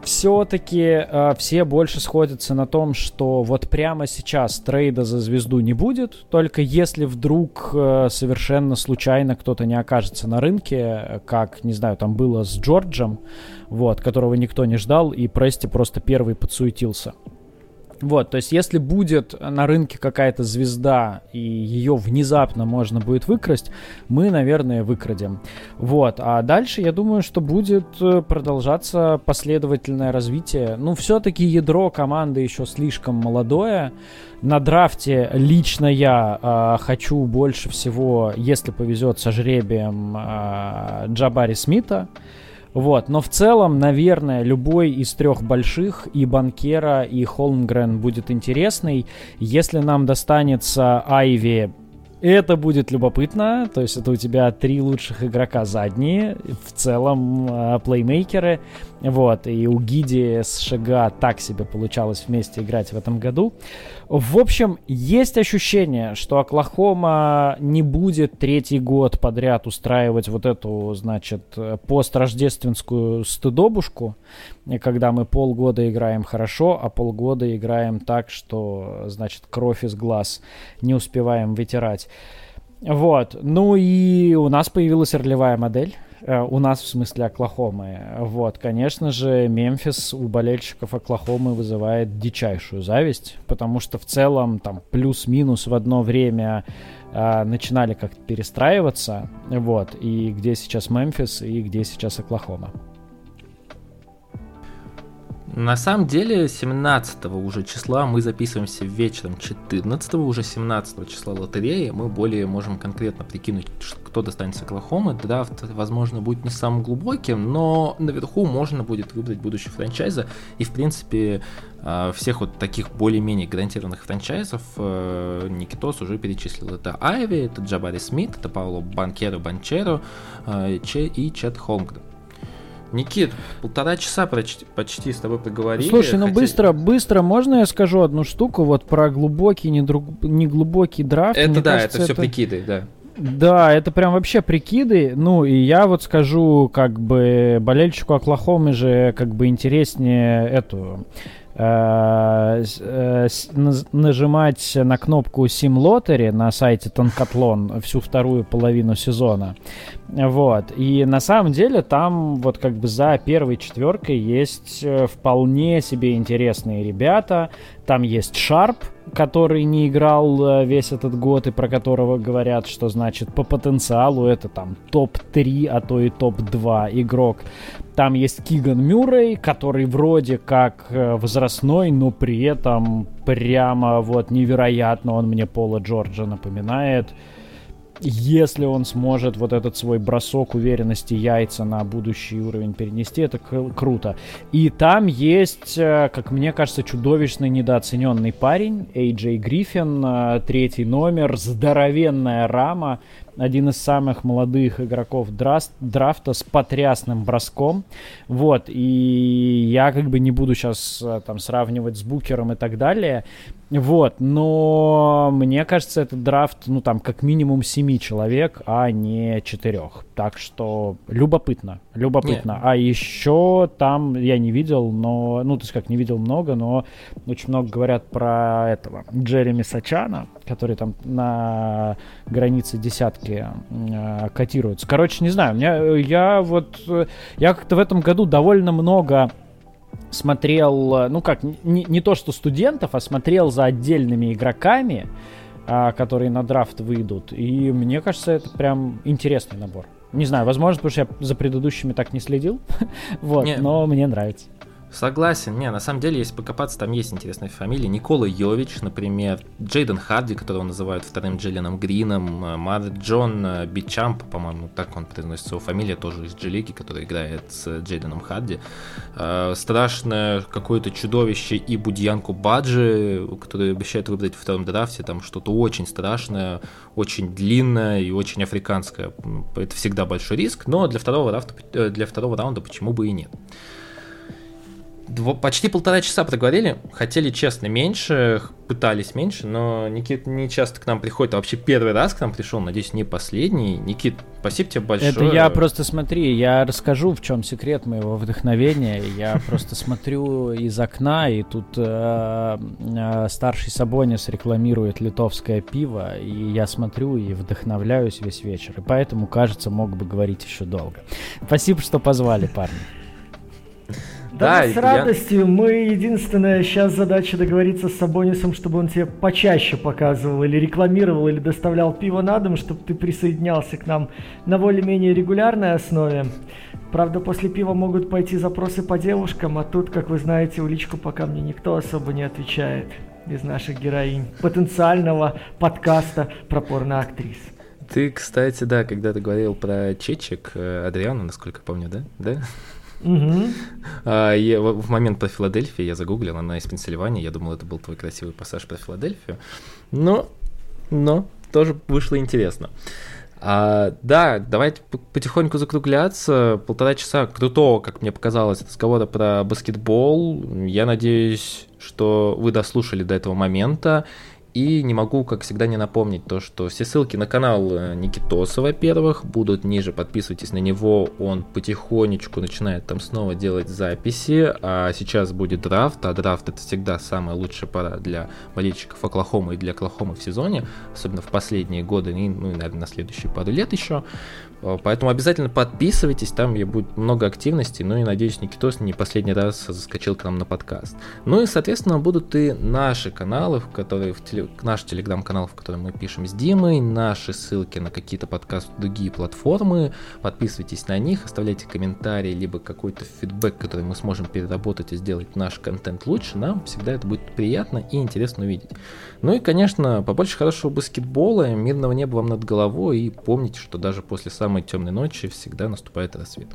все-таки э, все больше сходятся на том, что вот прямо сейчас трейда за звезду не будет, только если вдруг э, совершенно случайно кто-то не окажется на рынке, как, не знаю, там было с Джорджем, вот, которого никто не ждал, и Прести просто первый подсуетился. Вот, то есть если будет на рынке какая-то звезда, и ее внезапно можно будет выкрасть, мы, наверное, выкрадем. Вот, а дальше я думаю, что будет э, продолжаться последовательное развитие. Ну, все-таки ядро команды еще слишком молодое. На драфте лично я э, хочу больше всего, если повезет со жребием, э, Джабари Смита. Вот, но в целом, наверное, любой из трех больших, и Банкера, и Холмгрен будет интересный. Если нам достанется Айви это будет любопытно, то есть это у тебя три лучших игрока задние, в целом э, плеймейкеры, вот, и у Гиди с Шага так себе получалось вместе играть в этом году. В общем, есть ощущение, что Оклахома не будет третий год подряд устраивать вот эту, значит, построждественскую стыдобушку, когда мы полгода играем хорошо, а полгода играем так, что, значит, кровь из глаз не успеваем вытирать. Вот. Ну и у нас появилась ролевая модель. Э, у нас, в смысле, Оклахомы. Вот, конечно же, Мемфис у болельщиков Оклахомы вызывает дичайшую зависть, потому что в целом там плюс-минус в одно время э, начинали как-то перестраиваться. Вот, и где сейчас Мемфис и где сейчас Оклахома. На самом деле 17 уже числа мы записываемся вечером 14 уже 17 числа лотереи. Мы более можем конкретно прикинуть, кто достанется Оклахомы. Драфт, возможно, будет не самым глубоким, но наверху можно будет выбрать будущий франчайза. И, в принципе, а, всех вот таких более-менее гарантированных франчайзов э, Никитос уже перечислил. Это Айви, это Джабари Смит, это Пауло Банкеро Банчеро э, и Чет Холмгрен. Никит, полтора часа почти, почти с тобой поговорили. Слушай, ну хотя... быстро, быстро, можно я скажу одну штуку вот про глубокий, неглубокий драфт? Это Мне да, кажется, это все это... прикиды, да. Да, это прям вообще прикиды. Ну, и я вот скажу, как бы, болельщику Оклахомы же как бы интереснее эту нажимать на кнопку Sim Lottery на сайте Танкатлон всю вторую половину сезона. Вот. И на самом деле там вот как бы за первой четверкой есть э, вполне себе интересные ребята. Там есть Шарп, который не играл весь этот год и про которого говорят, что значит по потенциалу это там топ-3, а то и топ-2 игрок. Там есть Киган Мюррей, который вроде как э, возрастной, но при этом прямо вот невероятно он мне Пола Джорджа напоминает если он сможет вот этот свой бросок уверенности яйца на будущий уровень перенести, это круто. И там есть, э, как мне кажется, чудовищно недооцененный парень, Эй Гриффин, э, третий номер, здоровенная рама, один из самых молодых игроков драфт, драфта с потрясным броском. Вот, и я как бы не буду сейчас э, там сравнивать с Букером и так далее. Вот, но мне кажется, этот драфт, ну там, как минимум 7 человек, а не 4. Так что любопытно, любопытно. Нет. А еще там я не видел, но, ну, то есть как не видел много, но очень много говорят про этого Джереми Сачана, который там на границе десятки э, котируется. Короче, не знаю, меня, я вот, я как-то в этом году довольно много смотрел, ну как, не, не то что студентов, а смотрел за отдельными игроками, а, которые на драфт выйдут. И мне кажется, это прям интересный набор. Не знаю, возможно, потому что я за предыдущими так не следил. вот, не, но мне нравится. Согласен. Не, на самом деле, если покопаться, там есть интересные фамилии. Никола Йович, например, Джейден Харди, которого называют вторым Джиллианом Грином, э, Мар Джон э, Бичамп, по-моему, так он произносит его фамилия, тоже из Джилики, который играет с Джейденом Харди. Э, страшное какое-то чудовище и Будьянку Баджи, который обещает выбрать в втором драфте, там что-то очень страшное, очень длинное и очень африканское. Это всегда большой риск, но для второго, раунда, для второго раунда почему бы и нет почти полтора часа проговорили. Хотели, честно, меньше, пытались меньше, но Никит не часто к нам приходит, а вообще первый раз к нам пришел, надеюсь, не последний. Никит, спасибо тебе большое. Это я просто смотри, я расскажу, в чем секрет моего вдохновения. Я просто смотрю из окна, и тут э, э, старший Сабонис рекламирует литовское пиво, и я смотрю и вдохновляюсь весь вечер. И поэтому, кажется, мог бы говорить еще долго. Спасибо, что позвали, парни. Да, с радостью. Я... Мы единственная сейчас задача договориться с Сабонисом, чтобы он тебе почаще показывал или рекламировал, или доставлял пиво на дом, чтобы ты присоединялся к нам на более-менее регулярной основе. Правда, после пива могут пойти запросы по девушкам, а тут, как вы знаете, у личку пока мне никто особо не отвечает из наших героинь потенциального подкаста про порно-актрис. Ты, кстати, да, когда ты говорил про чечек, э, Адриану, насколько помню, да? Да? А, в момент про Филадельфию я загуглил, она из Пенсильвании, я думал, это был твой красивый пассаж про Филадельфию. Но, но, тоже вышло интересно. А, да, давайте потихоньку закругляться. Полтора часа крутого, как мне показалось, разговора про баскетбол. Я надеюсь, что вы дослушали до этого момента. И не могу, как всегда, не напомнить то, что все ссылки на канал э, Никитоса, во-первых, будут ниже. Подписывайтесь на него. Он потихонечку начинает там снова делать записи. А сейчас будет драфт. А драфт это всегда самая лучшая пора для болельщиков Оклахомы и для Оклахомы в сезоне. Особенно в последние годы, ну и, наверное, на следующие пару лет еще. Э, поэтому обязательно подписывайтесь, там будет много активности, ну и надеюсь, Никитос не последний раз заскочил к нам на подкаст. Ну и, соответственно, будут и наши каналы, в которые, в теле, наш телеграм-канал, в котором мы пишем с Димой, наши ссылки на какие-то подкасты, другие платформы, подписывайтесь на них, оставляйте комментарии, либо какой-то фидбэк, который мы сможем переработать и сделать наш контент лучше, нам всегда это будет приятно и интересно увидеть. Ну и, конечно, побольше хорошего баскетбола, мирного неба вам над головой, и помните, что даже после самой темной ночи всегда наступает рассвет.